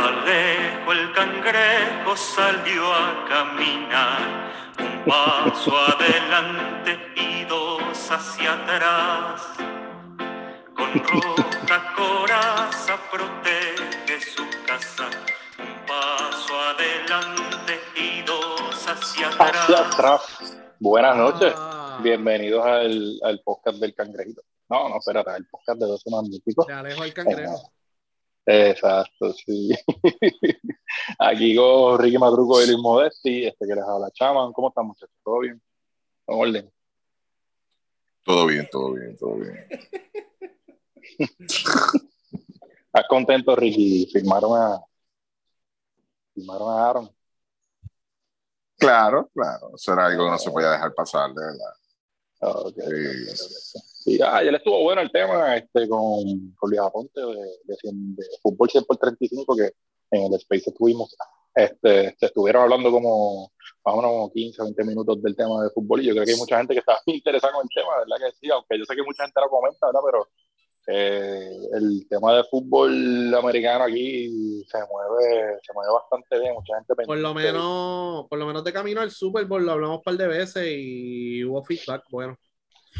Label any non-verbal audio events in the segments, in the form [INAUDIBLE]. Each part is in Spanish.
Alejo el cangrejo salió a caminar, un paso adelante y dos hacia atrás. Con roja coraza protege su casa, un paso adelante y dos hacia atrás. Hacia atrás. Buenas noches. Ah, Bienvenidos al, al podcast del cangrejito. No, no, espérate, el podcast de 12 magníficos. Te alejo el cangrejo. Exacto, sí. [LAUGHS] Aquí con Ricky Madruco y Luis Modesti, este que les habla Chaman. ¿Cómo están, muchachos? ¿Todo bien? ¿En orden? Todo bien, todo bien, todo bien. [LAUGHS] ¿Estás contento, Ricky? Firmaron a, firmaron a Aaron. Claro, claro. Eso era algo que no se podía dejar pasar, de verdad. Ok. Sí. Sí, ah, ayer estuvo bueno el tema este, con, con Luis Aponte de, de, de fútbol 100 por 35, que en el Space estuvimos, este, se estuvieron hablando como más o menos como 15 20 minutos del tema de fútbol y yo creo que hay mucha gente que está [LAUGHS] interesada con el tema, ¿verdad? Que sí, aunque yo sé que mucha gente lo comenta, ¿verdad? Pero eh, el tema de fútbol americano aquí se mueve, se mueve bastante bien, mucha gente Por lo menos, por lo menos de camino al Super Bowl lo hablamos un par de veces y hubo feedback. Bueno,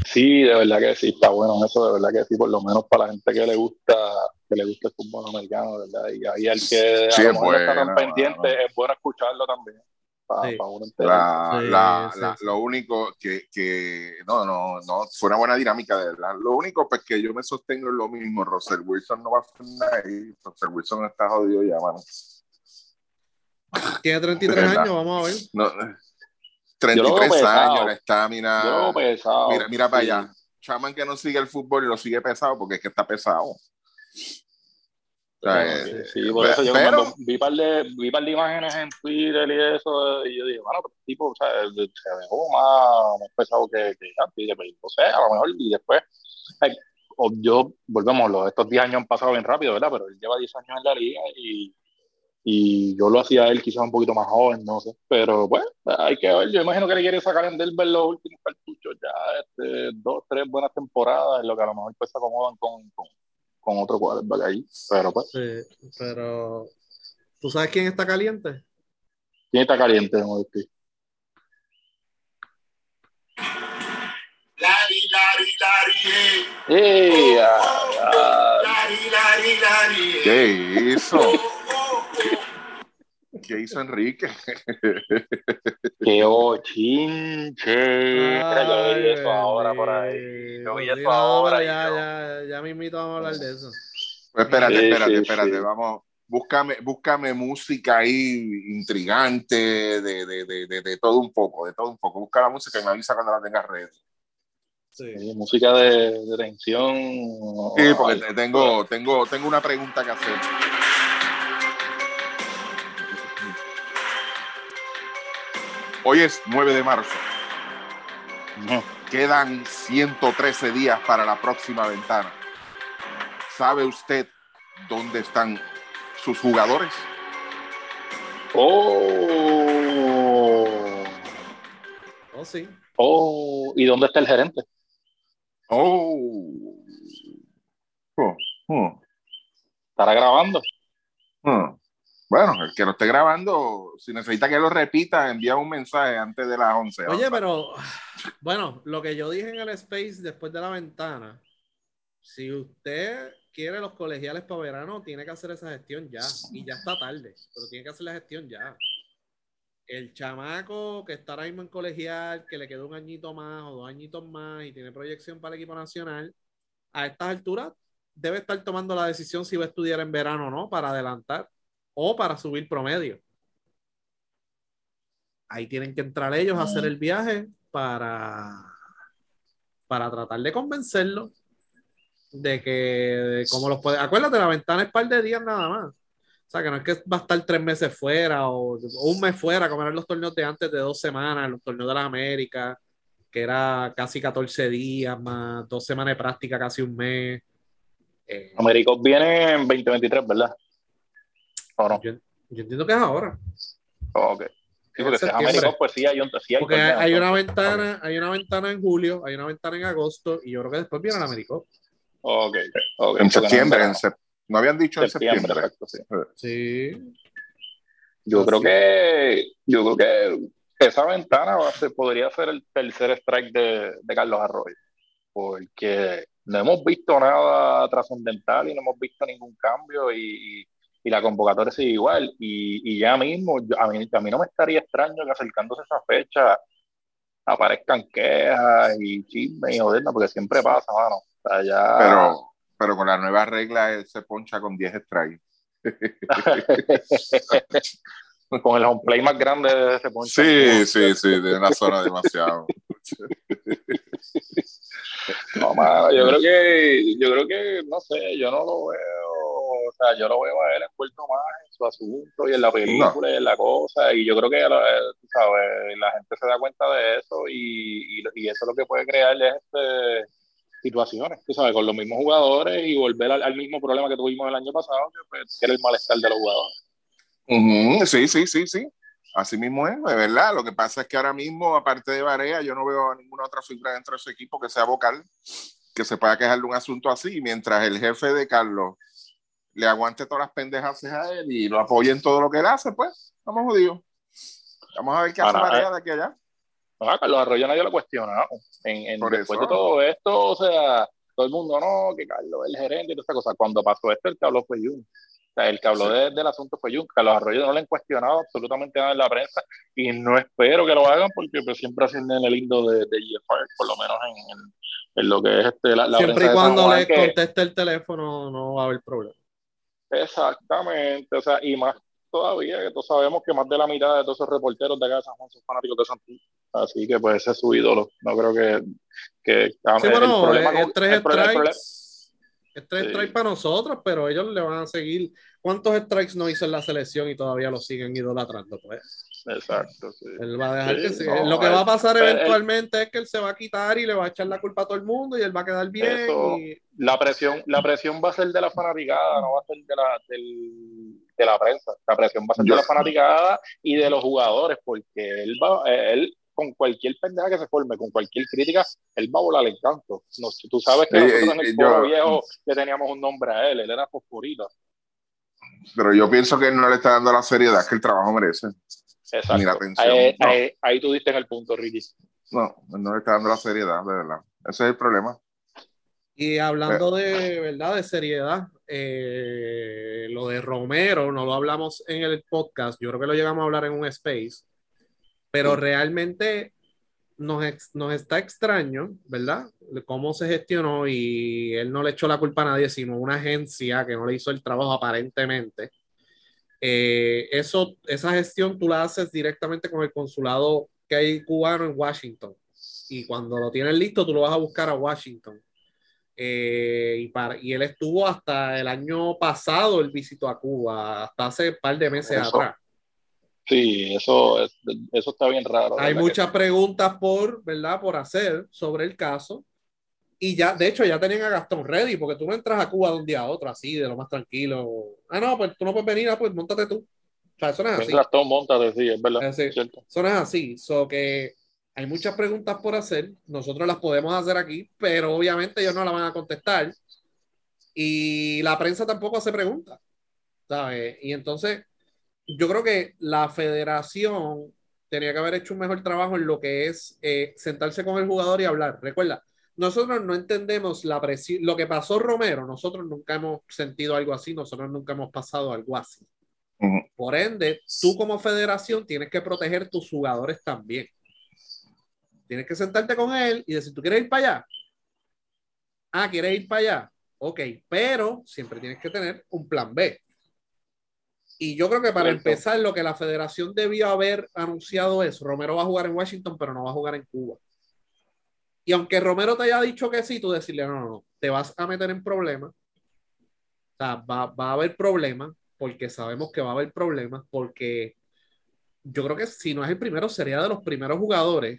Sí, de verdad que sí, está bueno eso, de verdad que sí, por lo menos para la gente que le gusta, que le gusta el fútbol americano, ¿verdad? Y ahí el que a Sí, lo es mejor no está tan pendiente, bueno. es bueno escucharlo también, para, Sí. uno enterarse. La, Sí, la- sí, la- sí. Lo único que, que no, no, no, fue una buena dinámica, de verdad. Lo único pues que yo me sostengo es lo mismo. Russell Wilson no va a hacer nada ahí. Russell Wilson está jodido ya, mano. tiene 33 De verdad. años, vamos a ver. No, 33 pesado. años, la estamina. Mira, mira para sí. allá. Chaman que no sigue el fútbol y lo sigue pesado porque es que está pesado. O sea, Sí, eh, sí, por pe- eso yo cuando vi par de, vi par de imágenes en Twitter y eso, y yo dije, bueno, pero el tipo, o sea, se como más, más pesado que, que antes, y dije, pues, no sé, a lo mejor, y después, yo, volvemos, estos 10 años han pasado bien rápido, ¿verdad? Pero él lleva 10 años en la liga y, y yo lo hacía él quizás un poquito más joven, no sé, pero bueno, hay que ver, yo imagino que le quiere sacar en Denver los últimos cartuchos ya, este, dos, tres buenas temporadas, en lo que a lo mejor pues se acomodan con, con, con otro quarterback ahí, pero pues, Sí, pero ¿tú sabes quién está caliente? ¿quién está caliente, Modesti? Lari, lari, lari, eh. ¡Eh! ah, ah, Lari, lari, lari, eh. ¿Qué hizo? ¿Qué hizo Enrique? [LAUGHS] ¡Qué ochinche! Mira, yo vi eso Ay, ahora por ahí. Yo vi eso ahora ya, yo- ya, ya me invito a hablar de eso. Pues espérate, Sí, espérate, sí, espérate. sí. Vamos, búscame, búscame música ahí intrigante, de, de, de, de, de todo un poco, de todo un poco. Busca la música y me avisa cuando la tengas ready. Sí. Sí, música de, de tensión. Sí, porque Ay, te- tengo, tengo, tengo una pregunta que hacer. Hoy es 9 de marzo. Ujú. Quedan 113 días para la próxima ventana. ¿Sabe usted dónde están sus jugadores? Oh. Oh, sí. Oh. ¿Y dónde está el gerente? Oh. Oh, oh, ¿Estará grabando? oh. Bueno, el que lo esté grabando, si necesita que lo repita, envía un mensaje antes de las 11. Oye, pero bueno, lo que yo dije en el Space después de la ventana, si usted quiere los colegiales para verano, tiene que hacer esa gestión ya. Y ya está tarde, pero tiene que hacer la gestión ya. El chamaco que está ahora mismo en colegial, que le quedó un añito más o dos añitos más y tiene proyección para el equipo nacional, a estas alturas debe estar tomando la decisión si va a estudiar en verano o no para adelantar o para subir promedio. Ahí tienen que entrar ellos a hacer el viaje para, para tratar de convencerlos de que de cómo los puede. Acuérdate, la ventana es par de días nada más. O sea, que no es que va a estar tres meses fuera o, o un mes fuera, como eran los torneos de antes de dos semanas, los torneos de las Américas, que era casi 14 días más dos semanas de práctica, casi un mes. Eh, Americos viene en 2023, ¿verdad? ¿O no? yo, yo entiendo que es ahora. Ok. Sí, porque si es septiembre. Americos, pues sí hay, un, sí hay Porque torneo, hay una ventana, hay una ventana en julio, hay una ventana en agosto, y yo creo que después viene el Américo. Ok, ok. En septiembre, en en, sep- No habían dicho en Septiembre, septiembre. exacto, sí. Sí. Yo Así creo que, yo creo que esa ventana va a ser- podría ser el tercer strike de, de Carlos Arroyo, porque no hemos visto nada trascendental y no hemos visto ningún cambio y, y- la convocatoria sigue igual. Y, y ya mismo, yo- a mí, a mí no me estaría extraño que acercándose a esa fecha aparezcan quejas y chismes y jodernos, porque siempre pasa, mano. O sea, ya- Pero, pero con la nueva regla él se poncha con 10 strikes. [LAUGHS] con el home play más grande de ese punto. Sí, sí, sí, de una zona demasiado. [LAUGHS] No, mano, yo creo que, yo creo que, no sé, yo no lo veo, sea, yo lo veo a él envuelto más en su asunto y en la película y en la cosa, y yo creo que, eh, tú sabes, la gente se da cuenta de eso y, y, y eso lo que puede crear es este, situaciones, tú sabes, con los mismos jugadores y volver al, al mismo problema que tuvimos el año pasado, que, pues, era el malestar de los jugadores. Sí, sí, sí, sí. Así mismo es, de verdad. Lo que pasa es que ahora mismo, aparte de Barea, yo no veo a ninguna otra figura dentro de su equipo que sea vocal, que se pueda quejar de un asunto así, mientras el jefe de Carlos le aguante todas las pendejas a él y lo apoye en todo lo que él hace, pues, estamos jodidos. Vamos a ver qué hace Ahora, Barea de aquí a allá. Ah, Carlos Arroyo nadie lo ha cuestionado. En, en- Por después eso. de todo esto, o sea, todo el mundo, no, que Carlos es el gerente y toda esta cosa. Cuando pasó esto, el que habló fue Jun. O sea, el que habló Sí. de- del asunto fue Jun. Carlos Arroyo no le han cuestionado absolutamente nada en la prensa y no espero que lo hagan porque pues, siempre hacen el lindo de, de GFR, por lo menos en, en- en lo que es este, la, la Siempre prensa y cuando le que- conteste el teléfono no va a haber problema. Exactamente, o sea, y más todavía que todos sabemos que más de la mitad de todos esos reporteros de acá de San Juan son fanáticos de Santos. Así que pues ese es su ídolo. No creo que, que ah, Sí, el bueno, problema es con- tres el problema- el problema- strikes. Es tres Sí. strikes para nosotros, pero ellos le van a seguir. ¿Cuántos strikes no hizo en la selección y todavía lo siguen idolatrando? Pues Exacto, sí. él va a dejar Sí, que no, Lo que va a pasar él- eventualmente es que él se va a quitar y le va a echar la culpa a todo el mundo y él va a quedar bien. Eso- y- La presión, la presión va a ser de la fanaticada, no va a ser de la, del- de la prensa. La presión va a ser de la fanaticada y de los jugadores, porque él va, él con cualquier pendeja que se forme, con cualquier crítica, él va a volar el canto. No, tú sabes que nosotros en el yo- foro viejo le teníamos un nombre a él, él era Fosforito. Pero yo pienso que él no le está dando la seriedad que el trabajo merece. Exacto. Ni la atención, Ahí, no. ahí- ahí tú diste en el punto, Ricky. No, él no le está dando la seriedad, de verdad. Ese es el problema. Y hablando de verdad de seriedad, eh, lo de Romero no lo hablamos en el podcast, yo creo que lo llegamos a hablar en un space, pero realmente nos, ex- nos está extraño, ¿verdad? Cómo se gestionó y él no le echó la culpa a nadie, sino una agencia que no le hizo el trabajo aparentemente. Eh, eso, esa gestión tú la haces directamente con el consulado que hay cubano en Washington. Y cuando lo tienes listo, tú lo vas a buscar a Washington. Eh, y, para, y él estuvo hasta el año pasado, él visitó a Cuba, hasta hace un par de meses Eso. atrás. Sí, eso, es- eso está bien raro. Hay muchas preguntas por, ¿verdad? Por hacer sobre el caso. Y ya, de hecho, ya tenían a Gastón ready, porque tú no entras a Cuba de un día a otro, así, de lo más tranquilo. Ah, no, pues tú no puedes venir, ah, pues montate tú. O sea, eso no es así. Mientras todo monta, sí, es verdad. Es cierto. Eso no es así. So que hay muchas preguntas por hacer. Nosotros las podemos hacer aquí, pero obviamente ellos no las van a contestar. Y la prensa tampoco hace preguntas. ¿Sabes? Y entonces, yo creo que la federación tenía que haber hecho un mejor trabajo en lo que es eh, sentarse con el jugador y hablar. Recuerda, nosotros no entendemos la presión, lo que pasó Romero, nosotros nunca hemos sentido algo así, nosotros nunca hemos pasado algo así. Por ende, tú como federación tienes que proteger tus jugadores también. Tienes que sentarte con él y decir, ¿tú quieres ir para allá? Ah, ¿quieres ir para allá? Ok, pero siempre tienes que tener un plan B. Y yo creo que para empezar, lo que la federación debió haber anunciado es, Romero va a jugar en Washington, pero no va a jugar en Cuba. Y aunque Romero te haya dicho que sí, tú decirle, no, no, no, te vas a meter en problemas. O sea, va, va a haber problemas, porque sabemos que va a haber problemas, porque yo creo que si no es el primero, sería de los primeros jugadores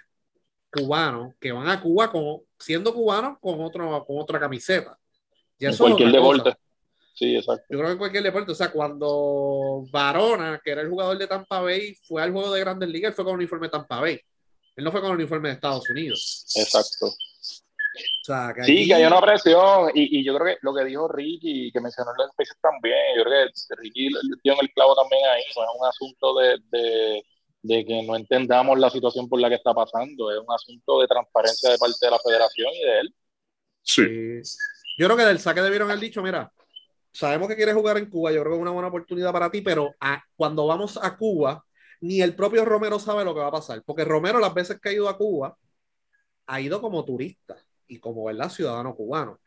cubanos que van a Cuba con, siendo cubanos con, otro, con otra camiseta. Y En eso es cualquier deporte. Sí, exacto. Yo creo que en cualquier deporte, o sea, cuando Varona, que era el jugador de Tampa Bay, fue al juego de Grandes Ligas, fue con uniforme Tampa Bay. Él no fue con el uniforme de Estados Unidos. Exacto. O sea, que Sí, aquí- que hay una presión. Y, y yo creo que lo que dijo Ricky, y que mencionó en las especies también, yo creo que Ricky dio en el clavo también ahí. No es un asunto de, de, de que no entendamos la situación por la que está pasando. Es un asunto de transparencia de parte de la federación y de él. Sí. Sí. Yo creo que del saque debieron haber dicho, mira, sabemos que quieres jugar en Cuba, yo creo que es una buena oportunidad para ti, pero a- cuando vamos a Cuba, ni el propio Romero sabe lo que va a pasar, porque Romero las veces que ha ido a Cuba, ha ido como turista y como, ¿verdad? Ciudadano cubano.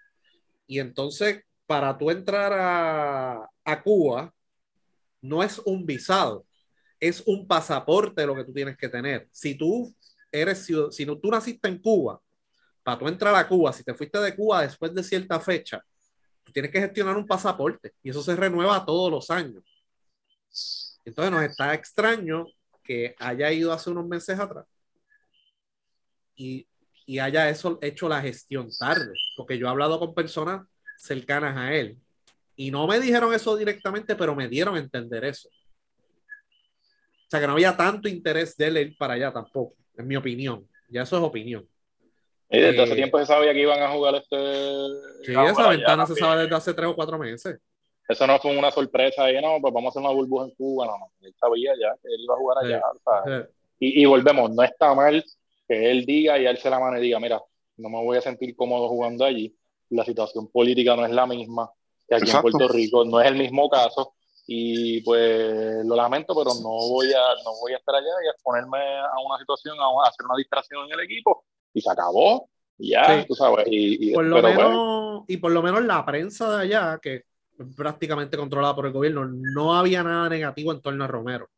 Y entonces, para tú entrar a, a Cuba, no es un visado, es un pasaporte lo que tú tienes que tener. Si tú eres, si no, tú naciste en Cuba, para tú entrar a Cuba, si te fuiste de Cuba después de cierta fecha, tú tienes que gestionar un pasaporte y eso se renueva todos los años. Entonces nos está extraño que haya ido hace unos meses atrás y, y haya eso, hecho la gestión tarde, porque yo he hablado con personas cercanas a él y no me dijeron eso directamente, pero me dieron a entender eso. O sea, que no había tanto interés de él ir para allá tampoco, en mi opinión. Ya eso es opinión. Y desde hace Eh, tiempo se sabía que iban a jugar este. Sí, esa ventana se sabe desde hace tres o cuatro meses. Eso no fue una sorpresa ahí, no, pues vamos a hacer una burbuja en Cuba, no, no. Él sabía ya que él iba a jugar allá. Sí. o sea, Eh, Y, y volvemos, no está mal que él diga y alce la mano y diga, mira, no me voy a sentir cómodo jugando allí, la situación política no es la misma que aquí Exacto. en Puerto Rico, no es el mismo caso y pues lo lamento, pero no voy a, no voy a estar allá y a exponerme a una situación, a, a hacer una distracción en el equipo y se acabó, y ya, Sí. tú sabes, y, y- por lo pero menos, bueno, y por lo menos la prensa de allá, que prácticamente controlada por el gobierno, no había nada negativo en torno a Romero.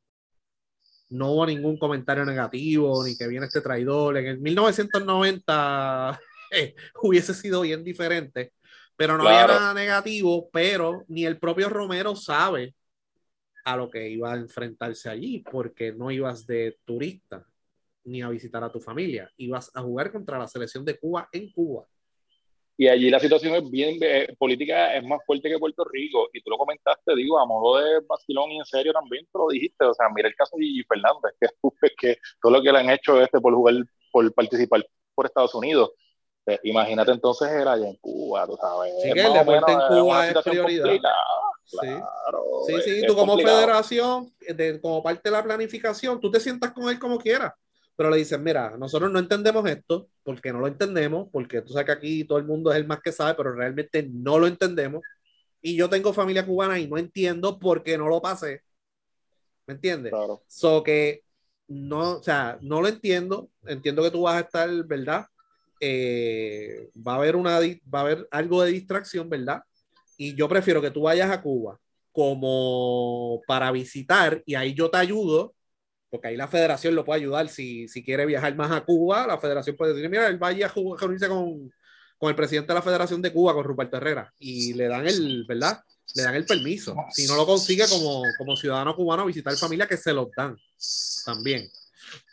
No hubo ningún comentario negativo, ni que viene este traidor. En el 1990 [LAUGHS] eh, hubiese sido bien diferente, pero no Claro. había nada negativo, pero ni el propio Romero sabe a lo que iba a enfrentarse allí, porque no ibas de turista ni a visitar a tu familia, ibas a jugar contra la selección de Cuba en Cuba. Y allí la situación es bien eh, política, es más fuerte que Puerto Rico, y tú lo comentaste, digo, a modo de vacilón y en serio también, tú lo dijiste, o sea, mira el caso de Gigi Fernández, que, es [LAUGHS] que todo lo que le han hecho este por jugar, por participar por Estados Unidos, Eh, imagínate entonces él allá en Cuba, tú sabes. Sí, que el deporte en Cuba es prioridad. Sí. claro, Sí, sí, es tú como complicado. federación, de- como parte de la planificación, tú te sientas con él como quieras, pero le dices, mira, nosotros no entendemos esto, porque no lo entendemos, porque tú sabes que aquí todo el mundo es el más que sabe, pero realmente no lo entendemos, y yo tengo familia cubana y no entiendo por qué no lo pasé, ¿me entiendes? Claro. So que no, o sea, no lo entiendo. Entiendo que tú vas a estar, ¿verdad? Eh, va a haber una, va a haber algo de distracción, ¿verdad? Y yo prefiero que tú vayas a Cuba como para visitar y ahí yo te ayudo, porque ahí la federación lo puede ayudar si, si quiere viajar más a Cuba, la federación puede decir, mira, él vaya a reunirse con, con el presidente de la Federación de Cuba, con Ruperto Herrera, y le dan el, ¿verdad? Le dan el permiso. Si no lo consigue como, como ciudadano cubano visitar familia, que se los dan también.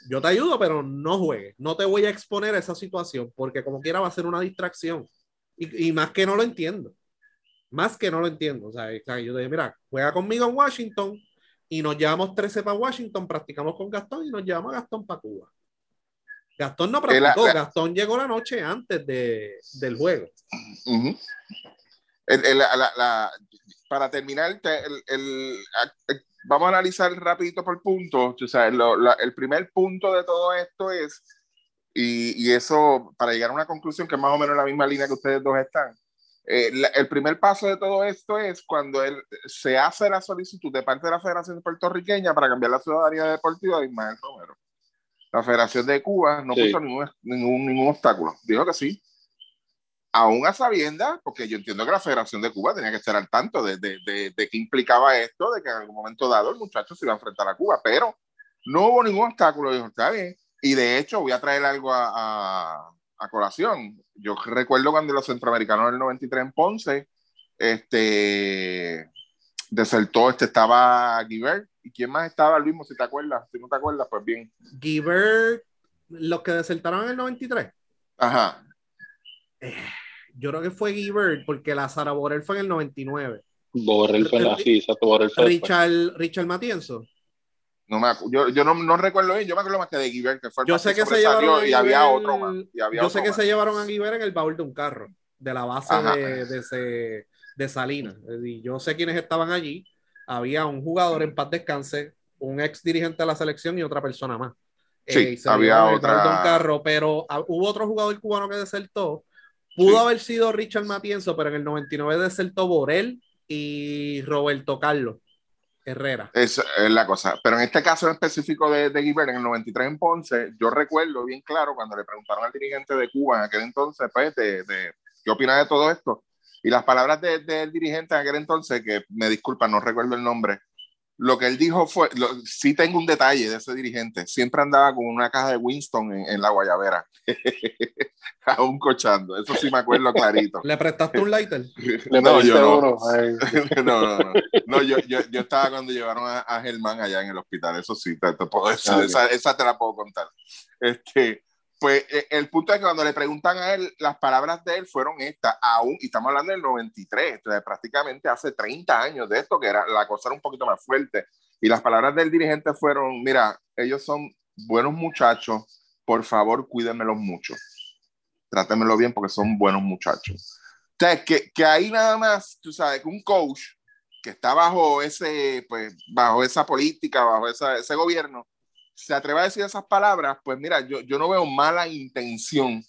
Yo te ayudo, pero no juegues. No te voy a exponer a esa situación, porque como quiera va a ser una distracción. Y, y más que no lo entiendo. Más que no lo entiendo. O sea, yo te digo, mira, juega conmigo en Washington y nos llevamos 13 para Washington, practicamos con Gastón y nos llevamos a Gastón para Cuba. Gastón no practicó, la- Gastón llegó la noche antes de, del juego. Ujú. El- el- la- la- la- para terminar, te- el- eh, vamos a analizar rapidito por puntos. O sea, lo- la- el primer punto de todo esto es, y, y eso para llegar a una conclusión que es más o menos en la misma línea que ustedes dos están. Eh, la- el primer paso de todo esto es cuando él, se hace la solicitud de parte de la Federación Puertorriqueña para cambiar la ciudadanía deportiva de Ismael Romero. La Federación de Cuba no Sí. puso ningún, ningún, ningún obstáculo. Dijo que sí aún a sabiendas, porque yo entiendo que la Federación de Cuba tenía que estar al tanto de, de, de, de qué implicaba esto, de que en algún momento dado el muchacho se iba a enfrentar a Cuba, pero no hubo ningún obstáculo, dijo, está bien. Y de hecho, voy a traer algo a, a, a colación. Yo recuerdo cuando los centroamericanos del 93 en Ponce, este, desertó, este estaba Guibert, ¿y quién más estaba, Luis, si te acuerdas? Si no te acuerdas, pues bien. Giver, los que desertaron en el 93. Ajá. Yo creo que fue Giver, porque la Sara Borel fue en el 99. Borrell fue la sí, exacto, Borrell fue. Richard, Richard Matienzo. No me yo yo no, no recuerdo bien, yo me acuerdo más que de Guibert, que fue el Yo sé que se llevaron a y había Guibert- otro más. y había Yo otro sé que más. se llevaron a Guibert en el baúl de un carro, de la base Ajá. de, de, ese- de Salinas. Y yo sé quiénes estaban allí. Había un jugador en paz descanse, un ex dirigente de la selección y otra persona más. Sí, y se había otra- baúl de un carro, pero ah, hubo otro jugador cubano que desertó. Pudo Sí. haber sido Richard Matienzo, pero en el 99 desertó Borel y Roberto Carlos Herrera. Esa es la cosa. Pero en este caso específico de, de Guibert, en el 93 en Ponce, yo recuerdo bien claro cuando le preguntaron al dirigente de Cuba en aquel entonces, pues, de, de qué opina de todo esto. Y las palabras de- del dirigente en aquel entonces, que me disculpa, no recuerdo el nombre, lo que él dijo fue, lo- sí tengo un detalle de ese dirigente, siempre andaba con una caja de Winston en, en la guayabera, [LAUGHS] aún cochando, eso sí me acuerdo clarito. ¿Le prestaste un lighter? [LAUGHS] Le No, yo no. [LAUGHS] no, no, no. No, yo, yo, yo estaba cuando llevaron a, a Germán allá en el hospital, eso sí, te, te puedo decir, Ah, ok. esa, esa te la puedo contar. Este, pues eh, el punto es que cuando le preguntan a él, las palabras de él fueron estas, aún, y estamos hablando del 93, entonces prácticamente hace 30 años de esto, que era, la cosa era un poquito más fuerte. Y las palabras del dirigente fueron, mira, ellos son buenos muchachos, por favor, cuídenmelos mucho. Trátenmelo bien porque son buenos muchachos. O sea, que, que ahí nada más, tú sabes, que un coach que está bajo ese, pues, bajo esa política, bajo esa, ese gobierno, se atreve a decir esas palabras, pues mira, yo, yo no veo mala intención,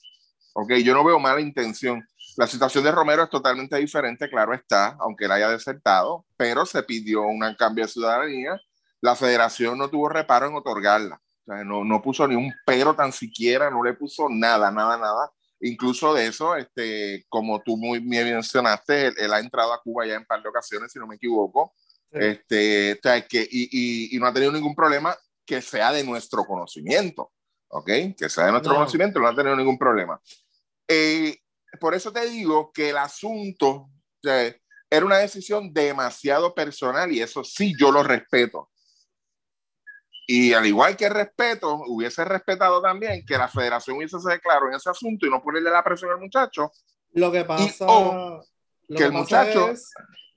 ¿ok? Yo no veo mala intención. La situación de Romero es totalmente diferente, claro está, aunque él haya desertado, pero se pidió un cambio de ciudadanía. La federación no tuvo reparo en otorgarla. O sea, no, no puso ni un pero tan siquiera, no le puso nada, nada, nada. Incluso de eso, este, como tú muy bien mencionaste, él, él ha entrado a Cuba ya en par de ocasiones, si no me equivoco. Sí. Este, o sea, que, y, y, y no ha tenido ningún problema que sea de nuestro conocimiento. ¿Ok? Que sea de nuestro No. conocimiento, no ha tenido ningún problema. Eh, por eso te digo que el asunto o sea, era una decisión demasiado personal y eso sí yo lo respeto. Y al igual que respeto, hubiese respetado también que la federación hubiese se claro en ese asunto y no ponerle la presión al muchacho. Lo que pasa, o lo que el pasa muchacho- es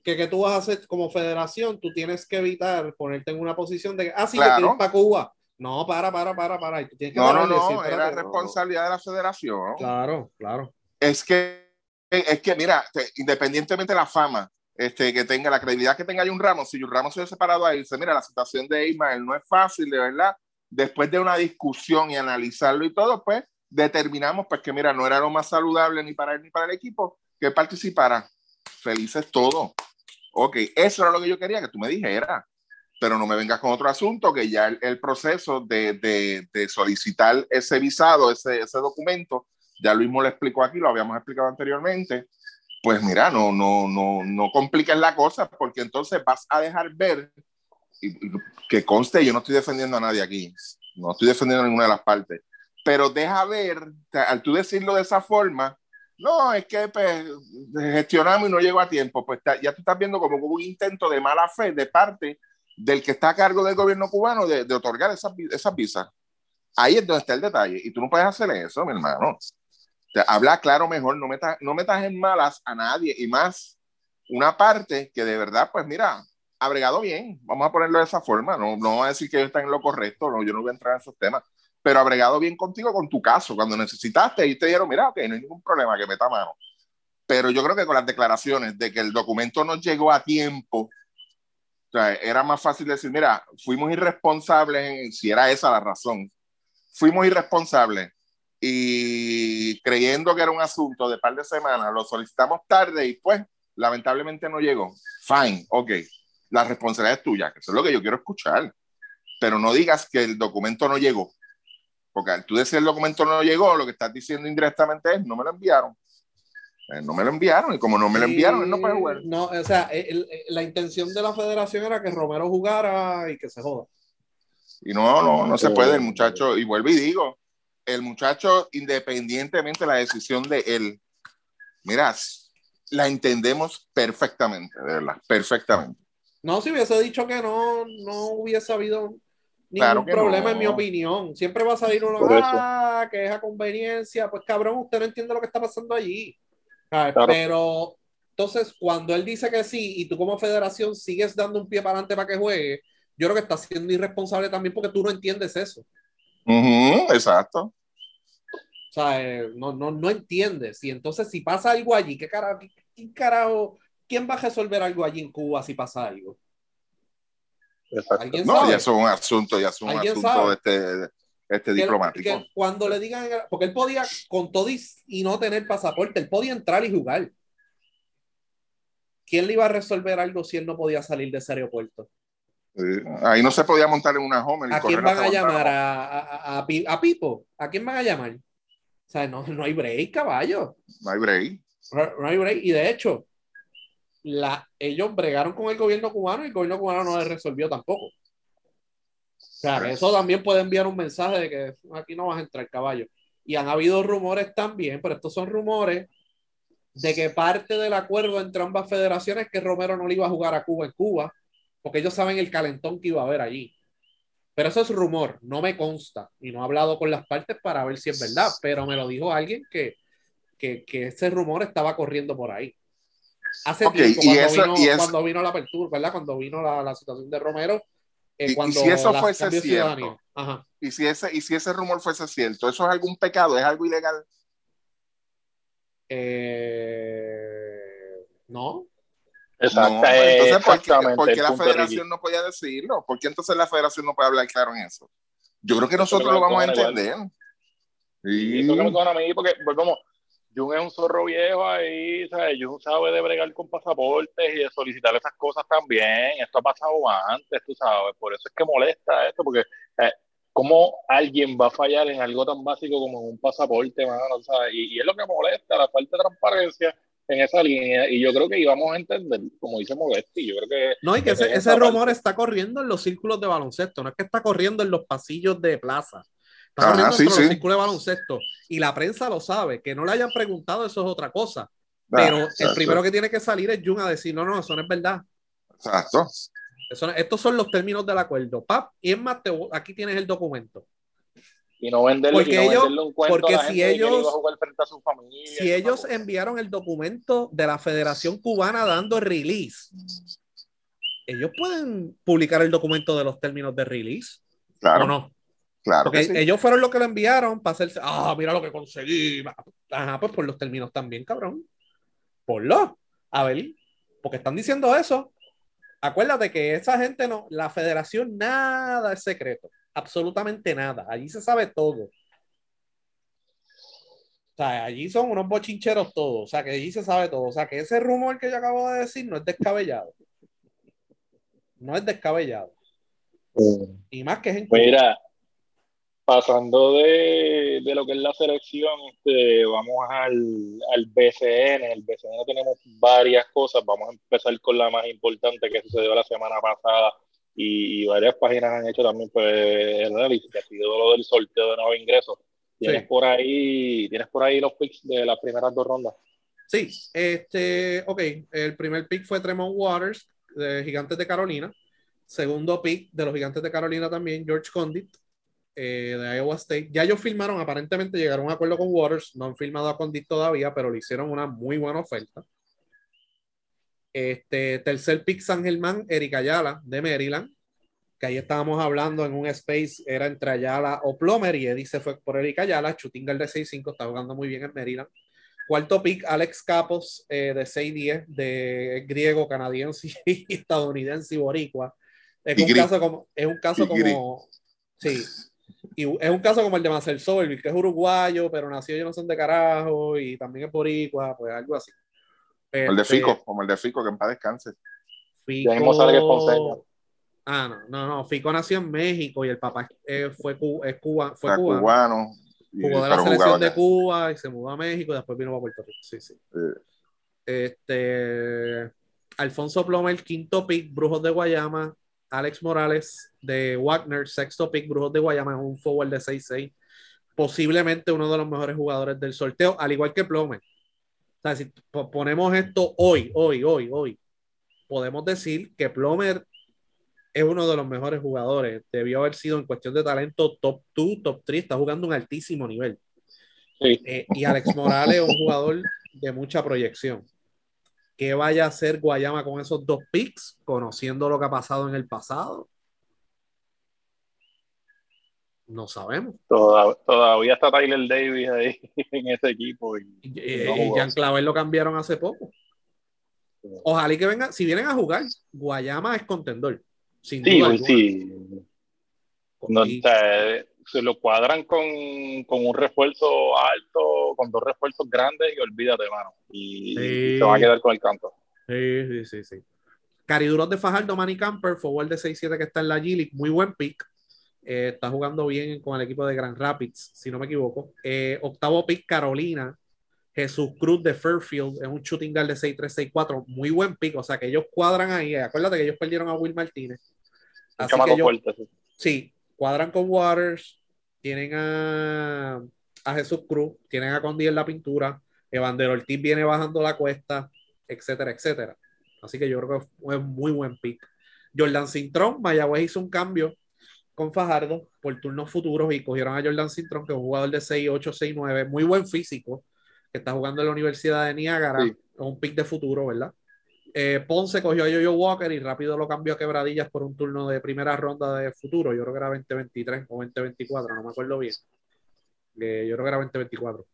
que, que tú vas a hacer como federación, tú tienes que evitar ponerte en una posición de que, ah, sí, Claro. que quieres para Cuba. No, para, para, para, para. Y tú tienes que No, no, no, decir, era no, responsabilidad de la federación. Claro, claro. es que, es que mira, te- independientemente de la fama este, que tenga, la credibilidad que tenga un Ramos, si un Ramos se hubiese parado ahí dice, mira, la situación de Ismael no es fácil, de verdad, después de una discusión y analizarlo y todo, pues determinamos pues que mira, no era lo más saludable ni para él ni para el equipo que participara. Felices todos. Ok, eso era lo que yo quería que tú me dijeras, pero no me vengas con otro asunto que ya el, el proceso de, de, de solicitar ese visado, ese, ese documento, ya Luis lo explicó aquí, lo habíamos explicado anteriormente, pues mira, no, no, no, no compliques la cosa porque entonces vas a dejar ver, y, y que conste, yo no estoy defendiendo a nadie aquí, no estoy defendiendo a ninguna de las partes, pero deja ver, al tú decirlo de esa forma, no, es que pues, gestionamos y no llegó a tiempo, pues ya tú estás viendo como un intento de mala fe de parte del que está a cargo del gobierno cubano de, otorgar esas, esas visas. Ahí es donde está el detalle, y tú no puedes hacer eso, mi hermano. Habla claro mejor, no metas, no metas en malas a nadie. Y más una parte que de verdad, pues mira, ha bien, vamos a ponerlo de esa forma, no, no voy a decir que ellos están en lo correcto, no, yo no voy a entrar en esos temas, pero ha bregado bien contigo con tu caso, cuando necesitaste y te dijeron, mira, ok, no hay ningún problema, que meta mano. Pero yo creo que con las declaraciones de que el documento no llegó a tiempo, o sea, era más fácil decir, mira, fuimos irresponsables, si era esa la razón, fuimos irresponsables y creyendo que era un asunto de par de semanas, lo solicitamos tarde y pues lamentablemente no llegó. Fine, ok, la responsabilidad es tuya, que eso es lo que yo quiero escuchar, pero no digas que el documento no llegó, porque al tú decir el documento no llegó, lo que estás diciendo indirectamente es no me lo enviaron. Eh, no me lo enviaron y como no me lo enviaron, él no puede jugar. No, o sea, el- el- la intención de la federación era que Romero jugara y que se joda. Y no, no, no se puede, el muchacho, y vuelvo y digo, el muchacho, independientemente de la decisión de él, mira, la entendemos perfectamente, de verdad, perfectamente. No, si hubiese dicho que no, no hubiese habido ningún Claro problema, no. en mi opinión. Siempre va a salir uno, ah, que es a conveniencia. Pues cabrón, usted no entiende lo que está pasando allí. Claro. Pero entonces, cuando él dice que sí y tú como federación sigues dando un pie para adelante para que juegue, yo creo que estás siendo irresponsable también porque tú no entiendes eso. Exacto. O sea, eh, no, no, no entiendes. Y entonces, si pasa algo allí, ¿qué carajo, qué- carajo, quién va a resolver algo allí en Cuba si pasa algo? Exacto. ¿Alguien No, sabe? ya es un asunto, ya es un ¿Alguien asunto sabe? este, este Que- diplomático. que cuando le digan, porque él podía, con todo y, no tener pasaporte, él podía entrar y jugar. ¿Quién le iba a resolver algo si él no podía salir de ese aeropuerto? Ahí no se podía montar en una Homer ¿A quién van hasta a llamar? ¿A, a, a, a Pipo? ¿A quién van a llamar? O sea, no, no hay break, caballo. No hay break. No, no hay break. Y de hecho, la, ellos bregaron con el gobierno cubano y el gobierno cubano no le resolvió tampoco. O sea, eso también puede enviar un mensaje de que aquí no vas a entrar, caballo. Y han habido rumores también, pero estos son rumores de que parte del acuerdo entre ambas federaciones es que Romero no le iba a jugar a Cuba en Cuba, porque ellos saben el calentón que iba a haber allí. Pero eso es rumor, no me consta y no he hablado con las partes para ver si es verdad, pero me lo dijo alguien que, que ese rumor estaba corriendo por ahí. Hace Ok, tiempo, y cuando, eso- vino, y eso- cuando vino la apertura, ¿verdad? Cuando vino la, la situación de Romero, eh, Y- y cuando si eso la fuese cierto. Ajá. Y si ese, y si ese rumor fuese cierto, ¿eso es algún pecado? ¿Es algo ilegal? Eh, no, Exacto. No, pues, entonces, ¿por qué, exactamente por qué el la federación no podía decirlo? ¿Por qué entonces la federación no puede hablar claro en eso? Yo creo que nosotros lo vamos a entender. Y Sí. eso que me a mí, porque volvemos, Jun es un zorro viejo ahí, ¿sabes? Jun sabe de bregar con pasaportes y de solicitar esas cosas también. Esto ha pasado antes, tú sabes. Por eso es que molesta esto, porque eh, ¿cómo alguien va a fallar en algo tan básico como un pasaporte, mano? ¿sabes? Y, y es lo que molesta, la falta de transparencia en esa línea. Y yo creo que íbamos a entender, como dice Modesti, yo creo que no, y que ese, parte. rumor está corriendo en los círculos de baloncesto, no es que está corriendo en los pasillos de plaza. Está Ajá, sí, sí. de baloncesto. Y la prensa lo sabe. Que no le hayan preguntado, eso es otra cosa. Ah, Pero el primero que tiene que salir es Jun a decir, no, no, eso no es verdad. Exacto. Eso estos son los términos del acuerdo. Pap, y es más, te voy- aquí tienes el documento. y no venderle, Porque y no ellos- venderle un cuento porque a la si gente que ellos- iba a jugar frente a su familia. Si ellos cosa. enviaron el documento de la Federación Cubana dando release, ellos pueden publicar el documento de los términos de release Claro, o no. Claro Porque que sí. ellos fueron los que lo enviaron para hacerse, ah, mira lo que conseguí. Ajá, pues por los términos también, cabrón. Ponlo. A ver, porque están diciendo eso. Acuérdate que esa gente no, la federación nada es secreto, absolutamente nada. Allí se sabe todo. O sea, allí son unos bochincheros todos, o sea, que allí se sabe todo. O sea, que ese rumor que yo acabo de decir no es descabellado. No es descabellado. Y más que es en Cuba. Mira, pasando de, de lo que es la selección, este, vamos al, al BCN. El BCN tenemos varias cosas. Vamos a empezar con la más importante que sucedió la semana pasada y, y varias páginas han hecho también pues, el análisis, que ha sido lo del sorteo de nuevo ingreso. Tienes Sí. por ahí, tienes por ahí los picks de las primeras dos rondas. Sí, este, ok, el primer pick fue Tremont Waters, de Gigantes de Carolina. Segundo pick de los Gigantes de Carolina también, George Condit, eh, de Iowa State. Ya ellos firmaron, aparentemente llegaron a un acuerdo con Waters, no han firmado a Condit todavía, pero le hicieron una muy buena oferta. Este, tercer pick San Germán, Eric Ayala, de Maryland, que ahí estábamos hablando en un space, era entre Ayala o Plomer, y Eddie se fue por Eric Ayala, Chutingal de 6'5, está jugando muy bien en Maryland. Cuarto pick, Alex Capos de 6'10, de griego, canadiense [LAUGHS] y estadounidense y boricua. Es Y un gris. caso como, es un caso Y gris. como, sí, y es un caso como el de Marcel Soberville, que es uruguayo, pero nació yo no sé de carajo, y también es boricua, pues algo así. El de Este, Fico, como el de Fico, que en paz descanse. Fico... Ya mismo sale que es ponceño. Ah, no, no, no. Fico nació en México y el papá eh, fue, cu- es Cuba, fue O sea, cubano. Jugó de la selección de. Cuba y se mudó a México y después vino a Puerto Rico. Sí, sí. Eh, Este, Alfonso Plomer, quinto pick, Brujos de Guayama. Alex Morales de Wagner, sexto pick, Brujos de Guayama, es un forward de 6'6. Posiblemente uno de los mejores jugadores del sorteo, al igual que Plomer. O sea, si po- ponemos esto hoy, hoy, hoy, hoy, podemos decir que Plomer es uno de los mejores jugadores. Debió haber sido en cuestión de talento top 2, top 3, está jugando un altísimo nivel. Sí. Eh, y Alex Morales es un jugador de mucha proyección. ¿Qué vaya a hacer Guayama con esos dos picks, conociendo lo que ha pasado en el pasado? No sabemos. Todavía, está Tyler Davis ahí [LAUGHS] en ese equipo. Y, y, y eh, Jan Clavel lo cambiaron hace poco. Ojalá y que vengan, si vienen a jugar, Guayama es contendor. Sí, sí. No, o se lo cuadran con, con un refuerzo alto, con dos refuerzos grandes y olvídate, mano. Y, Sí. y se van a quedar con el canto. Sí, sí, sí, sí. Cariduros de Fajardo, Manny Camper, forward de 6-7 que está en la G-League, muy buen pick. Eh, está jugando bien con el equipo de Grand Rapids, si no me equivoco. Eh, octavo pick, Carolina. Jesús Cruz de Fairfield, es un shooting guard de 6-3-6-4, muy buen pick. O sea que ellos cuadran ahí. Acuérdate que ellos perdieron a Will Martínez. Así que ellos, fuerte. sí. Sí, cuadran con Waters, tienen a, a Jesús Cruz, tienen a Condi en la pintura, Evander Ortiz viene bajando la cuesta, etcétera, etcétera. Así que yo creo que fue un muy buen pick. Jordan Cintrón, Mayagüez hizo un cambio con Fajardo por turnos futuros y cogieron a Jordan Cintrón, que es un jugador de 6'8, 6'9, muy buen físico, que está jugando en la Universidad de Niágara, Sí. es un pick de futuro, ¿verdad? Eh, Ponce cogió a Yoyo Walker y rápido lo cambió a Quebradillas por un turno de primera ronda de futuro. Yo creo que era 2023 o 2024, no me acuerdo bien. Eh, yo creo que era 2024.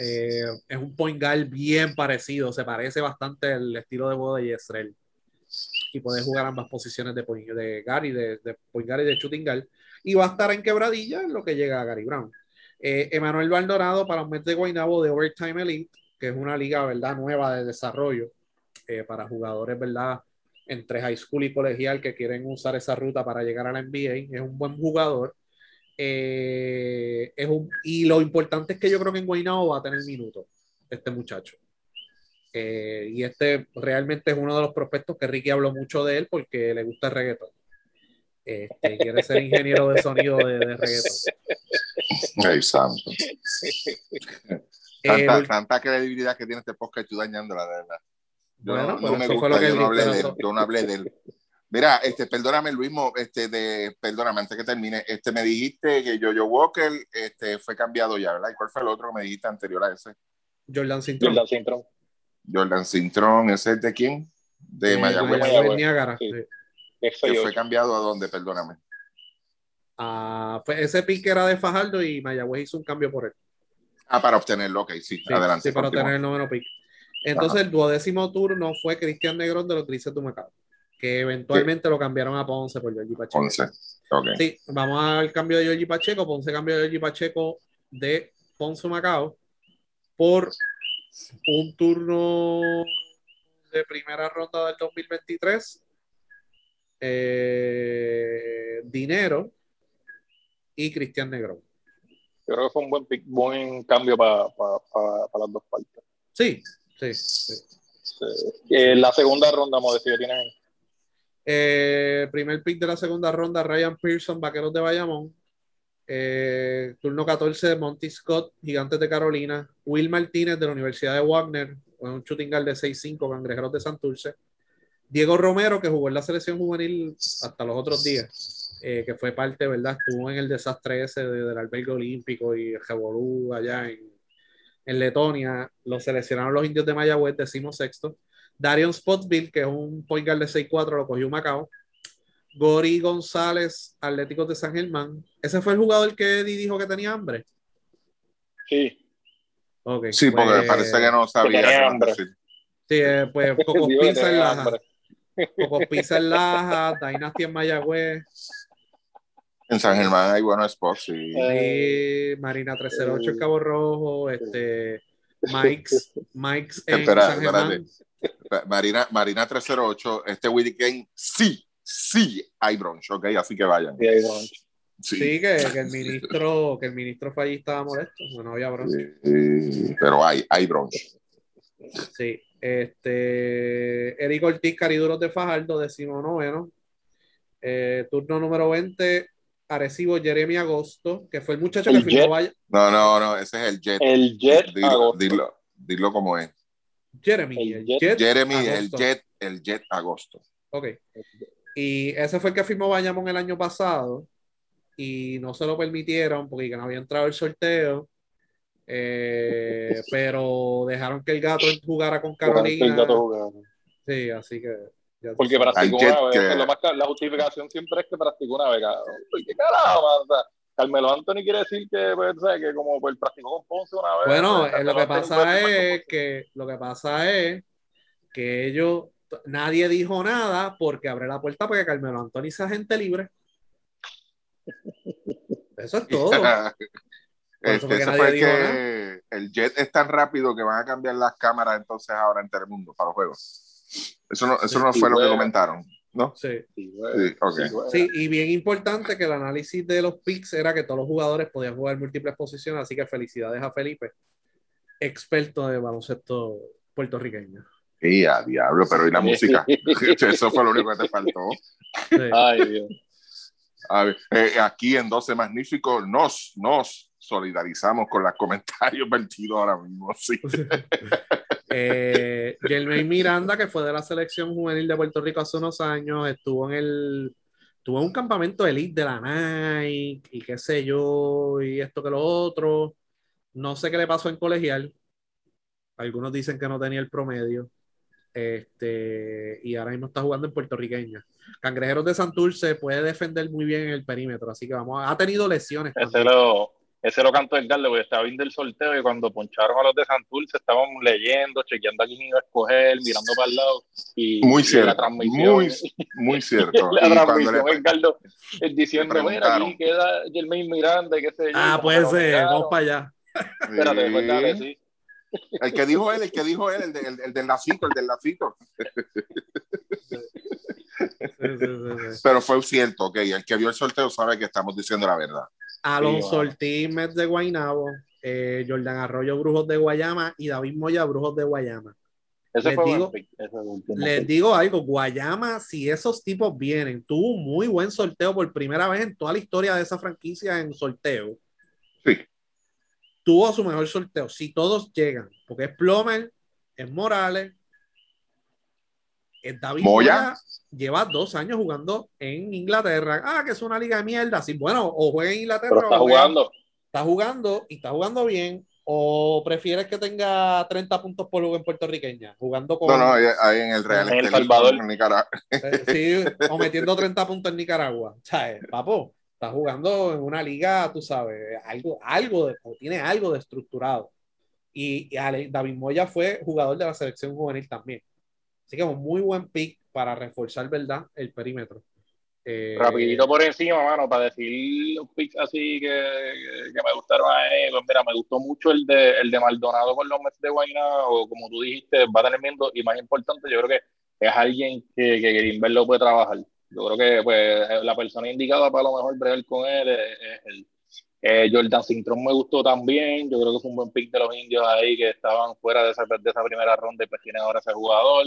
Eh, es un point guard bien parecido, se parece bastante al estilo de juego de Yesrel. Y puede jugar ambas posiciones de, point, de Gary, de, de point guard y de shooting guard. Y va a estar en quebradilla en lo que llega a Gary Brown. Eh, Emanuel Baldorado para un mes de Guaynabo de Overtime Elite, que es una liga, ¿verdad? Nueva de desarrollo eh, para jugadores, ¿verdad? Entre high school y colegial que quieren usar esa ruta para llegar a la NBA. Es un buen jugador. Eh, es un, y lo importante es que yo creo que en Guaynabo va a tener minutos este muchacho. Eh, y este realmente es uno de los prospectos que Ricky habló mucho de él porque le gusta el reggaetón. Este, quiere ser ingeniero de sonido de, de reggaetón. Eh, Tanta, el- tanta credibilidad que tiene este podcast, estoy dañándola, de verdad. Yo Bueno, no, pues no me gusta, fue lo que yo no hablé de él, yo no hablé de él. Mira, este, perdóname, Luismo, este, de, perdóname, antes que termine, este, me dijiste que Jojo Walker, este, fue cambiado ya, ¿verdad? ¿Y cuál fue el otro que me dijiste anterior a ese? Jordan Cintrón. Jordan Cintrón. Jordan Cintrón, ¿ese es de quién? De Eh, Mayagüez, Mayagüez. Niágara, Sí. que 6'8". fue cambiado a dónde, perdóname. Ah, fue- ese pick era de Fajardo y Mayagüez hizo un cambio por él. Ah, para obtenerlo, ok, sí, Sí, adelante. sí, para continúa. tener el noveno pick. Entonces, el duodécimo turno fue Cristian Negrón de los Grises de Humacao, que eventualmente lo cambiaron a Ponce por Georgie Pacheco. Ponce, ok. Sí, vamos al cambio de Georgie Pacheco. Ponce cambió a Georgie Pacheco de Ponce Macao por un turno de primera ronda del 2023. eh, dinero y Cristian Negrón. Yo creo que fue un buen, pick- buen cambio para las dos partes. Sí, sí, sí. Eh, la segunda ronda, Modestia, tienes ahí. Eh, primer pick de la segunda ronda, Ryan Pearson, Vaqueros de Bayamón. Eh, turno 14, Monty Scott, Gigantes de Carolina. Will Martínez de la Universidad de Wagner, un shooting guard de 6'5, Cangrejeros de Santurce. Diego Romero, que jugó en la selección juvenil hasta los otros días, eh, que fue parte, ¿verdad? Estuvo en el desastre ese de- del albergue olímpico y el Revolú allá en, en Letonia. Lo seleccionaron los indios de Mayagüez, decimos sexto. Darion Spotsville, que es un point guard de 6'4, lo cogió Macao. Gori González, Atléticos de San Germán. Ese fue el jugador que Eddie dijo que tenía hambre. Sí, Ok, Sí, porque pues- parece que no sabía tenía qué más hambre. decir. Sí, eh, pues [LAUGHS] Cocos que Pizza en tenía Laja. Cocos Pizza en Laja, Dynasty en Mayagüez, En San Germán hay buenos spots, sí. Eh, Marina 308 en Cabo Rojo, este, Mike's, [LAUGHS] Mike's en Espera, San Germán. espérate. Marina, Marina 308, este weekend sí, sí hay brunch, ok, así que vayan. y ahí, bueno, Sí, Sí, que, que el [LAUGHS] ministro, que el ministro fue allí estaba molesto, no había bronca. Sí, pero hay, hay brunch. Sí, este, Eric Ortiz, Cariduros de Fajardo, decimo noveno. Eh, turno número 20, Arecibo, Jeremy Agosto, que fue el muchacho El que firmó. Vaya- No, no, no, ese es el Jet. El Jet Dilo, agosto. dilo, dilo como es. Jeremy, El el Jet. Jet Jeremy, el Agosto. Jet, el Jet agosto. Ok. Y ese fue el que firmó Bayamón el año pasado y no se lo permitieron porque no había entrado el sorteo. Eh, [LAUGHS] pero dejaron que el gato jugara con El Carolina. gato jugando. Sí, así que. Porque practicó una vez. que- lo más la justificación siempre es que practicó una vez. cabrón. ¿Por ¿Qué carajo? O sea, Carmelo Anthony quiere decir que, pues, ¿sabes? que como pues, practicó con Ponce una vez. Bueno, pues, eh, lo que pasa es que lo que pasa es que ellos nadie dijo nada porque abre la puerta para que Carmelo Anthony sea gente libre. Eso es todo. [LAUGHS] Este, fue que ese nadie fue el que el jet es tan rápido que van a cambiar las cámaras entonces ahora en Telemundo para los juegos. Eso no, eso no fue lo que comentaron, ¿no? Sí. Sí, güey. Sí, ok. Sí, güey. Sí, y bien importante que el análisis de los picks era que todos los jugadores podían jugar múltiples posiciones, así que felicidades a Felipe, experto de baloncesto puertorriqueño. Y a diablo, pero ¿y la música? [LAUGHS] Eso fue lo único que te faltó. Sí. Ay, Dios. A ver, eh, aquí en 12 Magníficos nos, nos solidarizamos con los comentarios vertidos ahora mismo. Sí. [LAUGHS] Eh, Jermaine Miranda, que fue de la selección juvenil de Puerto Rico hace unos años, estuvo en el tuvo un campamento elite de la Nike y qué sé yo, y esto que lo otro. No sé qué le pasó en colegial. Algunos dicen que no tenía el promedio. Este, y ahora mismo está jugando en puertorriqueña. Cangrejeros de Santurce puede defender muy bien en el perímetro, así que vamos, a- ha tenido lesiones. Ese lo, ese lo cantó el Garle, porque estaba viendo el sorteo y cuando poncharon a los de Santurce estábamos leyendo, chequeando a quién iba a escoger, mirando para el lado. Y, Muy y cierto, La transmisión, muy, muy cierto. [LAUGHS] la Y cuando transmisión, le- el Gardo, eh, diciendo, mira, aquí queda Jermaine Miranda, y qué sé yo. Ah, ser, miraron. vamos para allá. Espérate, pues dale, sí. El que dijo él, el que dijo él, el, de- el- el del lacito, el del lacito. Sí, sí, sí, sí. Pero fue cierto, ok. El que vio el sorteo sabe que estamos diciendo la verdad. Alonso Sí, Ortiz, Mets de Guaynabo, eh, Jordan Arroyo, Brujos de Guayama y David Moya, Brujos de Guayama. Les digo- Les digo algo, Guayama, si esos tipos vienen, tuvo un muy buen sorteo por primera vez en toda la historia de esa franquicia en sorteo. Sí. Tuvo su mejor sorteo, si todos llegan, porque es Plomer, es Morales, es David Moya. Moya, lleva dos años jugando en Inglaterra. Ah, que es una liga de mierda. Sí, bueno, o juega en Inglaterra Pero está o juega- jugando. está jugando y está jugando bien, o prefieres que tenga 30 puntos por juego en puertorriqueña, jugando con No, no, ahí, en el Real En El Salvador. en Nicaragua. eh, sí, o metiendo 30 puntos en Nicaragua. ¿Sabes? Papo, está jugando en una liga, tú sabes, algo, algo de- o tiene algo de estructurado. Y, y David Moya fue jugador de la selección juvenil también. Así que un muy buen pick para reforzar, ¿verdad? El perímetro. Eh, Rapidito por encima, mano, para decir los picks así que, que, me gustaron a él. Pues mira, me gustó mucho el de, el de Maldonado con los Mets de Guaynabo, como tú dijiste, va a tener miedo y más importante, yo creo que es alguien que, que Greenberg lo puede trabajar. Yo creo que pues, la persona indicada para lo mejor bregar con él es, es él. Eh, Jordan Cintrón me gustó también, yo creo que fue un buen pick de los indios ahí que estaban fuera de esa, de esa primera ronda y pues tienen ahora ese jugador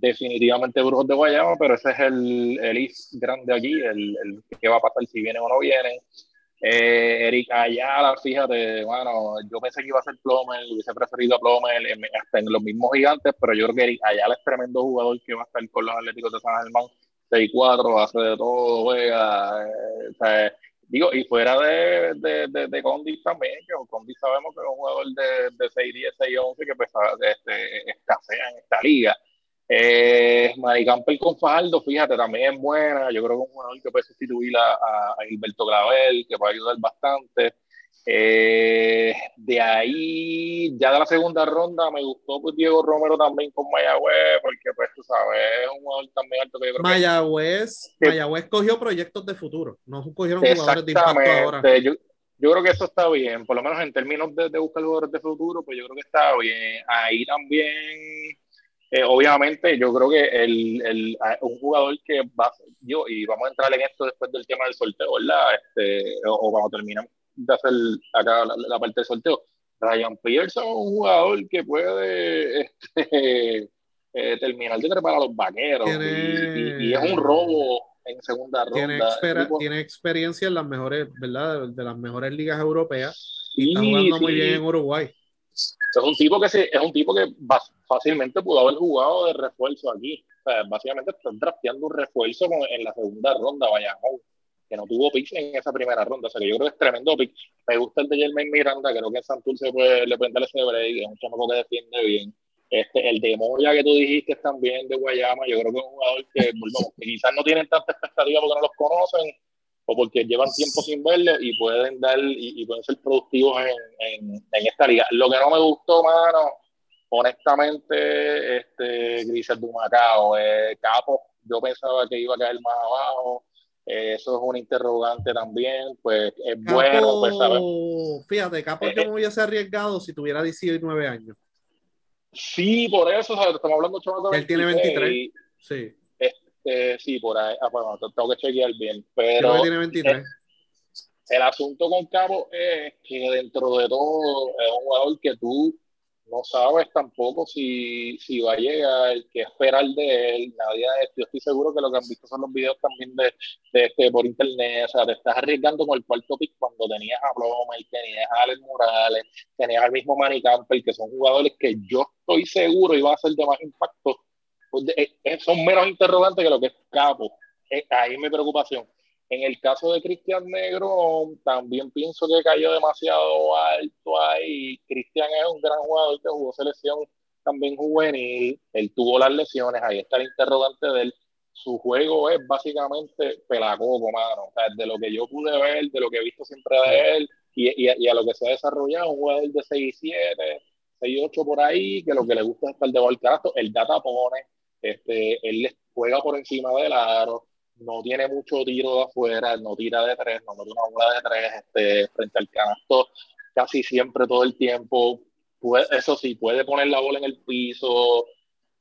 definitivamente Brujos de Guayama, pero ese es el, el is grande aquí, el, el que va a pasar si vienen o no vienen. Eh, Eric Ayala, fíjate, bueno, yo pensé que iba a ser Plomer, hubiese preferido a Plomer en- hasta en los mismos gigantes, pero yo creo que Eric Ayala es tremendo jugador que va a estar con los Atléticos de San Germán, 6-4, hace de todo, juega, eh, o sea, digo, y fuera de, de, de, de Condis también, que Condis sabemos que es un jugador de, de 6-10, 6-11 que pues, este, escasea en esta liga. Eh, Mari Campbell con Fajardo, fíjate, también es buena. Yo creo que es un jugador que puede sustituir a, a, a Gilberto Clavel, que puede ayudar bastante. Eh, de ahí, ya de la segunda ronda, me gustó pues, Diego Romero también con Mayagüez, porque pues tú sabes, es un jugador también alto que yo creo que Mayagüez, que- Mayagüez cogió proyectos de futuro, no cogieron jugadores de impacto ahora. Yo, yo creo que eso está bien, por lo menos en términos de, de buscar jugadores de futuro, pues yo creo que está bien. Ahí también, eh, obviamente, yo creo que el, el, un jugador que va, yo, y vamos a entrar en esto después del tema del sorteo, ¿verdad? Este, o, o cuando terminemos de hacer acá la, la parte del sorteo. Ryan Pearson es un jugador que puede este, [LAUGHS] eh, terminar de trepar a los vaqueros y, Tiene- y- y es un robo en segunda ronda. tiene, expera- Tipo- tiene experiencia en las mejores, ¿verdad? De, de las mejores ligas europeas. Y Sí, está jugando muy bien en Uruguay. Es un tipo que se, es un tipo que fácilmente pudo haber jugado de refuerzo aquí. O sea, básicamente estás drafteando un refuerzo en la segunda ronda, vaya, que no tuvo picks en esa primera ronda. O sea, que yo creo que es tremendo pick. Me gusta el de Jermaine Miranda, creo que en Santurce puede, le pueden dar ese break, es un chamaco que defiende bien. Este, el de Moya que tú dijiste también de Guayama, yo creo que es un jugador que, [LAUGHS] volvamos, que quizás no tienen tanta expectativa porque no los conocen, o porque llevan tiempo sin verlo y pueden dar y, pueden ser productivos en, en, esta liga. Lo que no me gustó, mano, honestamente, este Grisel Dumacao, eh, Capo, yo pensaba que iba a caer más abajo. Eh, eso es un interrogante también, pues es bueno, pues saber. Fíjate, Capo yo me hubiese arriesgado si tuviera 19 años. Sí, por eso, estamos hablando de Él tiene 23. sí. Este, sí, por ahí. Ah, bueno, tengo que chequear bien. Pero. tiene 23. El, asunto con Cabo es que dentro de todo es un jugador que tú no sabes tampoco si, si va a llegar, qué esperar de él. Nadie, yo estoy seguro que lo que han visto son los videos también de, de este, por internet. O sea, te estás arriesgando con el cuarto pick cuando tenías a y tenías a Alex Morales, tenías al mismo Manny Campbell, que son jugadores que yo estoy seguro iban a ser de más impacto. Pues, eh, son menos interrogantes que lo que es Capo. Eh, ahí es mi preocupación. En el caso de Cristian Negro, también pienso que cayó demasiado alto ahí. Cristian es un gran jugador que jugó selección también juvenil. Él tuvo las lesiones, ahí está el interrogante de él. Su juego es básicamente pelacoco, mano. O sea, de lo que yo pude ver, de lo que he visto siempre de él y, y, a lo que se ha desarrollado, un jugador de 6-7, 6-8 por ahí, que lo que le gusta es estar de carajo. El data pone, este, él juega por encima del aro no tiene mucho tiro de afuera, no tira de tres, no mete una bola de tres este, frente al canasto casi siempre todo el tiempo. eso sí, puede poner la bola en el piso,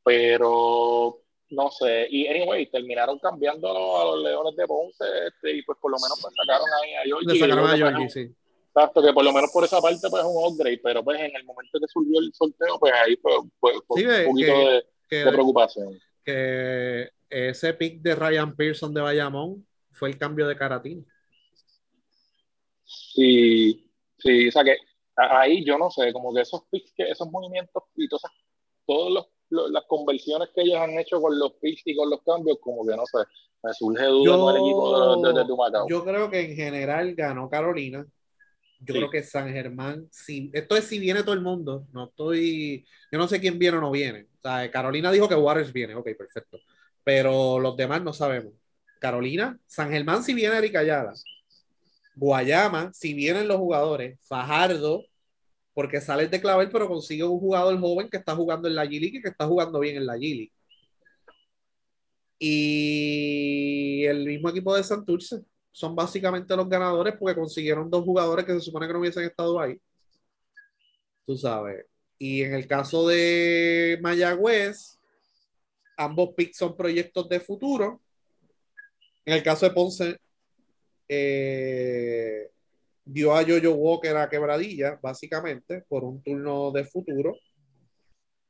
pero no sé. Y anyway, terminaron cambiando a los, Leones de Ponce este, y pues por lo menos pues, sacaron ahí a Georgie. Le sacaron a Georgie, sí. Exacto, que por lo menos por esa parte pues es un upgrade, pero pues en el momento que surgió el sorteo, pues ahí fue, fue, un poquito de, de preocupación. Que ese pick de Ryan Pearson de Bayamón fue el cambio de Caratín. Sí, sí, o sea que ahí yo no sé, como que esos picks, que esos movimientos y todas, todas las conversiones que ellos han hecho con los picks y con los cambios, como que no sé, me surge duda con el equipo de, de, Yo creo que en general ganó Carolina. Yo creo que San Germán, si, esto es si viene todo el mundo, no estoy, yo no sé quién viene o no viene. O sea, Carolina dijo que Warriors viene, ok, perfecto pero los demás no sabemos. Carolina, San Germán si viene Erika Ayala, Guayama si vienen los jugadores, Fajardo, porque sale de clavel, pero consigue un jugador joven que está jugando en la G League y que está jugando bien en la G League. Y el mismo equipo de Santurce son básicamente los ganadores porque consiguieron dos jugadores que se supone que no hubiesen estado ahí. Tú sabes. Y en el caso de Mayagüez, ambos picks son proyectos de futuro. En el caso de Ponce, eh, dio a Jojo Walker a quebradilla, básicamente, por un turno de futuro.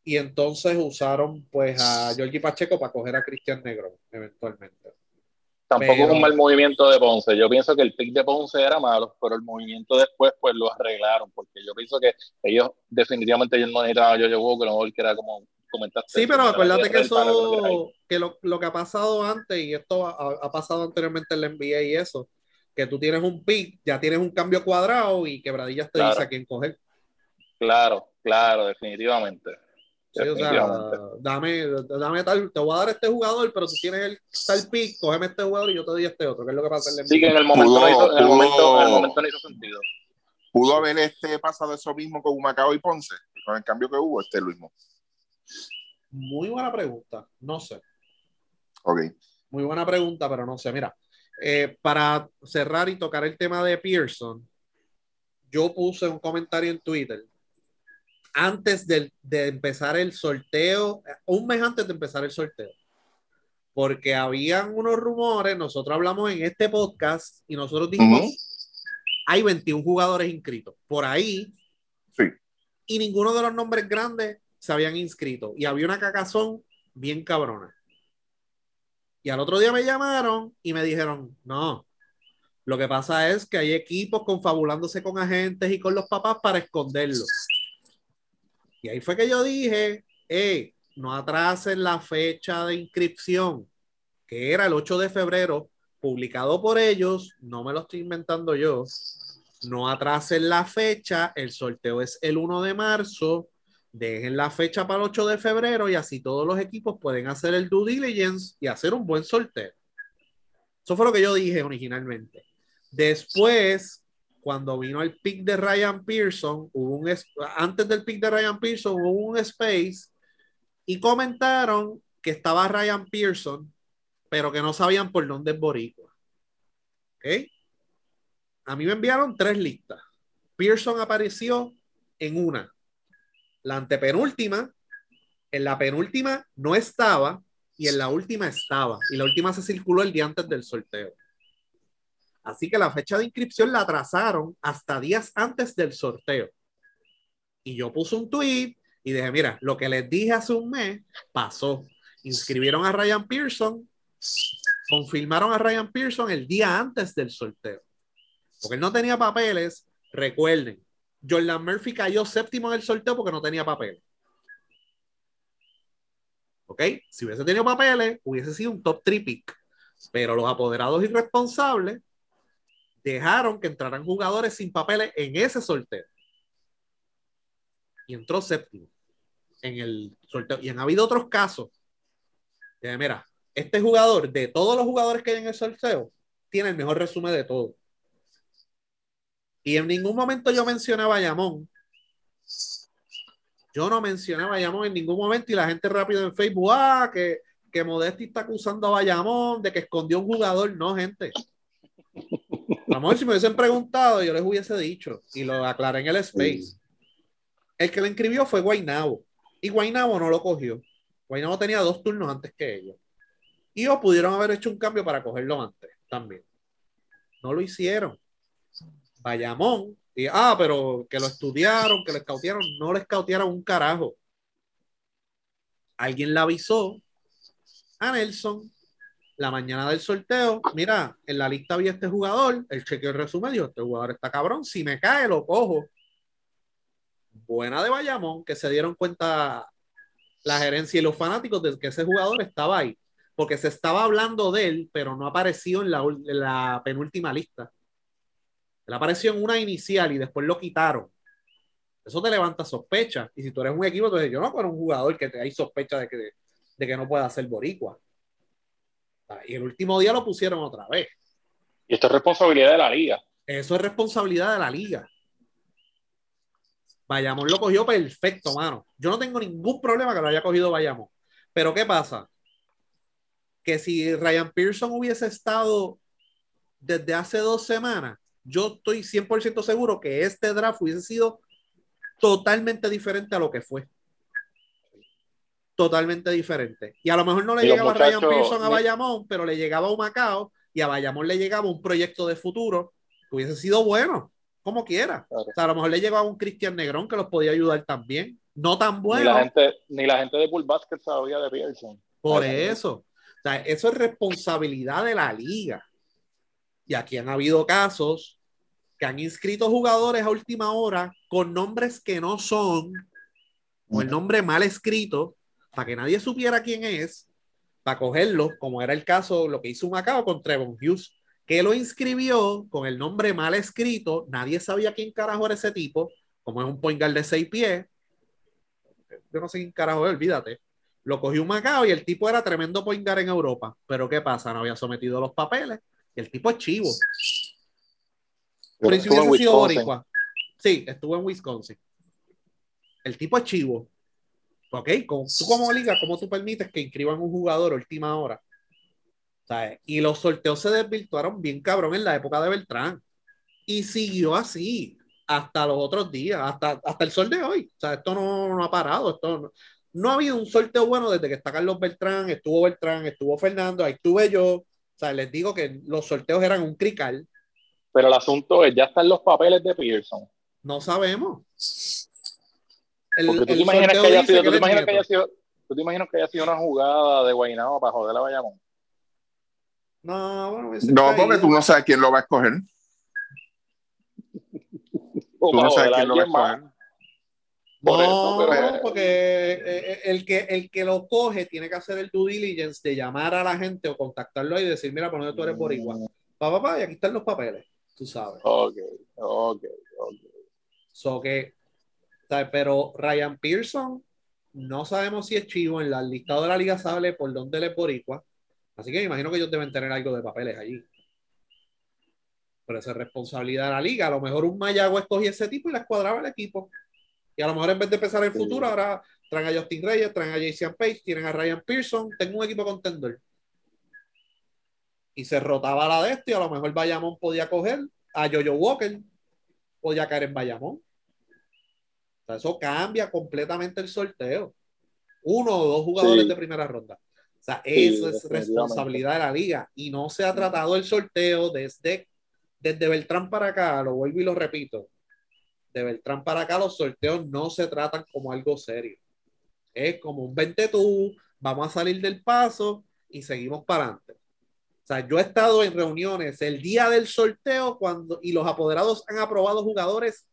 Y entonces usaron pues a Georgie Pacheco para coger a Cristian Negro, eventualmente. Tampoco es un mal movimiento de Ponce. Yo pienso que el pick de Ponce era malo, pero el movimiento después pues lo arreglaron, porque yo pienso que ellos definitivamente ellos no necesitaban a Jojo Walker, que era como Sí, pero acuérdate que eso, que lo, lo, que ha pasado antes, y esto ha, pasado anteriormente en la NBA y eso, que tú tienes un pick, ya tienes un cambio cuadrado y quebradillas te dice a quién coger. Claro, claro, definitivamente. Dame, dame tal, te voy a dar este jugador, pero tú tienes el tal pick, cógeme este jugador y yo te doy este otro, que es lo que pasa en la NBA. Sí, que en el momento, no hizo, en el momento, en el momento no hizo sentido. ¿Pudo haber este pasado eso mismo con Humacao y Ponce? Con el cambio que hubo, este mismo. Muy buena pregunta, no sé. Ok. Muy buena pregunta, pero no sé. Mira, eh, para cerrar y tocar el tema de Pearson, yo puse un comentario en Twitter antes de, empezar el sorteo, un mes antes de empezar el sorteo, porque habían unos rumores, nosotros hablamos en este podcast y nosotros dijimos, hay 21 jugadores inscritos, por ahí, sí. y ninguno de los nombres grandes se habían inscrito y había una cacazón bien cabrona. Y al otro día me llamaron y me dijeron, no, lo que pasa es que hay equipos confabulándose con agentes y con los papás para esconderlo. Y ahí fue que yo dije, hey, no atrasen la fecha de inscripción, que era el 8 de febrero, publicado por ellos, no me lo estoy inventando yo. No atrasen la fecha, el sorteo es el 1 de marzo dejen la fecha para el 8 de febrero y así todos los equipos pueden hacer el due diligence y hacer un buen sorteo. Eso fue lo que yo dije originalmente. Después, cuando vino el pick de Ryan Pearson, hubo un es- antes del pick de Ryan Pearson hubo un space y comentaron que estaba Ryan Pearson, pero que no sabían por dónde es Boricua. ¿Ok? A mí me enviaron tres listas. Pearson apareció en una. La antepenúltima, en la penúltima no estaba y en la última estaba. Y la última se circuló el día antes del sorteo. Así que la fecha de inscripción la atrasaron hasta días antes del sorteo. Y yo puse un tweet y dije, mira, lo que les dije hace un mes pasó. Inscribieron a Ryan Pearson, confirmaron a Ryan Pearson el día antes del sorteo. Porque él no tenía papeles. Recuerden, Jordan Murphy cayó séptimo en el sorteo porque no tenía papeles. ¿Ok? Si hubiese tenido papeles, hubiese sido un top 3 pick. Pero los apoderados irresponsables dejaron que entraran jugadores sin papeles en ese sorteo. Y entró séptimo en el sorteo. Y han habido otros casos. De, mira, este jugador, de todos los jugadores que hay en el sorteo, tiene el mejor resumen de todos. Y en ningún momento yo mencioné a Bayamón. Yo no mencioné a Bayamón en ningún momento y la gente rápido en Facebook, ah, que, que Modesti está acusando a Bayamón de que escondió un jugador. No, gente. Lo mejor si me hubiesen preguntado, yo les hubiese dicho y lo aclaré en el space. El que lo inscribió fue Guainabo y Guainabo no lo cogió. Guainabo tenía dos turnos antes que ellos. Y o pudieron haber hecho un cambio para cogerlo antes también. No lo hicieron. Bayamón, y ah, pero que lo estudiaron, que lo escautearon, no le escautearon un carajo. Alguien le avisó a Nelson la mañana del sorteo, mira, en la lista había este jugador, el chequeo resumen, dijo, este jugador está cabrón, si me cae lo cojo. Buena de Bayamón, que se dieron cuenta la gerencia y los fanáticos de que ese jugador estaba ahí, porque se estaba hablando de él, pero no apareció en la, en la penúltima lista. Él apareció en una inicial y después lo quitaron. Eso te levanta sospecha. Y si tú eres un equipo, dices, yo no con un jugador que te hay sospecha de que, de que no pueda ser boricua. Y el último día lo pusieron otra vez. Y esto es responsabilidad de la liga. Eso es responsabilidad de la liga. Bayamón lo cogió perfecto, mano. Yo no tengo ningún problema que lo haya cogido Bayamón. Pero ¿qué pasa? Que si Ryan Pearson hubiese estado desde hace dos semanas, yo estoy 100% seguro que este draft hubiese sido totalmente diferente a lo que fue. Totalmente diferente. Y a lo mejor no le Y los llegaba Ryan muchachos- Pearson a Bayamón, pero le llegaba a Humacao y a Bayamón le llegaba un proyecto de futuro que hubiese sido bueno, como quiera. Claro. O sea, a lo mejor le llegaba un Cristian Negrón que los podía ayudar también. No tan Ni, bueno. la gente, ni la gente de Bull Basket sabía de Pearson. Por eso. O sea, eso es responsabilidad de la liga. Y aquí han habido casos que han inscrito jugadores a última hora con nombres que no son, o el nombre mal escrito, para que nadie supiera quién es, para cogerlo, como era el caso, lo que hizo Macao con Trevon Hughes, que lo inscribió con el nombre mal escrito, nadie sabía quién carajo era ese tipo, como es un point guard de seis pies, yo no sé quién carajo es, olvídate. Lo cogió un Macao y el tipo era tremendo point guard en Europa. Pero ¿qué pasa? No había sometido los papeles y el tipo es chivo. Pero ¿y si Estuvo en hubiese sido boricua? Sí, estuvo en Wisconsin. El tipo es chivo. ¿Ok? Tú como liga, ¿cómo tú permites que inscriban un jugador última hora? ¿Sabes? Y los sorteos se desvirtuaron bien cabrón en la época de Beltrán. Y siguió así hasta los otros días, hasta, hasta el sol de hoy. O sea, esto no, no ha parado. Esto no, no ha habido un sorteo bueno desde que está Carlos Beltrán, estuvo Beltrán, estuvo Fernando, ahí estuve yo. O sea, les digo que los sorteos eran un crical. Pero el asunto es, ya están los papeles de Pearson. No sabemos. El, Porque tú te imaginas que haya sido, que tú te imaginas que haya sido, tú te imaginas que haya sido una jugada de Guaynabo para joder a Bayamón. No, bueno, hubiese No, porque tú no sabes quién lo va a escoger. O Tú no sabes quién lo va a más. escoger. Por no, eso, pero- porque eh, eh, el que, el que lo coge tiene que hacer el due diligence de llamar a la gente o contactarlo y decir, mira, por dónde tú eres boricua. Pa, pa, pa, y aquí están los papeles, tú sabes. Ok, ok, ok. So que, ¿sabes? Pero Ryan Pearson, no sabemos si es chivo. En la listado de la liga sale por dónde él es boricua. Así que me imagino que ellos deben tener algo de papeles allí. Pero esa es responsabilidad de la liga. A lo mejor un Mayagüez cogía ese tipo y la escuadraba el equipo. Y a lo mejor en vez de empezar el futuro, ahora traen a Justin Reyes, traen a Jason Page, tienen a Ryan Pearson. Tengo un equipo contender. Y se rotaba la de esto y a lo mejor Bayamón podía coger a Jojo Walker, podía caer en Bayamón. Sea, eso cambia completamente el sorteo. Uno o dos jugadores Sí. de primera ronda. O sea, Sí, eso es definitivamente. responsabilidad de la liga. Y no se ha tratado el sorteo desde, desde Beltrán para acá, lo vuelvo y lo repito. De Beltrán para acá, los sorteos no se tratan como algo serio. Es como un vente tú, vamos a salir del paso y seguimos para adelante. O sea, yo he estado en reuniones el día del sorteo cuando, y los apoderados han aprobado jugadores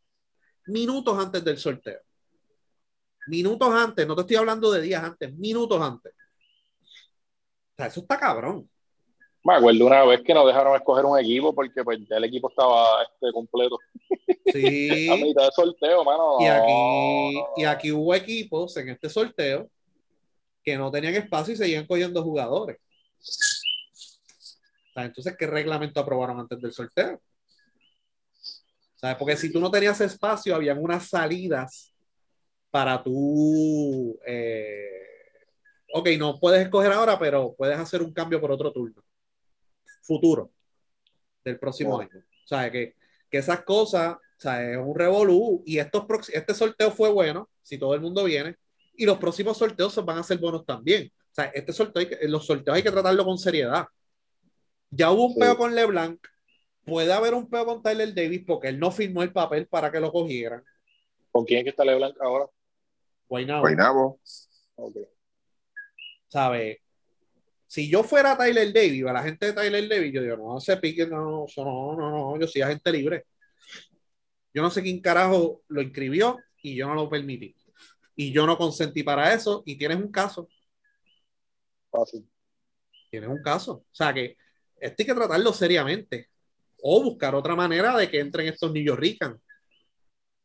minutos antes del sorteo. Minutos antes, no te estoy hablando de días antes, minutos antes. O sea, eso está cabrón. Me acuerdo una vez que nos dejaron escoger un equipo porque pues, el equipo estaba este, completo. Sí. [LAUGHS] A mitad de sorteo, mano. Y aquí, y aquí hubo equipos en este sorteo que no tenían espacio y seguían cogiendo jugadores. O sea, entonces, ¿qué reglamento aprobaron antes del sorteo? ¿Sabes? Porque si tú no tenías espacio, habían unas salidas para tú. eh, ok, no puedes escoger ahora, pero puedes hacer un cambio por otro turno. Futuro del próximo año. O sea, que, que esas cosas, o sea, es un revolú. Y estos este sorteo fue bueno, si todo el mundo viene. Y los próximos sorteos van a ser buenos también. O sea, este sorteo, hay que- los sorteos hay que tratarlo con seriedad. Ya hubo un Sí. peo con LeBlanc. Puede haber un peo con Tyler Davis porque él no firmó el papel para que lo cogieran. ¿Con quién es que está LeBlanc ahora? Guaynabo. Guaynabo. Ok. ¿sabe? Si yo fuera Tyler Davis, a la gente de Tyler Davis, yo digo, no se pique, no, no, no, no, yo soy agente libre. Yo no sé quién carajo lo inscribió y yo no lo permití. Y yo no consentí para eso y tienes un caso, Fácil. tienes un caso. O sea que esto hay que tratarlo seriamente o buscar otra manera de que entren estos niños ricas.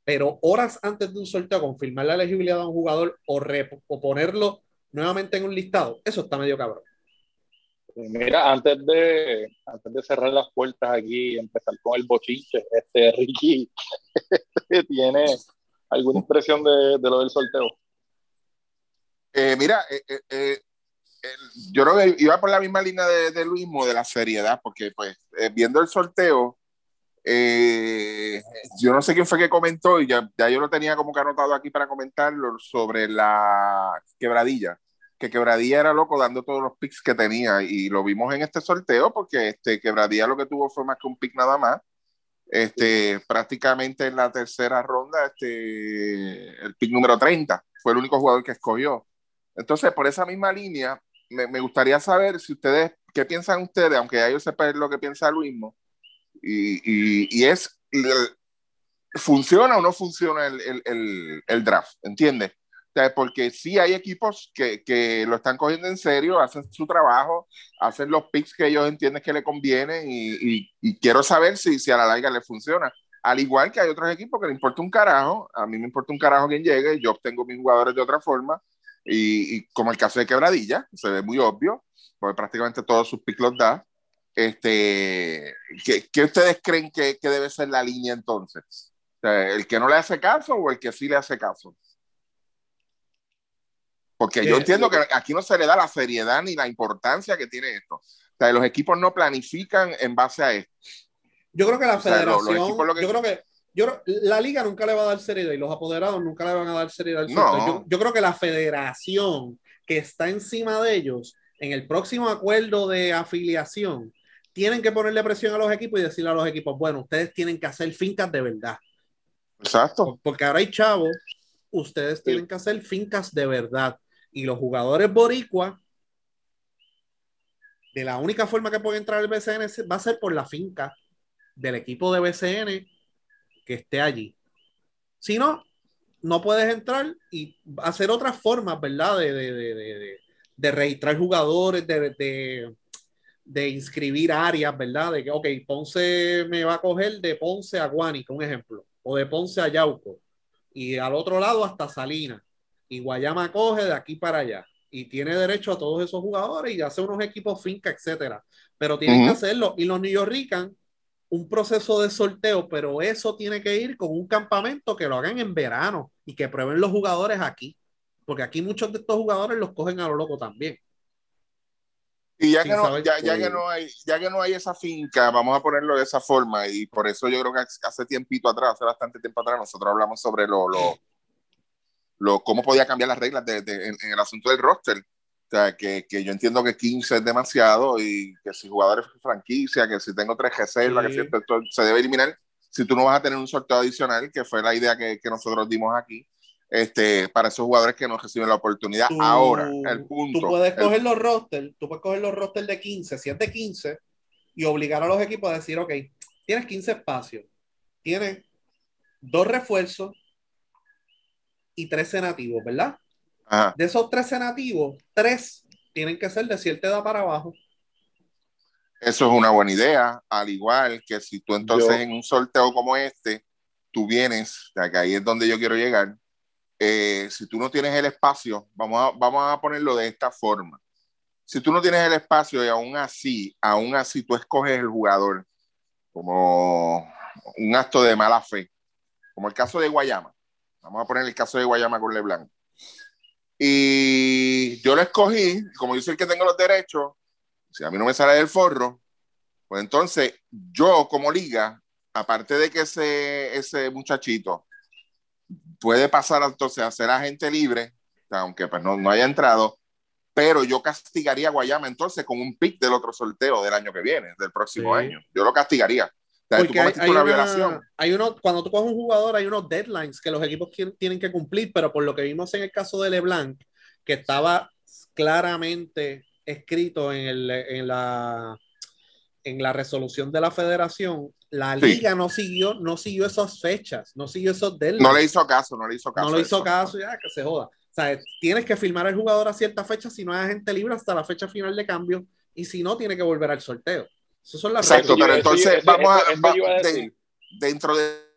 Pero horas antes de un sorteo, confirmar la elegibilidad de un jugador o, o ponerlo nuevamente en un listado, eso está medio cabrón. Mira, antes de, antes de cerrar las puertas aquí y empezar con el bochinche, este Ricky [LAUGHS] tiene alguna impresión de, de lo del sorteo. Eh, mira, eh, eh, eh, yo creo que iba por la misma línea de, de Luismo, de la seriedad, porque pues eh, viendo el sorteo, eh, yo no sé quién fue que comentó, y ya, ya yo lo tenía como que anotado aquí para comentarlo, sobre la quebradilla, que quebradilla era loco dando todos los picks que tenía, y lo vimos en este sorteo, porque este, quebradilla lo que tuvo fue más que un pick nada más. Este, prácticamente en la tercera ronda, este, el pick número 30 fue el único jugador que escogió. Entonces, por esa misma línea, me, gustaría saber si ustedes, ¿qué piensan ustedes? Aunque ya yo sepa lo que piensa Luismo, y, y, y es, ¿funciona o no funciona el, el, el, draft? ¿Entiendes? O porque sí hay equipos que, que lo están cogiendo en serio, hacen su trabajo, hacen los picks que ellos entienden que le convienen y, y, quiero saber si, si a la larga le funciona. Al igual que hay otros equipos que le importa un carajo, a mí me importa un carajo quien llegue, yo obtengo mis jugadores de otra forma, y, y como el caso de Quebradilla, se ve muy obvio, porque prácticamente todos sus picks los da. Este, ¿qué, qué ustedes creen que, que, debe ser la línea entonces? O sea, ¿El que no le hace caso o el que sí le hace caso? Porque yo entiendo que aquí no se le da la seriedad ni la importancia que tiene esto. O sea, los equipos no planifican en base a esto. Yo creo que la o sea, federación, los, los yo creo que yo, la liga nunca le va a dar seriedad y los apoderados nunca le van a dar seriedad. Al no. yo, yo, creo que la federación que está encima de ellos en el próximo acuerdo de afiliación tienen que ponerle presión a los equipos y decirle a los equipos, bueno, ustedes tienen que hacer fincas de verdad. Exacto. Porque ahora hay chavos, ustedes tienen que hacer fincas de verdad. Y los jugadores boricua, de la única forma que pueden entrar al BCN va a ser por la finca del equipo de BCN que esté allí. Si no, no puedes entrar y hacer otras formas, ¿verdad? De, de, de, de, registrar jugadores, de, de, inscribir áreas, ¿verdad? De que, ok, Ponce me va a coger de Ponce a Guánica, un ejemplo, o de Ponce a Yauco, y al otro lado hasta Salinas, y Guayama coge de aquí para allá. y tiene derecho a todos esos jugadores y hace unos equipos finca, etcétera. Pero tienen que hacerlo. Y los New York un proceso de sorteo, pero eso tiene que ir con un campamento que lo hagan en verano y que prueben los jugadores aquí, porque aquí muchos de estos jugadores los cogen a lo loco también. Y ya que, no, ya, que no hay, ya que no hay esa finca, vamos a ponerlo de esa forma, y por eso yo creo que hace tiempito atrás, hace bastante tiempo atrás, nosotros hablamos sobre lo, lo, lo cómo podía cambiar las reglas de, en, en, el asunto del roster o sea, que, que, yo entiendo que 15 es demasiado y que si jugadores franquicia, que si tengo tres reservas, sí. que si esto, se debe eliminar si tú no vas a tener un sorteo adicional, que fue la idea que, que nosotros dimos aquí, este, para esos jugadores que no reciben la oportunidad. Tú, Ahora, el punto. Tú puedes el, coger los rosters, tú puedes coger los rosters de 15, si es de 15, y obligar a los equipos a decir, ok, tienes 15 espacios, tienes dos refuerzos y tres nativos, ¿verdad? Ajá. De esos 13 nativos, tres tienen que ser de cierta edad para abajo. Eso es una buena idea, al igual que si tú entonces yo, en un sorteo como este, tú vienes, que ahí es donde yo quiero llegar, eh, si tú no tienes el espacio, vamos a, vamos a ponerlo de esta forma. Si tú no tienes el espacio y aún así, aún así tú escoges el jugador como un acto de mala fe, como el caso de Guayama. Vamos a poner el caso de Guayama con LeBlanc. Y yo lo escogí, como yo soy el que tengo los derechos, si a mí no me sale del forro, pues entonces yo como liga, aparte de que ese, ese muchachito puede pasar entonces a ser agente libre, aunque pues no, no haya entrado, pero yo castigaría a Guayama entonces con un pick del otro sorteo del año que viene, del próximo sí. año. Yo lo castigaría. Porque hay, hay, una, violación. hay uno, cuando tú coges un jugador, hay unos deadlines que los equipos tienen que cumplir, pero por lo que vimos en el caso de LeBlanc, que estaba claramente escrito en, el, en, la, en la resolución de la federación, la liga sí. no siguió, no siguió esas fechas, no siguió esos deadlines. No le hizo caso, no le hizo caso. No le hizo caso, ya que se joda. O sea, tienes que firmar al jugador a cierta fecha si no hay agente libre hasta la fecha final de cambio y si no, tiene que volver al sorteo. Esas son las Exacto, reglas. pero entonces vamos a, va, de, dentro de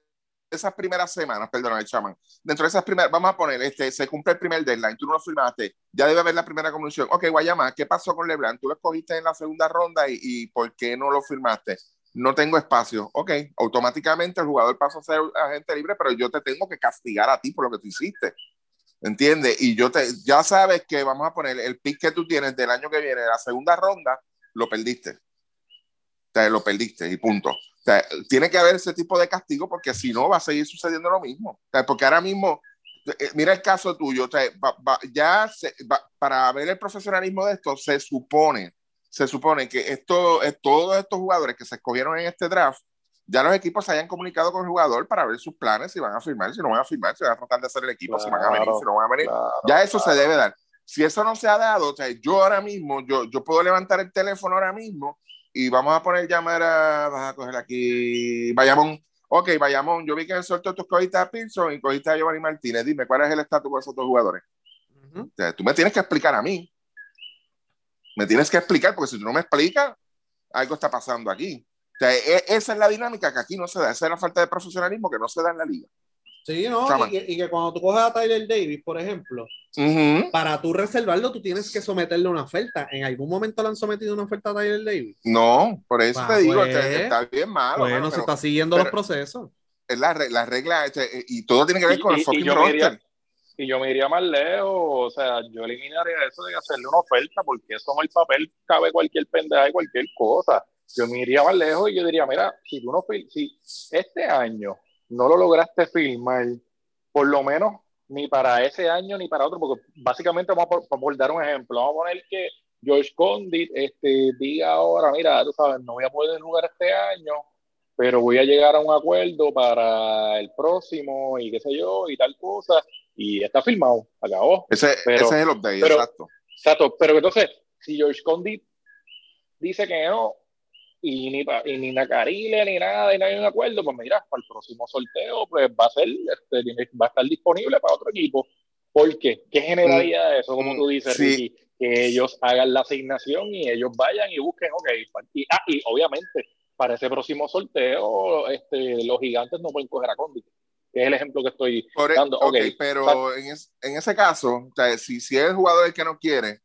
esas primeras semanas, perdón, el chaman, dentro de esas primeras, vamos a poner, este, se cumple el primer deadline, tú no lo firmaste, ya debe haber la primera comunicación. Ok, Guayama, ¿qué pasó con LeBlanc? Tú lo escogiste en la segunda ronda y, y ¿por qué no lo firmaste? No tengo espacio. Ok, automáticamente el jugador pasa a ser agente libre, pero yo te tengo que castigar a ti por lo que tú hiciste. ¿Entiendes? Y yo te, ya sabes que vamos a poner el pick que tú tienes del año que viene, la segunda ronda, lo perdiste sea, lo perdiste y punto. O sea, tiene que haber ese tipo de castigo porque si no va a seguir sucediendo lo mismo. O sea, porque ahora mismo, eh, mira el caso tuyo, o sea, va, va, ya se, para ver el profesionalismo de esto, se supone, se supone que esto, eh, todos estos jugadores que se escogieron en este draft, ya los equipos se hayan comunicado con el jugador para ver sus planes, si van a firmar, si no van a firmar, si van a tratar de hacer el equipo, claro, si van a venir, si no van a venir. Claro, ya eso claro. se debe dar. Si eso no se ha dado, o sea, yo ahora mismo, yo, yo puedo levantar el teléfono ahora mismo y vamos a poner llamar a, vas a coger aquí, Bayamón. Ok, Bayamón, yo vi que sorteo tú cogiste a Pinson y cogiste a Giovanni Martínez. Dime, ¿cuál es el estatus con esos dos jugadores? Uh -huh. o sea, tú me tienes que explicar a mí. Me tienes que explicar, porque si tú no me explicas, algo está pasando aquí. O sea, e esa es la dinámica que aquí no se da. Esa es la falta de profesionalismo que no se da en la liga. Sí, no, y que, y que, cuando tú coges a Tyler Davis, por ejemplo, uh -huh. para tú reservarlo, tú tienes que someterle una oferta. ¿En algún momento le han sometido una oferta a Tyler Davis? No, por eso bah, te digo, pues, está bien malo. Bueno, bueno se está siguiendo pero, los procesos. Es la, la regla, este, y todo tiene que ver y, con el fucking y roster. Y yo me iría más lejos, o sea, yo eliminaría eso de hacerle una oferta, porque eso en el papel cabe cualquier pendeja y cualquier cosa. Yo me iría más lejos y yo diría, mira, si tú no, si este año no lo lograste filmar, por lo menos ni para ese año ni para otro, porque básicamente vamos a, por, dar un ejemplo, vamos a poner que George Condit este, diga ahora, mira, tú sabes, no voy a poder jugar este año, pero voy a llegar a un acuerdo para el próximo y qué sé yo, y tal cosa, y está firmado, acabó. Ese, pero, ese es el update, pero, exacto. Exacto, pero entonces, si George Condit dice que no, y ni, y ni Nacarile ni nada, y no hay un acuerdo, pues mira, para el próximo sorteo, pues va a ser, este, va a estar disponible para otro equipo. ¿Por qué? ¿Qué generaría mm, eso, como tú dices, sí. Ricky? Que ellos hagan la asignación y ellos vayan y busquen, ok, y, ah, y obviamente para ese próximo sorteo, este, los gigantes no pueden coger a Condit. que es el ejemplo que estoy Por e- dando. ok, Ok, pero en, es- en ese caso, o sea, si, si es el jugador el que no quiere,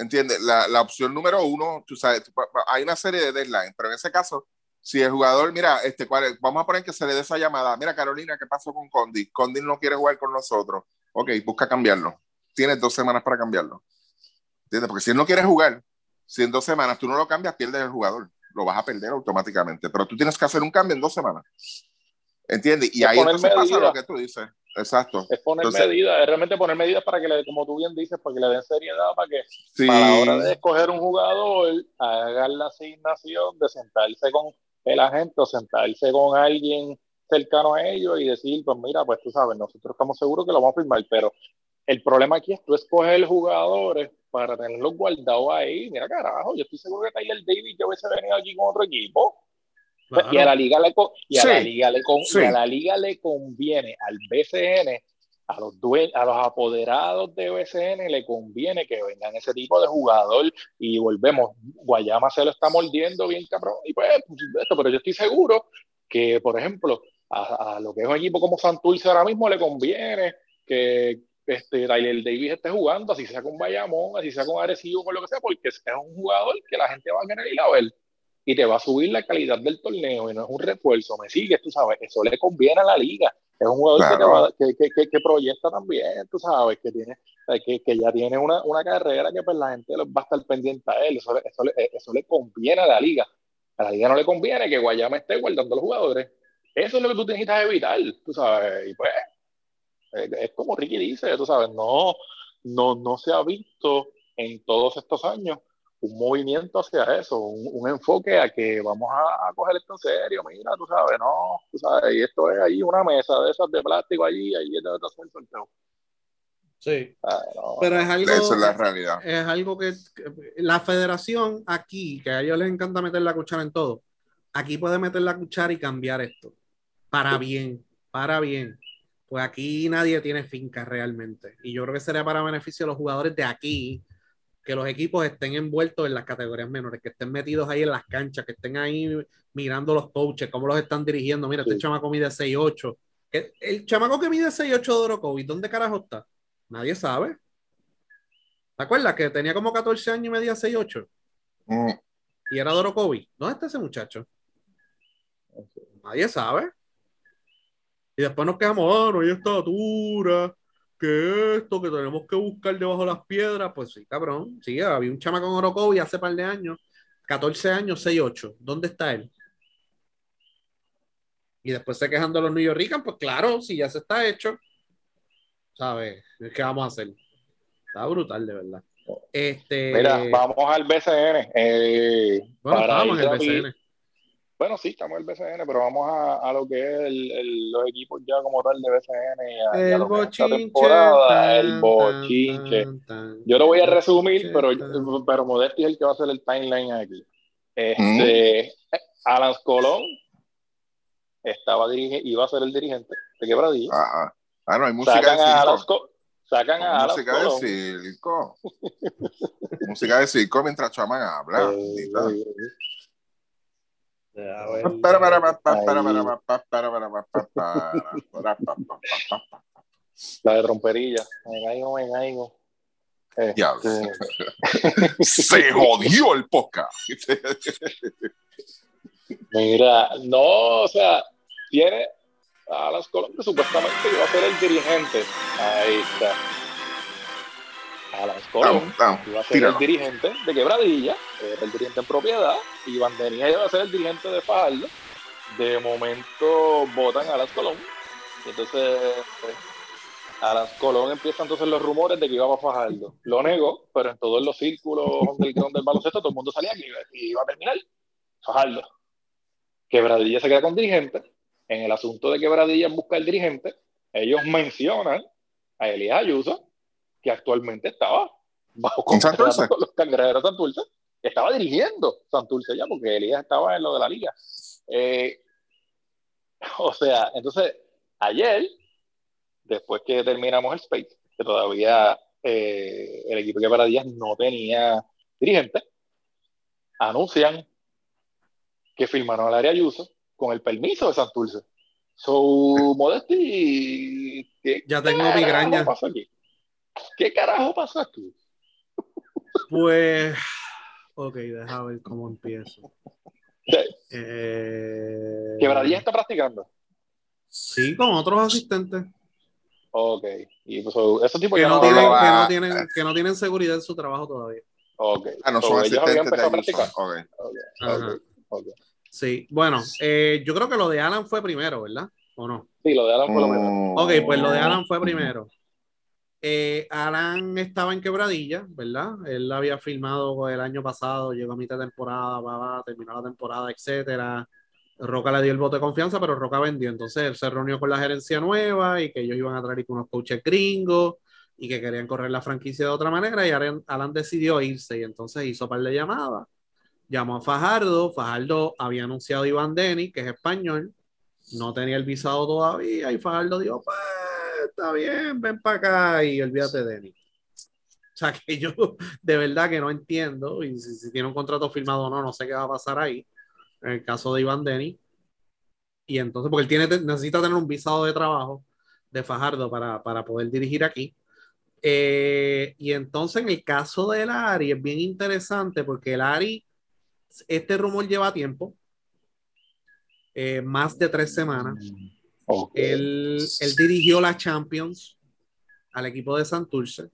¿entiendes? La, la opción número uno, tú sabes, tú- hay una serie de deadlines, pero en ese caso, si el jugador, mira, este, cuál vamos a poner que se le dé esa llamada, mira Carolina, ¿qué pasó con Condi? Condi no quiere jugar con nosotros. Ok, busca cambiarlo. Tienes dos semanas para cambiarlo. ¿Entiendes? Porque si él no quiere jugar, si en dos semanas tú no lo cambias, pierdes el jugador. Lo vas a perder automáticamente. Pero tú tienes que hacer un cambio en dos semanas. ¿Entiendes? Y ahí entonces pasa lo que tú dices. Exacto. es poner Entonces- medidas, es realmente poner medidas para que, le, como tú bien dices, para que le den seriedad, para que Sí. a la hora de escoger un jugador, hagan la asignación de sentarse con el agente o sentarse con alguien cercano a ellos y decir, pues mira, pues tú sabes, nosotros estamos seguros que lo vamos a firmar, pero el problema aquí es tú escoger jugadores para tenerlos guardados ahí. Mira, carajo, yo estoy seguro que Tyler Davis yo hubiese venido aquí con otro equipo. Claro. Y a la liga le y a Sí. la liga le Sí. y a la liga le conviene al BCN a los a los apoderados de BCN le conviene que vengan ese tipo de jugador y volvemos Guayama se lo está mordiendo bien cabrón y pues esto, pero yo estoy seguro que por ejemplo a, a lo que es un equipo como Santurce ahora mismo le conviene que este Tyler Davis esté jugando así sea con Bayamón así sea con Arecibo con lo que sea porque es un jugador que la gente va a querer ir a ver y te va a subir la calidad del torneo y no es un refuerzo, me sigues, tú sabes, eso le conviene a la liga. Es un jugador que, te va- que, que, que, que proyecta también, tú sabes, que tiene eh, que, que ya tiene una, una carrera que pues la gente va a estar pendiente a él, eso, le- eso, eso le conviene a la liga. A la liga no le conviene que Guayama esté guardando los jugadores. Eso es lo que tú necesitas evitar, tú sabes, y pues eh, es como Ricky dice, tú sabes, no, no, no se ha visto en todos estos años un movimiento hacia eso, un, un enfoque a que vamos a, a coger esto en serio, mira, tú sabes, no, tú sabes, y esto es ahí una mesa de esas de plástico allí, ahí es donde hacen el sorteo. Sí. Ah, no. Pero es algo. Esa es la realidad. es algo que, que la federación aquí, que a ellos les encanta meter la cuchara en todo, aquí puede meter la cuchara y cambiar esto. Para bien, para bien. Pues aquí nadie tiene finca realmente. Y yo creo que sería para beneficio de los jugadores de aquí, que los equipos estén envueltos en las categorías menores, que estén metidos ahí en las canchas, que estén ahí mirando los coaches, cómo los están dirigiendo. Mira, este Sí. chamaco mide 6'8". El, el chamaco que mide 6'8 de Orocovi, ¿dónde carajo está? Nadie sabe. ¿Te acuerdas que tenía como 14 años y medía 6'8"? Mm, Y era Dorokovic. ¿Dónde está ese muchacho? Nadie sabe. Y después nos quejamos, ah, no hay estatura, que esto, que tenemos que buscar debajo de las piedras. Pues sí, cabrón. Sí, había un chama con Orokovic hace par de años, 14 años, 6'8". ¿Dónde está él? Y después se quejan de los New York pues claro, si ya se está hecho, ¿sabes? ¿Qué vamos a hacer? Está brutal, de verdad. Este, Mira, vamos al BCN. eh, bueno, para estábamos en el. BCN. Bueno, sí, estamos en el BCN, pero vamos a, a lo que es el- el- los equipos ya como tal de BCN. y a- El lo que es esta bochinche. temporada, tan, el bochinche. tan, tan, Yo lo voy a resumir, pero, pero Modesti es el que va a hacer el timeline aquí. Este, Alan Colón estaba dirige, iba a ser el dirigente de Quebradilla. ah, ah. Ah, no, hay música sacan de a Alan, circo. Co- sacan a Alan Música de circo. [LAUGHS] música de circo mientras Chaman habla. Eh, La de tromperilla. Me caigo, me caigo. Ya. Este, [LAUGHS] Se jodió el podcast. Mira, no, o sea, tiene a Colón que supuestamente iba a ser el dirigente. Ahí está. Alan Colón Vamos, iba a ser tíralo. el dirigente de Quebradilla, era el dirigente en propiedad, y Bandenía iba a ser el dirigente de Fajardo. De momento votan a Alan Colón. Y entonces eh, Alan Colón empiezan entonces los rumores de que iba para Fajardo. Lo negó, pero en todos los círculos underground del baloncesto todo el mundo salía que iba, iba a terminar Fajardo. Quebradilla se queda con dirigente. En el asunto de Quebradilla en busca del dirigente, ellos mencionan a Elías Ayuso, que actualmente estaba bajo ¿Con contrato con los cangrejeros de Santurce, que estaba dirigiendo Santurce ya, porque Elías estaba en lo de la liga. Eh, [LAUGHS] o sea, entonces, ayer, después que terminamos el Space, que todavía eh, el equipo de Quebradillas no tenía dirigente, anuncian que firmaron al área Ayuso con el permiso de Santurce. So, Modesti, ¿qué Ya tengo migraña. pasó aquí? ¿Qué carajo pasó aquí? Pues, ok, deja ver cómo empiezo. Sí. Eh, Quebradilla está practicando. Sí, con otros asistentes Ok. Y pues, so, esos tipos que ya no, no, tienen, que, no tienen, que no tienen seguridad en su trabajo todavía. Ok. Ah, no So, son ellos habían asistentes de empezado a practicar. Ok. Ok, Ajá. ok, ok. Sí, bueno, eh, yo creo que lo de Alan fue primero, ¿verdad? ¿O no? Sí, lo de Alan fue lo primero. Mm. Ok, pues lo de Alan fue primero. Eh, Alan estaba en quebradilla, ¿verdad? Él había filmado el año pasado, llegó a mitad de temporada, va, terminó la temporada, etcétera. Roca le dio el voto de confianza, pero Roca vendió. Entonces él se reunió con la gerencia nueva y que ellos iban a traer unos coaches gringos y que querían correr la franquicia de otra manera. Y Alan, decidió irse y entonces hizo par de llamadas. Llamó a Fajardo. Fajardo había anunciado a Iván Denis, que es español. No tenía el visado todavía. Y Fajardo dijo: Pues está bien, ven para acá y olvídate de Denis. O sea que yo de verdad que no entiendo. Y si, si tiene un contrato firmado o no, no sé qué va a pasar ahí en el caso de Iván Denis. Y entonces, porque él tiene, necesita tener un visado de trabajo de Fajardo para, para poder dirigir aquí. Eh, y entonces, en el caso del Ari, es bien interesante porque el Ari, este rumor lleva tiempo, eh, más de tres semanas. Ok. Él, él dirigió la Champions al equipo de Santurce.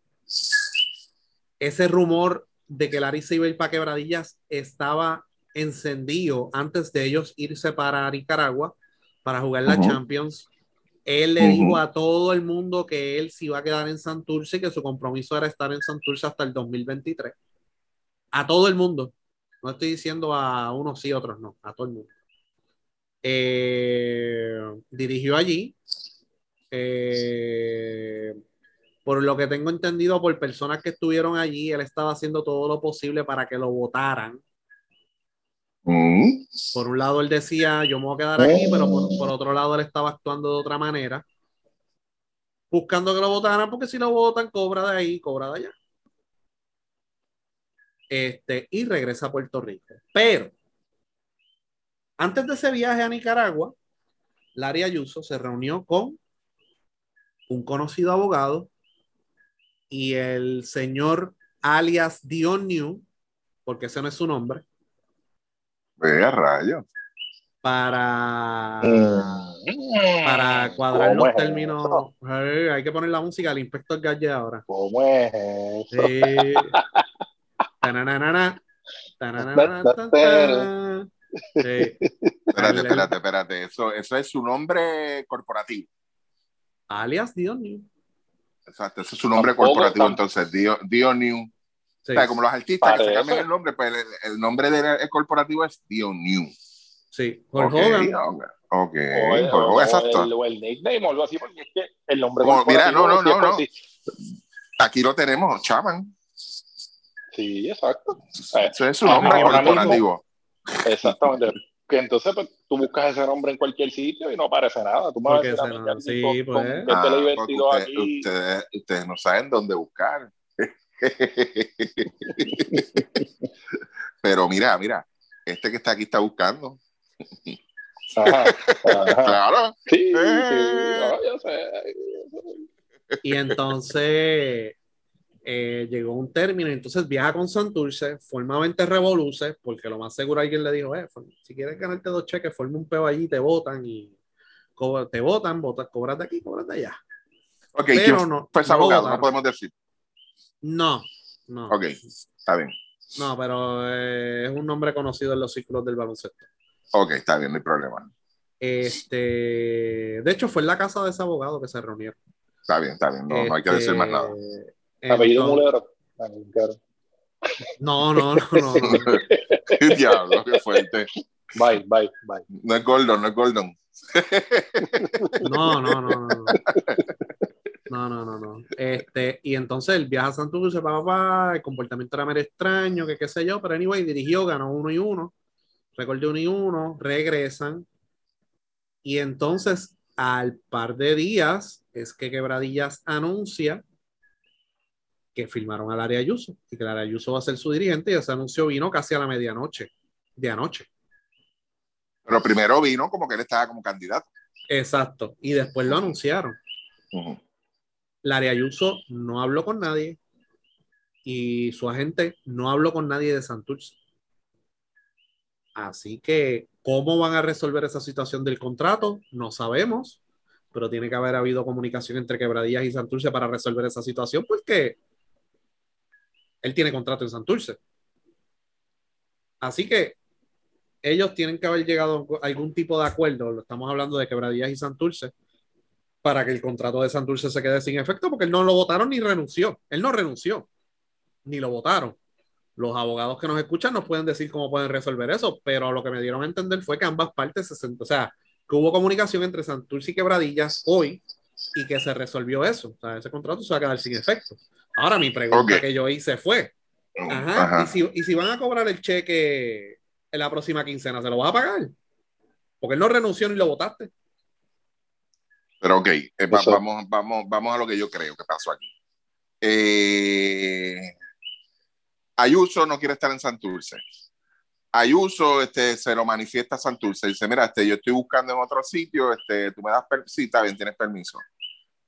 Ese rumor de que Larry se iba a ir para Quebradillas estaba encendido antes de ellos irse para Nicaragua para jugar la. Champions. Él le dijo a todo el mundo que él se iba a quedar en Santurce y que su compromiso era estar en Santurce hasta el 2023. A todo el mundo. No estoy diciendo a unos sí, otros no, a todo el mundo. Eh, dirigió allí. Eh, por lo que tengo entendido por personas que estuvieron allí, él estaba haciendo todo lo posible para que lo votaran. Mm. Por un lado él decía, yo me voy a quedar aquí, pero por, por otro lado él estaba actuando de otra manera, buscando que lo votaran, porque si lo votan, cobra de ahí, cobra de allá. Este, y regresa a Puerto Rico. Pero, antes de ese viaje a Nicaragua, Larry Ayuso se reunió con un conocido abogado y el señor alias Dion New, porque ese no es su nombre, Vea, rayo. para, Mm. para cuadrar ¿Cómo los es términos. hay que poner la música al inspector Gadget ahora. ¿Cómo es eso? Sí. [LAUGHS] Tananana, tananana, tan, tan. Sí. Espérate, espérate, espérate. Eso, eso es su nombre corporativo. Alias Dion New. Exacto, ese es su nombre Tampoco, corporativo. Entonces, Dio, Dio New. Sí. O sea, como los artistas que se cambian el nombre, pues el, el nombre del el corporativo es Dio New. Sí. Hulk Ok, Hogan. ok, Hogan, o exacto. el, o el nickname o algo así, porque es que el nombre Como, mira, no, no, no, no. Aquí lo tenemos, Chaman. Sí, exacto. Eh, Ese es su ah, nombre corporativo. Exactamente. Que entonces pues, tú buscas ese nombre en cualquier sitio y no aparece nada. Tú me vas a decir no- sí, con- pues. con Ah, ley porque 22 usted- aquí. ustedes, ustedes no saben dónde buscar. Pero mira, mira, este que está aquí está buscando. Ajá, [LAUGHS] ajá. Claro. Sí, sí, Eh. no, yo sé. Y entonces eh, llegó un término, y entonces viaja con Santurce, forma 20 revoluces, porque lo más seguro alguien le dijo, eh, si quieres ganarte dos cheques, forma un peo allí, te votan y te votan, votas, cobras de aquí, cobras de allá. Ok, Pero ¿quién no, fue no abogado? No podemos decir. No, no. Ok, está bien. No, pero eh, es un nombre conocido en los círculos del baloncesto. Ok, está bien, no hay problema. Este, de hecho, fue en la casa de ese abogado que se reunieron. Está bien, está bien. No, no hay que Este, decir más nada. Apellido Mulero. Ah. No, no, no, no. [LAUGHS] no. Diablo, qué fuerte. Bye, bye, bye. No es Gordon, no es Gordon. No, no, no, no. no. No, no, no, no. Este, y entonces él viaja a Santurce, papá, papá, el comportamiento era medio extraño, que qué sé yo, pero anyway, dirigió, ganó uno y uno, récord de uno y uno, regresan. Y entonces, al par de días, es que Quebradillas anuncia que firmaron al área Ayuso y que el área Ayuso va a ser su dirigente y ese anuncio vino casi a la medianoche de anoche. Pero primero vino como que él estaba como candidato. Exacto. Y después lo anunciaron. Ujú. Larry Ayuso no habló con nadie y su agente no habló con nadie de Santurce. Así que, ¿cómo van a resolver esa situación del contrato? No sabemos, pero tiene que haber habido comunicación entre Quebradillas y Santurce para resolver esa situación, porque él tiene contrato en Santurce. Así que ellos tienen que haber llegado a algún tipo de acuerdo, lo estamos hablando de Quebradillas y Santurce, para que el contrato de Santurce se quede sin efecto, porque él no lo votaron ni renunció. Él no renunció, ni lo votaron. Los abogados que nos escuchan nos pueden decir cómo pueden resolver eso, pero lo que me dieron a entender fue que ambas partes se sent- o sea, que hubo comunicación entre Santurce y Quebradillas hoy y que se resolvió eso. O sea, ese contrato se va a quedar sin efecto. Ahora mi pregunta que yo hice fue, ajá, Ajá. ¿y, si, y si van a cobrar el cheque en la próxima quincena, ¿se lo vas a pagar? Porque él no renunció ni lo votaste. Pero ok, eh, va- vamos, vamos, vamos a lo que yo creo que pasó aquí. Eh, Ayuso no quiere estar en Santurce. Ayuso este, se lo manifiesta a Santurce. Dice, mira, este, yo estoy buscando en otro sitio, este, tú me das permiso. Sí, está bien, tienes permiso.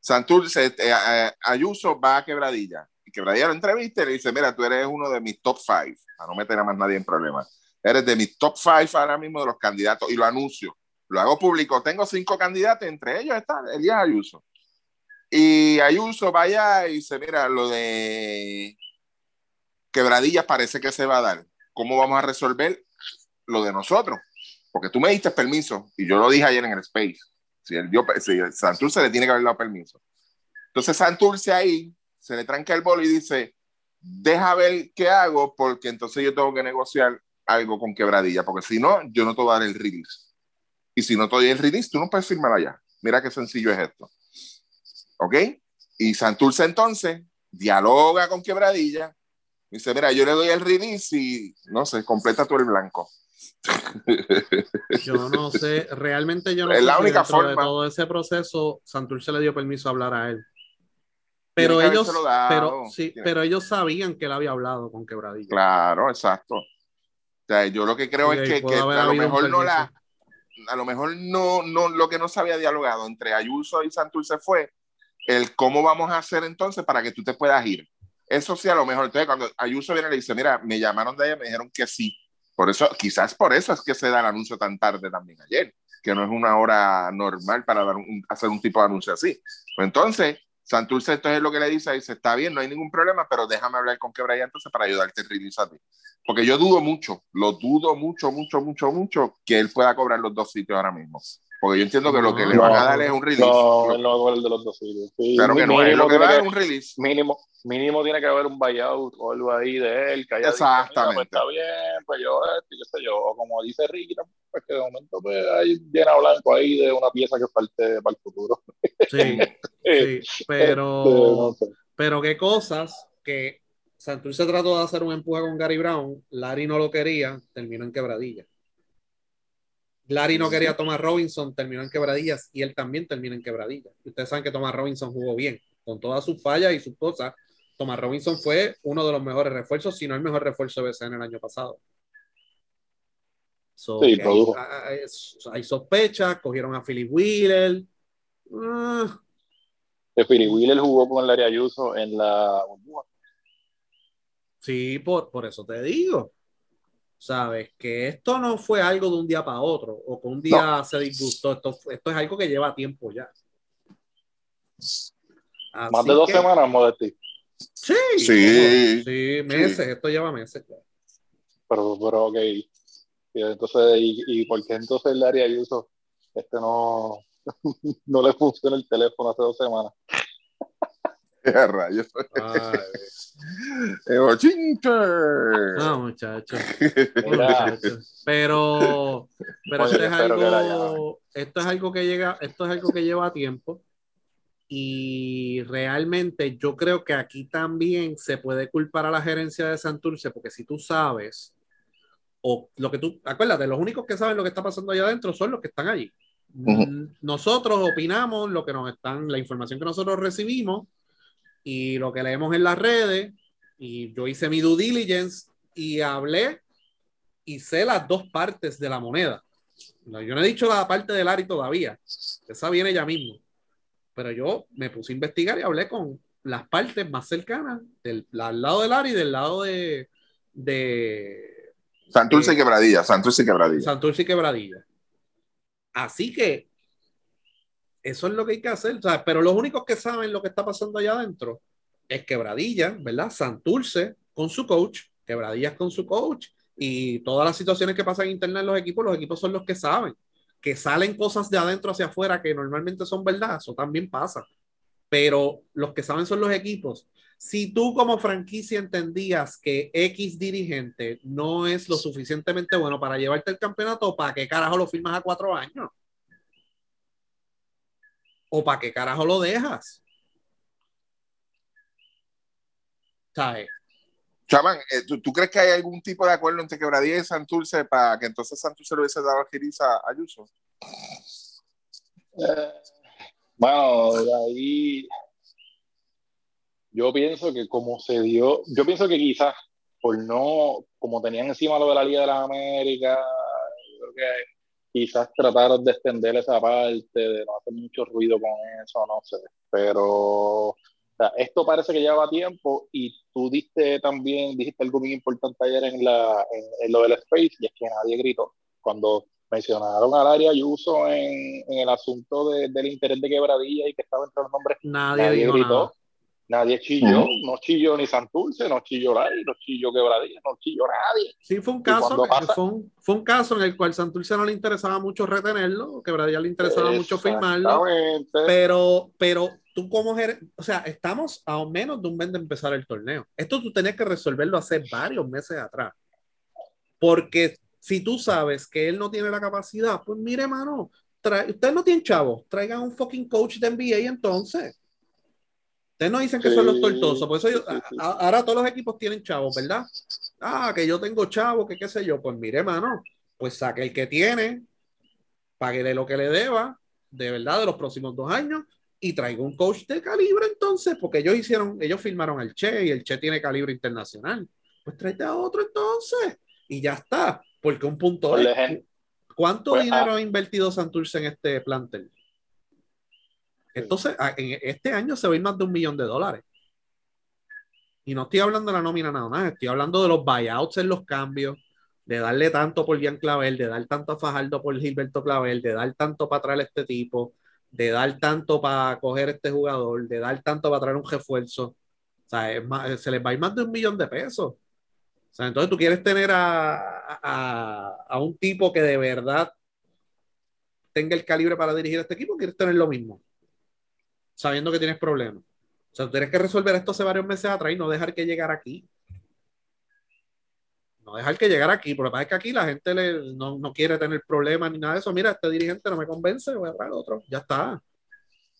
Santurce, este, eh, Ayuso va a Quebradilla. Y Quebradilla lo entrevista y le dice, mira, tú eres uno de mis top five. Para no meter a más nadie en problemas. Eres de mis top five ahora mismo de los candidatos. Y lo anuncio. Lo hago público. Tengo cinco candidatos, entre ellos está Elías Ayuso. Y Ayuso vaya y dice, mira, lo de quebradillas parece que se va a dar. ¿Cómo vamos a resolver lo de nosotros? Porque tú me diste permiso y yo lo dije ayer en el Space. Si él dio, si Santurce le tiene que haber dado permiso. Entonces Santurce ahí se le tranca el bolo y dice, deja ver qué hago porque entonces yo tengo que negociar algo con quebradilla, porque si no, yo no te voy a dar el release. Y si no te doy el release, tú no puedes firmar allá. Mira qué sencillo es esto. ¿Ok? Y Santurce entonces dialoga con quebradilla. Dice, mira, yo le doy el release y no sé, completa tú el blanco. Yo no sé, realmente yo [LAUGHS] no Es sé la si única dentro de forma. todo ese proceso Santurce le dio permiso a hablar a él. Pero ellos, pero, sí, Tiene- pero ellos sabían que él había hablado con Quebradilla. Claro, exacto. O sea, yo lo que creo es que, a lo mejor no la, a lo mejor no, no, lo que no se había dialogado entre Ayuso y Santurce fue el cómo vamos a hacer entonces para que tú te puedas ir. Eso sí, a lo mejor. Entonces, cuando Ayuso viene y le dice, mira, me llamaron de allá, me dijeron que sí. Por eso, quizás por eso es que se da el anuncio tan tarde también ayer, que no es una hora normal para hacer un tipo de anuncio así. Pues entonces, Santurce entonces lo que le dice, dice, está bien, no hay ningún problema, pero déjame hablar con Quebraya entonces para ayudarte a ti. Porque yo dudo mucho, lo dudo mucho, mucho, mucho, mucho que él pueda cobrar los dos sitios ahora mismo. Porque yo entiendo que lo que le van a dar es un release. No, él no va a el de los dos sitios. Sí, claro que no, él lo que va a es un release. mínimo, mínimo tiene que haber un buyout o algo ahí de él que haya dicho, Exactamente. "Mira, pues está bien, pues yo esto, y qué sé yo, o como dice Ricky, pues que de momento pues hay llena blanco ahí de una pieza que falte para el futuro. Sí, sí, [LAUGHS] este, pero, no sé. pero qué cosas que Santurce trató de hacer un empuje con Gary Brown, Larry no lo quería, terminó en quebradilla. Larry no quería a Thomas Robinson, terminó en quebradillas y él también terminó en quebradillas. Ustedes saben que Thomas Robinson jugó bien, con todas sus fallas y sus cosas. Thomas Robinson fue uno de los mejores refuerzos, si no el mejor refuerzo de BCN el año pasado. So, Sí, hay, hay- hay sospechas, cogieron a Philip Wheeler. Que Philly Wheeler jugó con Larry Ayuso en la burbuja. Sí, por, por eso te digo. Sabes que esto no fue algo de un día para otro o que un día se disgustó. Esto, esto es algo que lleva tiempo ya. Más de dos que- semanas, Modesti. Sí, Sí. sí, meses. Esto lleva meses. ya. Pero, pero ok. Y entonces, ¿y, y por qué entonces Larry Ayuso este no, [LAUGHS] no le funciona el teléfono hace dos semanas? ¡Qué [LAUGHS] rayos! Ay, ¡Eh, no, muchachos. [LAUGHS] Mira, muchachos. Pero, pero Oye, esto, es algo, esto es algo que llega, esto es algo que lleva tiempo. Y realmente yo creo que aquí también se puede culpar a la gerencia de Santurce, porque si tú sabes, o lo que tú, acuérdate, los únicos que saben lo que está pasando allá adentro son los que están allí. Ujú. Mm, Nosotros opinamos lo que nos están, la información que nosotros recibimos y lo que leemos en las redes. Y yo hice mi due diligence y hablé y sé las dos partes de la moneda. Yo no he dicho la parte de Larry todavía. Esa viene ya mismo. Pero yo me puse a investigar y hablé con las partes más cercanas, del, al lado de Larry y del lado de, de Santurce y Quebradilla, Santurce y Quebradilla. Santurce y Quebradilla. Así que eso es lo que hay que hacer. Sea, pero los únicos que saben lo que está pasando allá adentro es Quebradilla, ¿verdad? Santurce con su coach, Quebradillas con su coach y todas las situaciones que pasan internas en los equipos, los equipos son los que saben. Que salen cosas de adentro hacia afuera que normalmente son verdad, eso también pasa. Pero los que saben son los equipos. Si tú como franquicia entendías que X dirigente no es lo suficientemente bueno para llevarte el campeonato, ¿para qué carajo lo firmas a cuatro años? ¿O para qué carajo lo dejas? ¿Sabes? Chaman, eh, ¿tú, tú crees que hay algún tipo de acuerdo entre Quebradilla y Santurce para que entonces Santurce le hubiese dado a Giriza a Ayuso? Eh, bueno, de ahí yo pienso que como se dio, yo pienso que quizás por no, como tenían encima lo de la Liga de las Américas, yo creo que quizás trataron de extender esa parte, de no hacer mucho ruido con eso, no sé, pero o sea, esto parece que lleva tiempo y tú diste también, dijiste algo muy importante ayer en, la, en, en lo del Space y es que nadie gritó. Cuando mencionaron al área Ayuso en, en el asunto de, del interés de quebradilla y que estaba entre los nombres, Nadie, gritó, nada. Nadie chilló, no chilló ni Santurce, no chilló Larry, no chilló quebradilla, no chilló nadie. Sí, fue un caso, pasa- fue, un, fue un caso en el cual Santurce no le interesaba mucho retenerlo, que Bradilla le interesaba mucho firmarlo, pero, pero tú como o sea, estamos a menos de un mes de empezar el torneo. Esto tú tenías que resolverlo hace varios meses atrás. Porque si tú sabes que él no tiene la capacidad, pues mire, mano, ustedes no tienen chavos, traigan un fucking coach de NBA entonces. Ustedes no dicen que son los tortosos, por eso yo- sí, sí. a- ahora todos los equipos tienen chavos, ¿verdad? Ah, que yo tengo chavos, que qué sé yo, pues mire, mano, pues saque el que tiene, páguele lo que le deba, de verdad, de los próximos dos años, y traiga un coach de calibre entonces, porque ellos hicieron, ellos firmaron al Che y el Che tiene calibre internacional. Pues tráete a otro entonces, y ya está, porque un punto Por es, ejemplo, ¿cuánto pues, dinero ah. ha invertido Santurce en este plantel? Entonces, a- en este año se va a ir más de un millón de dólares. Y no estoy hablando de la nómina nada más, estoy hablando de los buyouts en los cambios, de darle tanto por Ian Clavel, de dar tanto a Fajardo por Gilberto Clavel, de dar tanto para traer a este tipo, de dar tanto para coger este jugador, de dar tanto para traer un refuerzo. O sea, es más- se les va a ir más de un millón de pesos. O sea, entonces tú quieres tener a, a, a un tipo que de verdad tenga el calibre para dirigir este equipo, quieres tener lo mismo, sabiendo que tienes problemas. O sea, tú tienes que resolver esto hace varios meses atrás y no dejar que llegar aquí. No dejar que llegar aquí, porque es que aquí la gente le, no, no quiere tener problemas ni nada de eso. Mira, este dirigente no me convence, voy a traer otro. Ya está.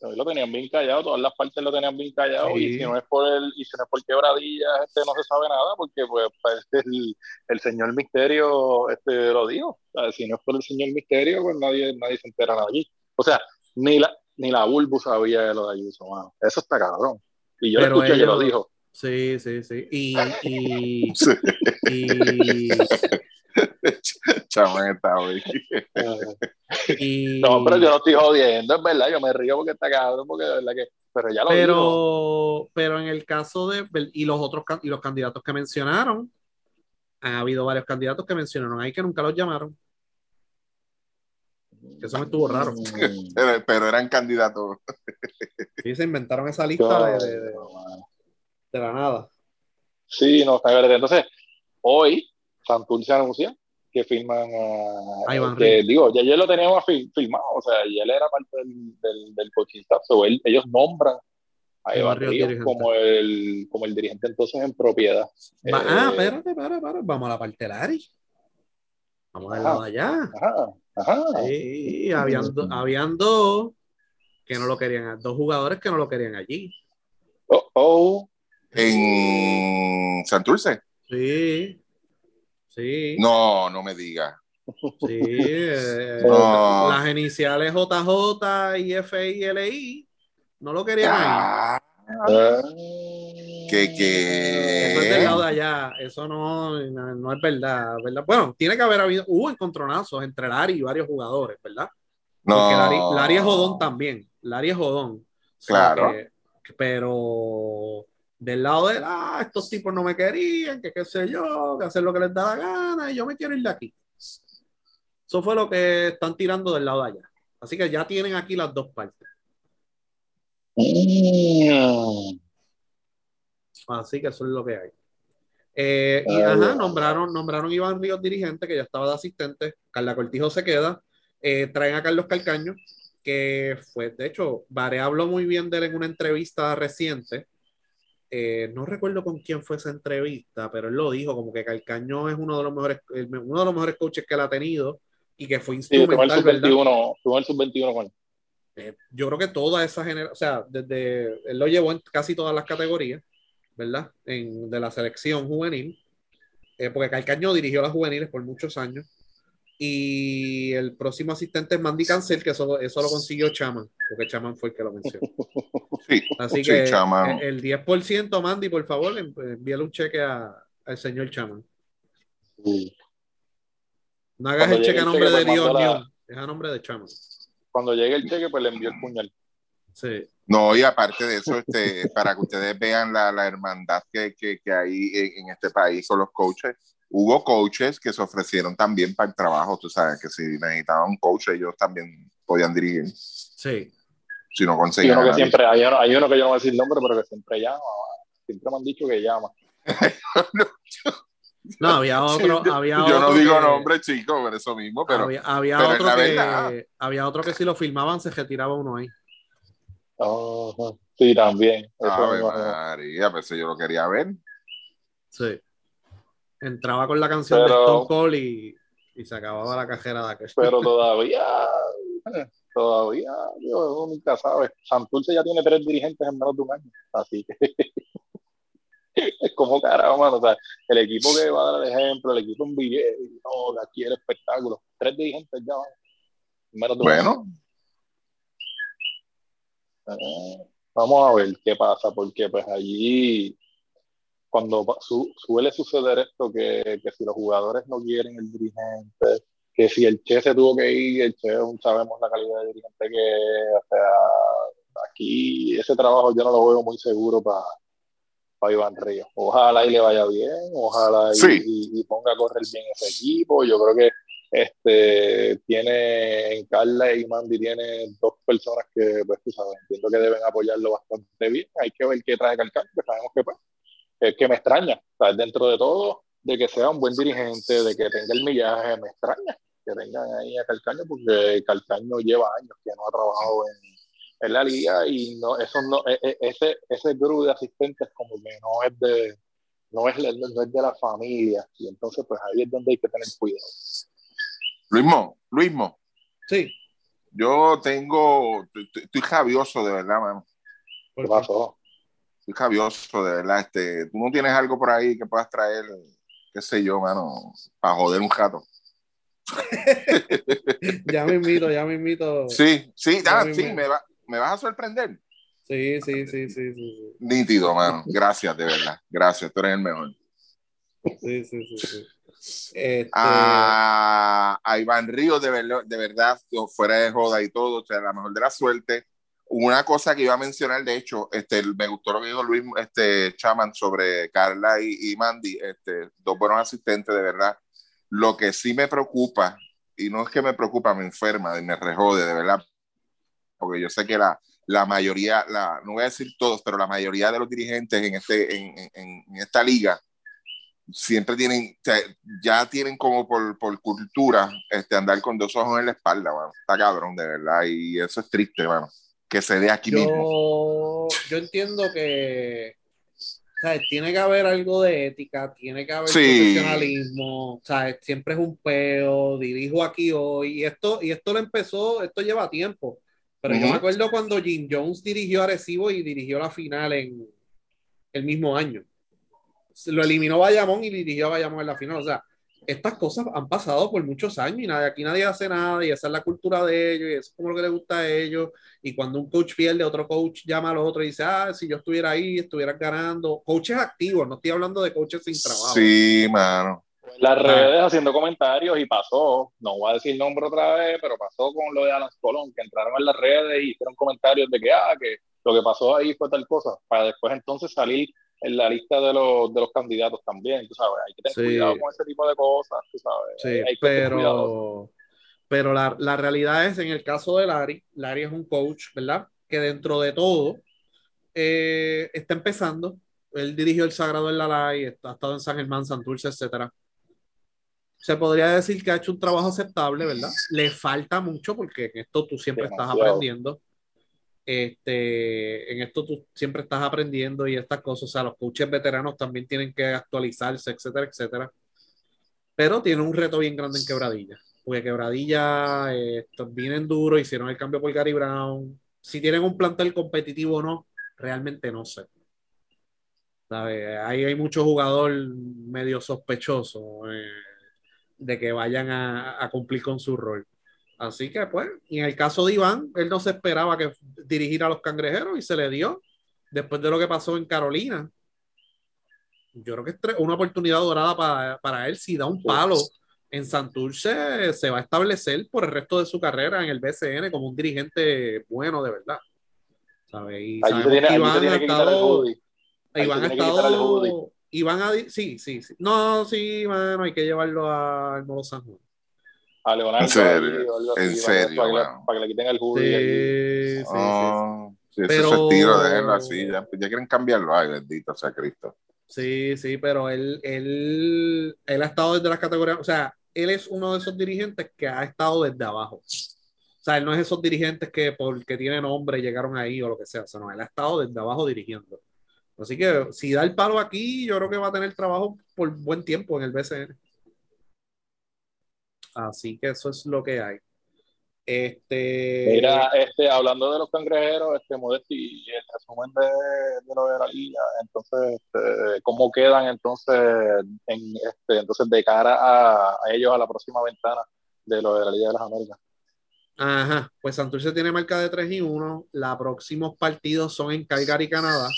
Hoy lo tenían bien callado, todas las partes lo tenían bien callado, Sí. y si no es por el, y si no es por quebradillas, este no se sabe nada, porque pues pues, [LAUGHS] el, el señor Misterio este lo dijo. O sea, si no es por el señor Misterio, pues nadie, nadie se entera de allí. O sea, ni la, ni la Bulbu sabía de lo de Ayuso, mano. Eso está cabrón. Y yo Pero lo escuché que lo ellos- dijo. Sí, sí, sí. Y, y, [LAUGHS] Sí, y, [LAUGHS] está hoy. [LAUGHS] y- No, pero yo no estoy jodiendo, es verdad, yo me río porque está cabrón, porque de verdad que. Pero ya lo dijo. pero, pero en el caso de y los otros y los candidatos que mencionaron, ha habido varios candidatos que mencionaron ahí que nunca los llamaron. Que eso me estuvo raro. Pero, [LAUGHS] pero eran candidatos. [LAUGHS] Sí, se inventaron esa lista de, de- de- de la nada. Sí, no, está bien. Entonces, hoy Santurce anuncia que firman a. A que, digo, ya ayer lo teníamos fi- firmado, o sea, y él era parte del, del, del coaching staff, so él- ellos nombran a Iván Ríos como el, como el dirigente entonces en propiedad. Va- Eh, ah, espérate, espérate, espérate. Vamos a la parte del Ari. Vamos lado de allá. Ajá, ajá. Sí, habían, do- habían dos que no lo querían, dos jugadores que no lo querían allí. Oh, oh. En Santurce. Sí, sí, No, no me digas. sí. [LAUGHS] eh, No. Las iniciales JJ y FILI no lo querían ahí. Ah. Que, que... Eso es del lado de allá, eso no, no, no es verdad, ¿verdad? Bueno, tiene que haber habido, hubo encontronazos entre Lari y varios jugadores, ¿verdad? Porque No. Lari, Lari es jodón también, Lari es jodón. Claro. que- pero del lado de, ah, estos tipos no me querían, que qué sé yo, que hacer lo que les da la gana y yo me quiero ir de aquí. Eso fue lo que están tirando del lado de allá. Así que ya tienen aquí las dos partes. Así que eso es lo que hay. Eh, y ajá, nombraron, nombraron Iván Ríos dirigente, que ya estaba de asistente. Carla Cortijo se queda. Eh, traen a Carlos Calcaño, que fue, de hecho, Vare habló muy bien de él en una entrevista reciente. Eh, no recuerdo con quién fue esa entrevista, pero él lo dijo, como que Calcaño es uno de los mejores, uno de los mejores coaches que él ha tenido y que fue Sí, instrumental, sub-21, tuvo el sub-21 con él. Eh, yo creo que toda esa generación, o sea, desde él lo llevó en casi todas las categorías, ¿verdad? En, de la selección juvenil, eh, porque Calcaño dirigió las juveniles por muchos años. Y el próximo asistente es Mandy Cancel, que eso, eso lo consiguió Chaman, porque Chaman fue el que lo mencionó. [LAUGHS] Sí, Así sí, que eh, el 10%, Mandy, por favor, en- envíale un cheque a- al señor Chaman. Sí. No hagas Cuando el cheque a el nombre de Dios, la- News, es a nombre de Chaman. Cuando llegue el cheque, pues le envió el puñal. Sí. No, y aparte de eso, este, [LAUGHS] para que ustedes vean la, la hermandad que, que, que hay en, en este país con los coaches, hubo coaches que se ofrecieron también para el trabajo, tú sabes, que si necesitaban un coach, ellos también podían dirigir, Sí. si no conseguían. uno que siempre, hay uno, hay uno que yo no voy a decir el nombre, pero que siempre llama. Siempre me han dicho que llama. [LAUGHS] No, había [LAUGHS] otro, yo, había yo no otro digo que- nombre, chico, por eso mismo, pero había, pero otro que, verdad. había otro que si lo filmaban se retiraba uno ahí. Sí, también. Eso Ave me imagino. María, pues yo lo quería ver. Sí. Entraba con la canción de Pero- Stone Cold y, y se acababa la cajera de aquel. Pero [LAUGHS] todavía, todavía, yo uno nunca sabe. Santurce ya tiene tres dirigentes en menos de un año. Así que [LAUGHS] [LAUGHS] es como carajo, mano. O sea, el equipo que va a dar el ejemplo, el equipo en billete, no, que aquí el espectáculo. Tres dirigentes ya, menos de. Bueno, Eh, vamos a ver qué pasa, porque pues allí, cuando su- suele suceder esto, que, que si los jugadores no quieren el dirigente, que si el Che se tuvo que ir, el Che sabemos la calidad de dirigente que es, o sea, aquí ese trabajo yo no lo veo muy seguro para Iván Ríos. Ojalá y le vaya bien, ojalá y, Sí. y- y ponga a correr bien ese equipo. Yo creo que este tiene en Carla y Mandy tiene dos personas que pues tú sabes entiendo que deben apoyarlo bastante bien hay que ver qué trae Calcaño que sabemos que pues es que me extraña sea, dentro de todo de que sea un buen dirigente de que tenga el millaje me extraña que tengan ahí a Calcaño porque Calcaño lleva años que no ha trabajado en, en la liga y no eso no e- e- ese ese grupo de asistentes como que no es de no es, no es de la familia y entonces pues ahí es donde hay que tener cuidado Luismo, Luismo, Sí. yo tengo, estoy, estoy javioso de verdad, mano. ¿qué pasó? Estoy javioso de verdad. Este, tú no tienes algo por ahí que puedas traer, qué sé yo, mano, para joder un jato. [LAUGHS] Ya me invito, ya me invito. Sí, sí, Ya me- sí, me, va- me vas a sorprender. Sí, sí, sí, sí, sí. Nítido, mano. Gracias, de verdad. Gracias, tú eres el mejor. Sí, sí, sí, sí. Este, a, a Iván Ríos, de, verdad, de verdad, fuera de joda y todo, o sea, la mejor de la suerte. Una cosa que iba a mencionar, de hecho, este, me gustó lo que dijo Luis este, Chaman sobre Carla y, y Mandy, este, dos buenos asistentes, de verdad. Lo que sí me preocupa, y no es que me preocupa, me enferma me rejode, de verdad, porque yo sé que la, la mayoría, la, no voy a decir todos, pero la mayoría de los dirigentes en, este, en, en, en esta liga siempre tienen, ya tienen como por, por cultura este, andar con dos ojos en la espalda, mano. Está cabrón, de verdad, y eso es triste, mano. Que se dé aquí mismo. yo, yo entiendo que ¿sabes? tiene que haber algo de ética, tiene que haber Sí. profesionalismo, ¿sabes? siempre es un peo, dirijo aquí hoy, y esto, y esto lo empezó, esto lleva tiempo, pero yo me acuerdo cuando Jim Jones dirigió a Arecibo y dirigió la final en el mismo año. Lo eliminó Bayamón y dirigió a Bayamón en la final, o sea, estas cosas han pasado por muchos años y nadie, aquí nadie hace nada y esa es la cultura de ellos y eso es como lo que les gusta a ellos. Y cuando un coach pierde, otro coach llama al otro y dice, ah, si yo estuviera ahí, estuviera ganando. Coaches activos, no estoy hablando de coaches sin trabajo. Sí, mano. Las redes haciendo comentarios y pasó, no voy a decir nombre otra vez, pero pasó con lo de Alan Colón, que entraron en las redes y hicieron comentarios de que, ah, que lo que pasó ahí fue tal cosa, para después entonces salir en la lista de los, de los candidatos también, tú sabes, hay que tener Sí. cuidado con ese tipo de cosas, tú sabes. Sí, hay que ser pero, pero la, la realidad es, en el caso de Larry, Larry es un coach, ¿verdad? Que dentro de todo eh, está empezando. Él dirigió el Sagrado en la Lai, ha estado en San Germán, Santurce, etcétera. Se podría decir que ha hecho un trabajo aceptable, ¿verdad? Le falta mucho porque en esto tú siempre estás Demasiado. aprendiendo. Este, en esto tú siempre estás aprendiendo y estas cosas, o sea, los coaches veteranos también tienen que actualizarse, etcétera, etcétera. Pero tiene un reto bien grande en Quebradilla, porque Quebradilla eh, vienen duro, hicieron el cambio por Gary Brown. Si tienen un plantel competitivo o no, realmente no sé. ¿Sabe? Ahí hay mucho jugador medio sospechoso eh, de que vayan a, a cumplir con su rol. Así que, pues, y en el caso de Iván, él no se esperaba que dirigiera a los cangrejeros y se le dio después de lo que pasó en Carolina. Yo creo que es una oportunidad dorada para, para él. Si da un palo en Santurce, se va a establecer por el resto de su carrera en el BCN como un dirigente bueno de verdad. ¿Sabe? Y Allí se sabemos tiene, que allí Iván ha estado- Iván ha tiene Iván ha di- sí, sí, sí. No, sí, mano, hay que llevarlo al Nuevo San Juan. A Leonardo. En serio, en para- serio, Para, que le- mano. para que le quiten el allí. Sí, sí, sí, sí. Oh, sí, ese Pero- es su estilo, déjenlo así. Ya, ya quieren cambiarlo. Ay, bendito sea Cristo. Sí, sí, pero él, él, él ha estado desde las categorías, o sea, él es uno de esos dirigentes que ha estado desde abajo. O sea, él no es esos dirigentes que porque tienen nombre llegaron ahí o lo que sea, o sea, no, él ha estado desde abajo dirigiendo. Así que si da el palo aquí, yo creo que va a tener trabajo por buen tiempo en el BCN. Así que eso es lo que hay. Este. Mira, este, hablando de los cangrejeros, este Modesti, el resumen de, de lo de la liga, entonces, este, ¿cómo quedan entonces en este, entonces de cara a, a ellos a la próxima ventana de lo de la Liga de las Américas? Ajá, pues Santurce tiene marca de 3 y 1. Los próximos partidos son en Calgary, Canadá.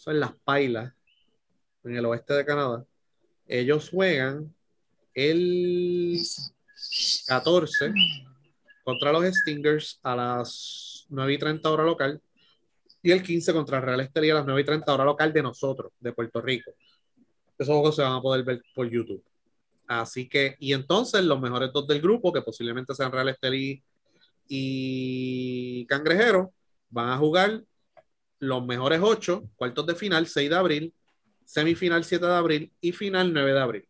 Son las Pailas, en el oeste de Canadá. Ellos juegan el 14 contra los Stingers a las 9 y 30 hora local. Y el 15 contra Real Estelí a las 9 y 30 hora local de nosotros, de Puerto Rico. Esos juegos se van a poder ver por YouTube. Así que, y entonces los mejores dos del grupo, que posiblemente sean Real Estelí y Cangrejero, van a jugar los mejores ocho, cuartos de final, 6 de abril, semifinal 7 de abril y final 9 de abril.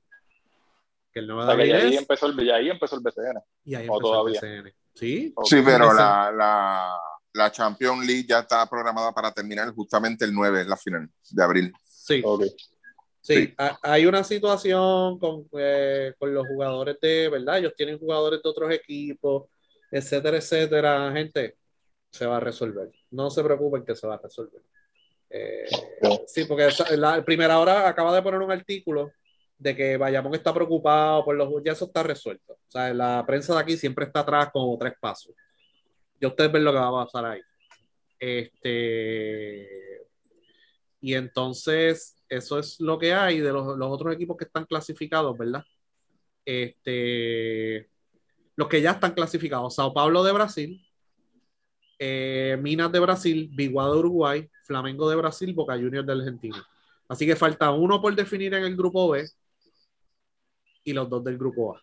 Que el 9 O de sea, abril ya ahí es, empezó el, ya ahí empezó el BCN. y ahí o empezó todavía. el BCN. Sí. Sí, pero la, la, la Champions League ya está programada para terminar justamente el 9, la final de abril. sí. Sí, Sí. ha- hay una situación con, eh, con los jugadores de, ¿verdad? Ellos tienen jugadores de otros equipos, etcétera, etcétera. Gente, se va a resolver. No se preocupen que se va a resolver. Eh, sí, porque la primera hora acaba de poner un artículo de que Bayamón está preocupado por los... Ya eso está resuelto. O sea, la prensa de aquí siempre está atrás como tres pasos. Ya ustedes ven lo que va a pasar ahí. Este... Y entonces, eso es lo que hay de los, los otros equipos que están clasificados, ¿verdad? Este, los que ya están clasificados, Sao Paulo de Brasil, eh, Minas de Brasil, Biguá de Uruguay, Flamengo de Brasil, Boca Juniors de Argentina. Así que falta uno por definir en el grupo B y los dos del grupo A.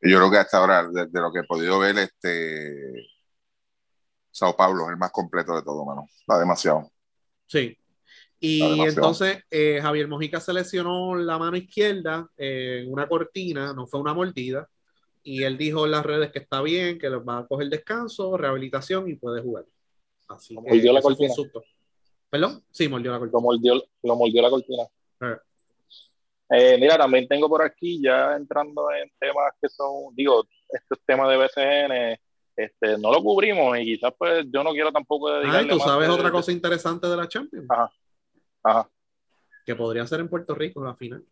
Yo creo que hasta ahora, desde lo que he podido ver, este Sao Paulo es el más completo de todo, mano. Va demasiado. Sí. Y Está demasiado. entonces eh, Javier Mojica se lesionó la mano izquierda eh, en una cortina, no fue una mordida. Y él dijo en las redes que está bien, que va a coger descanso, rehabilitación y puede jugar. Así que ¿Mordió la cortina? susto. ¿Perdón? Sí, mordió la cortina. Lo mordió, lo mordió la cortina. Eh. Eh, mira, también tengo por aquí, ya entrando en temas que son, digo, estos temas de BCN, este, no lo cubrimos y quizás pues yo no quiero tampoco Ah, dedicarle y tú más sabes de- otra cosa interesante de la Champions, Ajá. Ajá. que podría ser en Puerto Rico la final.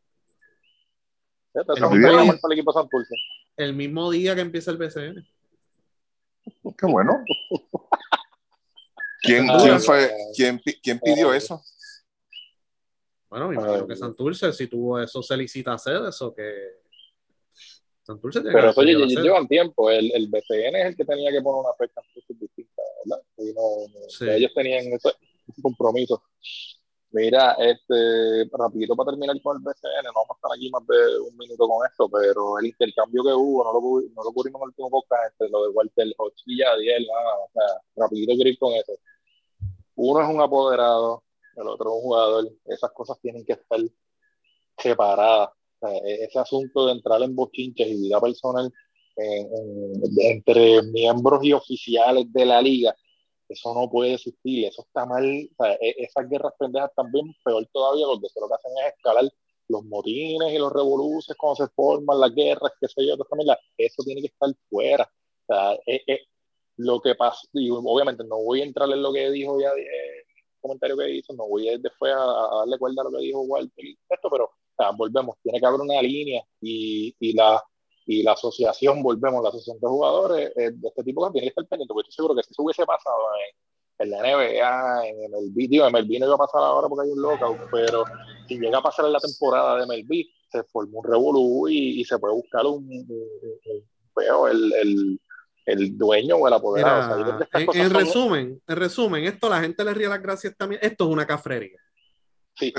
Es El el equipo Santurce. El mismo día que empieza el BCN. Qué bueno. ¿Quién, Ah, quién fue, quién, pi- quién pidió eh, eso? Bueno, me imagino Ay, que. Santurce, si tuvo eso, se licita a hacer eso, que Santurce tiene Pero que eso lle- llevan tiempo. El, el BCN es el que tenía que poner una fecha distinta, ¿verdad? Y no, no- Sí. Ellos tenían ese, ese compromiso. Mira, este, rapidito para terminar con el BCN, no vamos a estar aquí más de un minuto con esto, pero el intercambio que hubo, no lo, no lo cubrimos en el último podcast, entre lo de Walter Hodge y Yadiel, ah, o sea, rapidito quiero ir con eso. Uno es un apoderado, el otro es un jugador, esas cosas tienen que estar separadas. O sea, e- ese asunto de entrar en bochinches y vida personal entre miembros y oficiales de la liga, eso no puede existir, eso está mal. O sea, e- esas guerras pendejas también, peor todavía, porque lo que hacen es escalar los motines y los revoluces cuando se forman las guerras, qué sé yo, toda eso tiene que estar fuera. O sea, e- e- lo que pasa, y obviamente no voy a entrar en lo que dijo ya, eh, el comentario que hizo, no voy a ir después a, a darle cuerda a lo que dijo Walter y esto, pero o sea, volvemos, tiene que haber una línea y, y la y la asociación, volvemos, la asociación de jugadores eh, de este tipo tiene que estar pendiente, porque estoy seguro que si eso hubiese pasado en, en la NBA, en MLB, digo, MLB no iba a pasar ahora porque hay un lockout, pero si llega a pasar en la temporada de MLB, se forma un revolú y, y se puede buscar un, feo, el, el, el dueño o el apoderado. O sea, en, cosas en son- resumen, en resumen, esto la gente le ríe las gracias también. Esto es una cafrería. sí,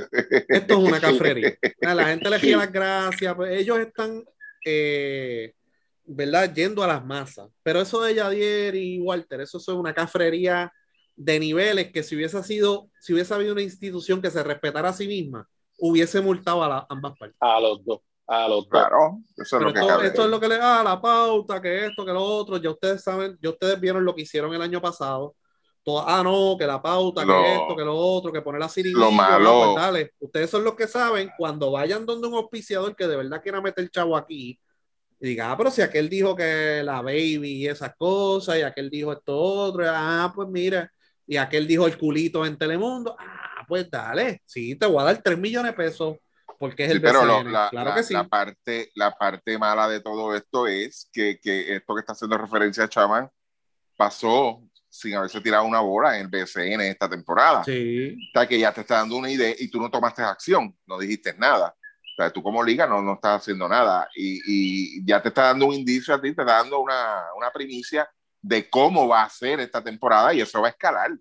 Esto es una [LAUGHS] cafrería. La gente le ríe Sí. las gracias. pues, ellos están, eh, ¿verdad? Yendo a las masas. Pero eso de Yadier y Walter, eso es una cafrería de niveles que si hubiese sido, si hubiese habido una institución que se respetara a sí misma, hubiese multado a la- ambas partes. a los dos, a los dos. Claro, eso es Pero lo que esto, es lo que le da la pauta, que esto, que lo otro. Ya ustedes saben, ya ustedes vieron lo que hicieron el año pasado. Todo, ah, no, que la pauta, Lo- que esto, que lo otro, que poner la siriguilla. lo malo- no, pues dale. Ustedes son los que saben cuando vayan donde un auspiciador que de verdad quiera meter chavo aquí y diga, ah, pero si aquel dijo que la baby y esas cosas, y aquel dijo esto otro, ah, pues mira, y aquel dijo el culito en Telemundo, ah, pues dale, sí, te voy a dar 3 millones de pesos porque es Sí, el pero lo- la, claro la- que sí. la parte, la parte mala de todo esto es que, que esto que está haciendo referencia a Chaman pasó sin haberse tirado una bola en el BCN esta temporada. Sí. O sea, que ya te está dando una idea y tú no tomaste acción, no dijiste nada. O sea, tú como liga no, no estás haciendo nada y, y ya te está dando un indicio a ti, te está dando una, una primicia de cómo va a ser esta temporada y eso va a escalar.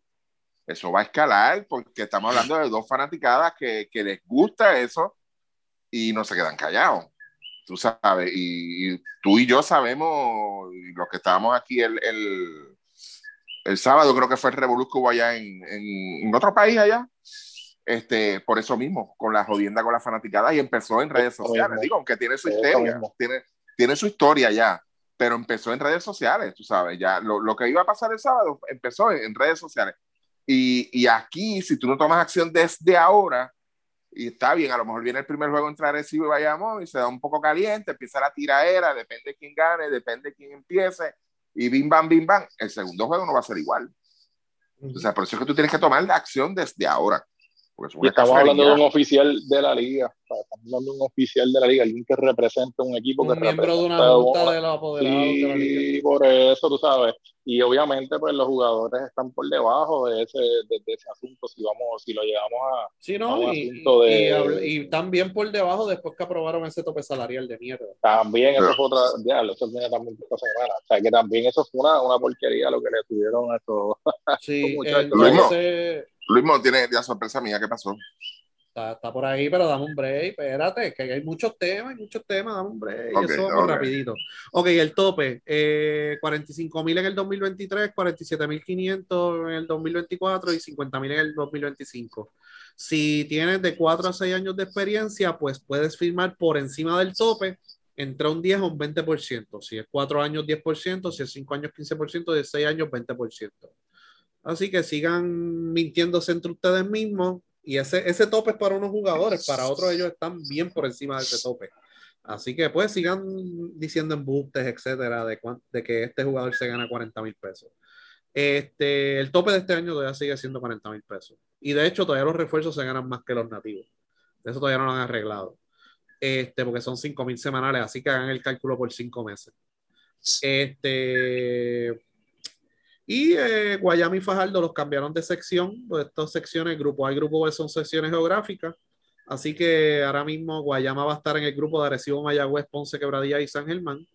Eso va a escalar porque estamos hablando de dos fanaticadas que, que les gusta eso y no se quedan callados. Tú sabes, y, y tú y yo sabemos, los que estábamos aquí el, el, el sábado, creo que fue el hubo allá en, en, en otro país allá, este, por eso mismo, con la jodienda con la fanaticada y empezó en redes sociales, digo, aunque tiene su historia, tiene, tiene su historia ya, pero empezó en redes sociales, tú sabes, ya lo, lo que iba a pasar el sábado empezó en, en redes sociales. Y, y aquí, si tú no tomas acción desde ahora, y está bien, a lo mejor viene el primer juego entre Arecibo y Bayamón y se da un poco caliente, empieza la tiraera, depende de quién gane, depende de quién empiece, y bim bam, bim bam, el segundo juego no va a ser igual. O sea, por eso es que tú tienes que tomar la acción desde ahora. Porque es Y estamos hablando de un oficial de la liga. o sea, Estamos hablando de un oficial de la liga, alguien que representa un equipo un que miembro de una junta de los apoderados de la liga. Sí, por eso tú sabes. Y obviamente, pues los jugadores están por debajo de ese, de, de ese asunto. Si vamos, si lo llevamos a. Sí, ¿no? un Y, asunto de- y también por debajo después que aprobaron ese tope salarial de mierda. También, eso fue otra. Ya, eso también esta semana. O sea, que también eso fue una, una porquería lo que le tuvieron a estos. [LAUGHS] Sí, muchachos. entonces Luis Mo tiene ya sorpresa mía, ¿qué pasó? está, está por ahí, pero dame un break, espérate, que hay muchos temas, hay muchos temas, dame un break, Ok, eso vamos ok. rapidito. Ok, el tope, eh, 45 mil en el 2023, 47 mil 500 en el 2024 y 50 mil en el 2025. Si tienes de 4 a 6 años de experiencia, pues puedes firmar por encima del tope entre un 10 o un 20%. Si es 4 años, 10%, si es 5 años, 15%, de 6 años, 20%. Así que sigan mintiéndose entre ustedes mismos. Y ese, ese tope es para unos jugadores, para otros ellos están bien por encima de ese tope. Así que pues sigan diciendo embustes, etcétera, de, de que este jugador se gana 40 mil pesos. Este, el tope de este año todavía sigue siendo 40 mil pesos. Y de hecho todavía los refuerzos se ganan más que los nativos. Eso todavía no lo han arreglado. este, porque son 5 mil semanales, así que hagan el cálculo por 5 meses. Este, y eh, Guayama y Fajardo los cambiaron de sección, pues estas secciones, grupo A y grupo B son secciones geográficas, así que ahora mismo Guayama va a estar en el grupo de Arecibo, Mayagüez, Ponce, Quebradilla y San Germán,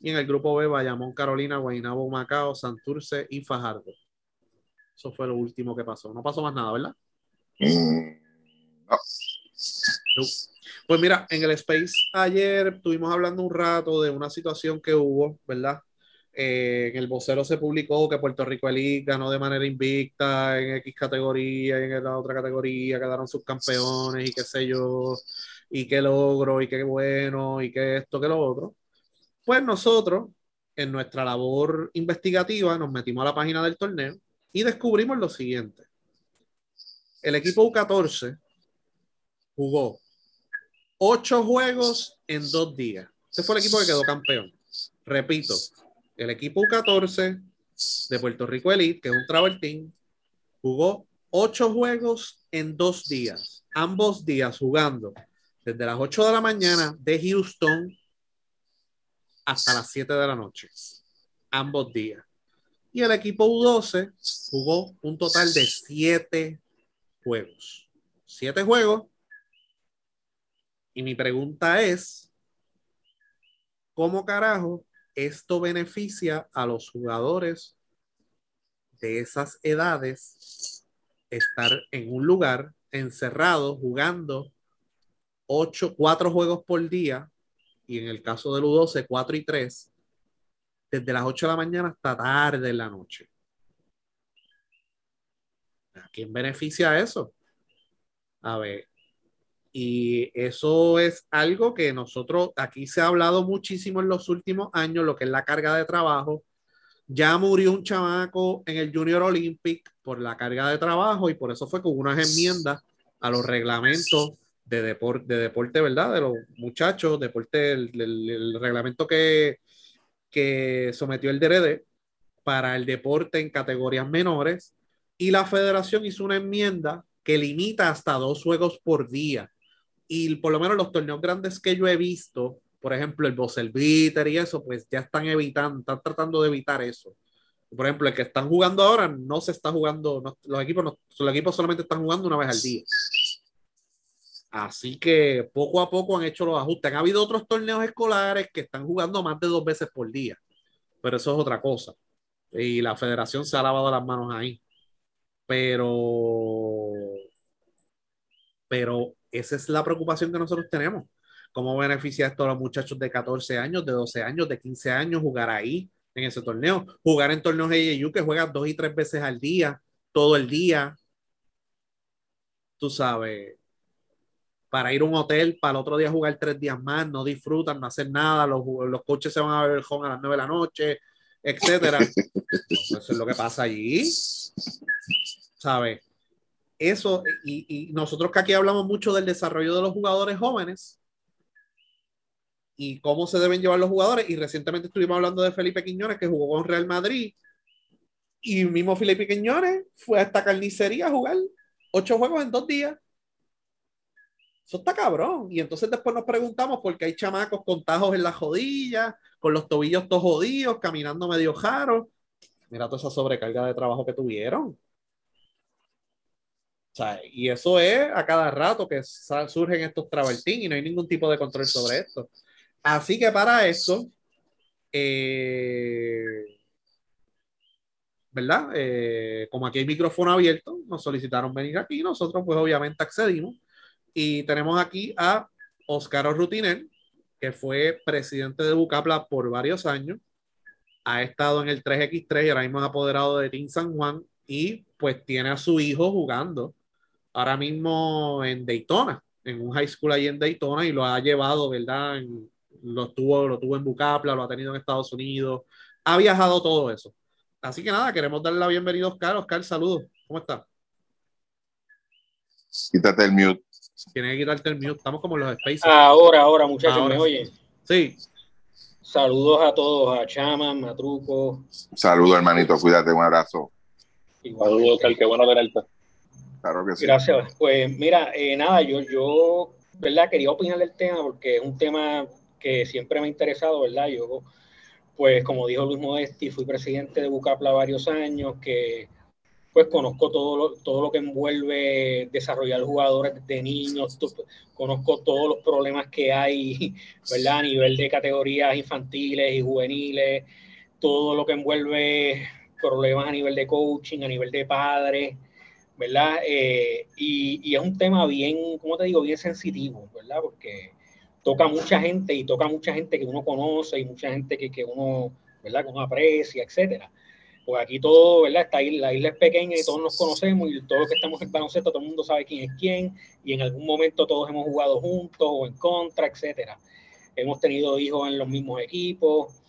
y en el grupo B Bayamón, Carolina, Guaynabo, Macao, Santurce y Fajardo. Eso fue lo último que pasó. No pasó más nada, ¿verdad? Mm, no. Pues mira, en el Space ayer estuvimos hablando un rato de una situación que hubo, ¿verdad? Eh, en el vocero se publicó que Puerto Rico Elite ganó de manera invicta en X categoría y en la otra categoría quedaron sus campeones y qué sé yo, y qué logro y qué bueno y qué esto, qué lo otro. Pues nosotros, en nuestra labor investigativa, nos metimos a la página del torneo y descubrimos lo siguiente. El equipo U14 jugó ocho juegos en dos días. Ese fue el equipo que quedó campeón. Repito, el equipo U14 de Puerto Rico Elite, que es un travel team, jugó ocho juegos en dos días. Ambos días jugando desde las 8 de la mañana de Houston hasta las 7 de la noche. Ambos días. Y el equipo U12 jugó un total de siete juegos. Siete juegos y mi pregunta es, ¿cómo carajo esto beneficia a los jugadores de esas edades estar en un lugar encerrado jugando ocho, cuatro juegos por día y en el caso del U12, cuatro y tres, desde las 8 de la mañana hasta tarde en la noche? ¿A quién beneficia eso? A ver, y eso es algo que nosotros, aquí se ha hablado muchísimo en los últimos años, lo que es la carga de trabajo. Ya murió un chamaco en el Junior Olympic por la carga de trabajo y por eso fue con unas enmiendas a los reglamentos de, deporte, de deporte, ¿verdad? De los muchachos, deporte, el, reglamento que, que sometió el DRD para el deporte en categorías menores y la federación hizo una enmienda que limita hasta dos juegos por día y por lo menos los torneos grandes que yo he visto, por ejemplo, el Bossel Bitter y eso, pues ya están evitando, están tratando de evitar eso. Por ejemplo, el que están jugando ahora no se está jugando, los, equipos los equipos solamente están jugando una vez al día. Así que poco a poco han hecho los ajustes. Han habido otros torneos escolares que están jugando más de dos veces por día, pero eso es otra cosa. Y la federación se ha lavado las manos ahí. Pero, pero esa es la preocupación que nosotros tenemos. ¿Cómo beneficia esto a los muchachos de 14 años, de 12 años, de 15 años jugar ahí en ese torneo? Jugar en torneos AAU que juegan dos y tres veces al día, todo el día. Tú sabes, para ir a un hotel, para el otro día jugar tres días más, no disfrutan, no hacen nada, los, los coches se van a ver el home a las 9 de la noche, etcétera. [LAUGHS] Eso es lo que pasa allí. ¿Sabes? Eso, y, nosotros que aquí hablamos mucho del desarrollo de los jugadores jóvenes y cómo se deben llevar los jugadores, y recientemente estuvimos hablando de Felipe Quiñones que jugó con Real Madrid, y mismo Felipe Quiñones fue a esta carnicería a jugar ocho juegos en dos días. Eso está cabrón. Y entonces después nos preguntamos por qué hay chamacos con tajos en las rodillas, con los tobillos todos jodidos, caminando medio jaro. Mira toda esa sobrecarga de trabajo que tuvieron y eso es a cada rato que surgen estos travertín y no hay ningún tipo de control sobre esto. Así que para eso, eh, ¿verdad? Eh, como aquí hay micrófono abierto, nos solicitaron venir aquí, nosotros pues obviamente accedimos y tenemos aquí a Oscar Rutiner, que fue presidente de Bucapla por varios años, ha estado en el 3x3 y ahora mismo es apoderado de Team San Juan y pues tiene a su hijo jugando ahora mismo en Daytona, en un high school ahí en Daytona y lo ha llevado, ¿verdad? lo, tuvo, lo tuvo en Bucapla, lo ha tenido en Estados Unidos, ha viajado todo eso. Así que nada, queremos darle la bienvenida a Oscar. Oscar, saludos. ¿Cómo está? Quítate el mute. Tiene que quitarte el mute. Estamos como los spaces. Ahora, ahora, muchachos, ¿me oyen? Sí. Saludos a todos, a Chama, Matruco. Saludos, hermanito. Cuídate, un abrazo. Saludos, Oscar. Qué bueno tenerte. Gracias. Pues mira, eh, nada, yo, yo ¿verdad? Quería opinar del tema porque es un tema que siempre me ha interesado, ¿verdad? Yo, pues como dijo Luis Modesti, fui presidente de Bucapla varios años, que pues conozco todo lo, todo lo que envuelve desarrollar jugadores de niños, conozco todos los problemas que hay, [LAUGHS] ¿verdad? A nivel de categorías infantiles y juveniles, todo lo que envuelve problemas a nivel de coaching, a nivel de padres, ¿verdad? Eh, y, es un tema bien, como te digo, bien sensitivo, ¿verdad? Porque toca mucha gente y toca mucha gente que uno conoce y mucha gente que, que uno, ¿verdad? Que uno aprecia, etcétera. Pues aquí todo, ¿verdad? Está ahí, la isla es pequeña y todos nos conocemos y todos los que estamos en baloncesto, todo el mundo sabe quién es quién y en algún momento todos hemos jugado juntos o en contra, etcétera. Hemos tenido hijos en los mismos equipos.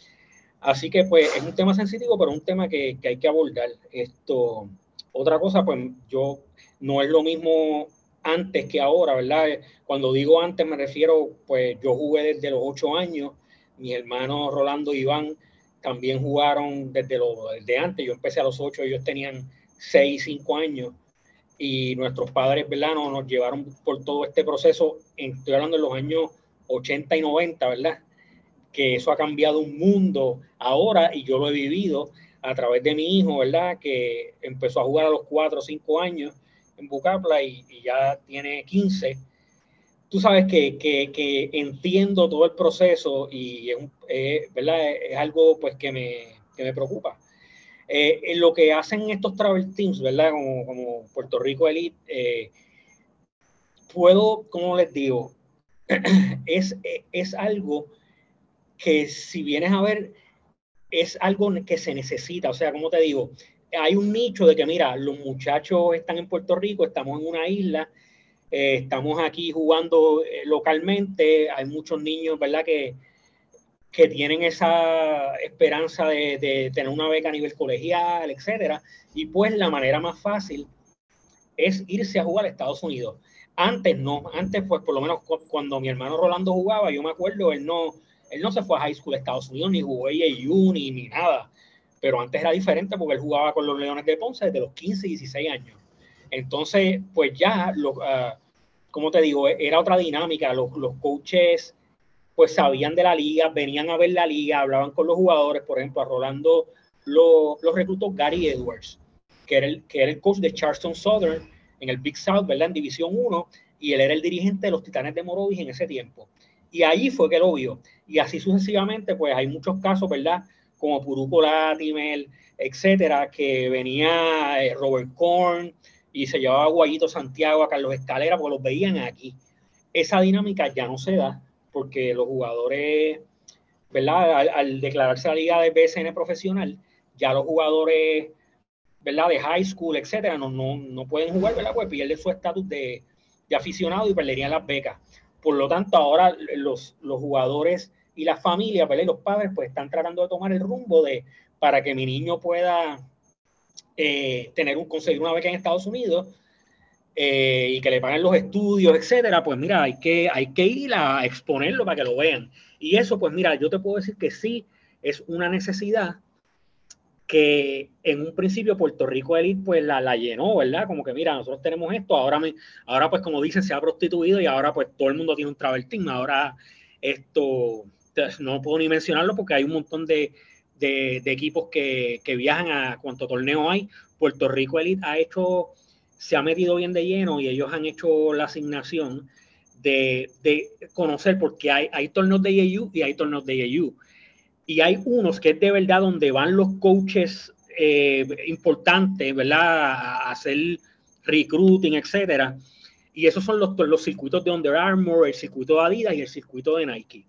Así que pues es un tema sensitivo, pero un tema que, que hay que abordar. Esto, otra cosa, pues yo no es lo mismo antes que ahora, ¿verdad? Cuando digo antes me refiero, pues yo jugué desde los ocho años, mis hermanos Rolando y Iván también jugaron desde, lo, desde antes. Yo empecé a los ocho, ellos tenían seis, cinco años. Y nuestros padres, ¿verdad? Nos, llevaron por todo este proceso, estoy hablando de los años 80 y 90, ¿verdad? Que eso ha cambiado un mundo ahora y yo lo he vivido a través de mi hijo, ¿verdad? Que empezó a jugar a los cuatro o cinco años en Bucapla y, y ya tiene 15 tú sabes que, que, que, entiendo todo el proceso y es, ¿verdad? es algo pues que me, que me preocupa. Eh, en lo que hacen estos travel teams, ¿verdad? Como, como Puerto Rico Elite, eh, puedo, como les digo, [CLEARS THROAT] es, es algo que si vienes a ver, es algo que se necesita. O sea, como te digo, hay un nicho de que, mira, los muchachos están en Puerto Rico, estamos en una isla, eh, estamos aquí jugando eh, localmente, hay muchos niños, ¿verdad? Que, que tienen esa esperanza de, de, tener una beca a nivel colegial, etcétera. Y pues la manera más fácil es irse a jugar a Estados Unidos. Antes no, antes pues por lo menos cuando mi hermano Rolando jugaba, yo me acuerdo, él no, él no se fue a high school a Estados Unidos, ni jugó AAU, ni, ni nada. Pero antes era diferente porque él jugaba con los Leones de Ponce desde los 15 y 16 años. Entonces, pues ya, uh, como te digo, era otra dinámica. Los, los, coaches, pues sabían de la liga, venían a ver la liga, hablaban con los jugadores. Por ejemplo, a Rolando lo, los reclutó Gary Edwards, que era, el, que era el coach de Charleston Southern en el Big South, ¿verdad? En División 1, y él era el dirigente de los Titanes de Morovis en ese tiempo. Y ahí fue que lo vio. Y así sucesivamente, pues hay muchos casos, ¿verdad? Como Puruco Latimer, etcétera, que venía eh, Robert Korn, y se llevaba a Guayito Santiago, a Carlos Escalera, porque los veían aquí. Esa dinámica ya no se da porque los jugadores, ¿verdad? Al, declararse la liga de BSN profesional, ya los jugadores, ¿verdad? De high school, etcétera, no, no, no pueden jugar, ¿verdad? Pues pierden su estatus de, de, aficionado y perderían las becas. Por lo tanto, ahora los, los jugadores y ¿verdad? Y los padres, pues están tratando de tomar el rumbo de para que mi niño pueda eh, tener un, conseguir una beca en Estados Unidos eh, y que le paguen los estudios, etcétera, pues mira, hay que, hay que ir a exponerlo para que lo vean. Y eso, pues mira, yo te puedo decir que sí, es una necesidad que en un principio Puerto Rico Elite pues la, la, llenó, ¿verdad? Como que mira, nosotros tenemos esto, ahora, me, ahora pues como dicen, se ha prostituido y ahora pues todo el mundo tiene un travel team, ahora esto, no puedo ni mencionarlo porque hay un montón de, de, de equipos que, que, viajan a cuanto torneo hay. Puerto Rico Elite ha hecho, se ha metido bien de lleno y ellos han hecho la asignación de, de conocer, porque hay, hay torneos de IAU y hay torneos de IAU. Y hay unos que es de verdad donde van los coaches eh, importantes, ¿verdad? A hacer recruiting, etcétera. Y esos son los, los circuitos de Under Armour, el circuito de Adidas y el circuito de Nike.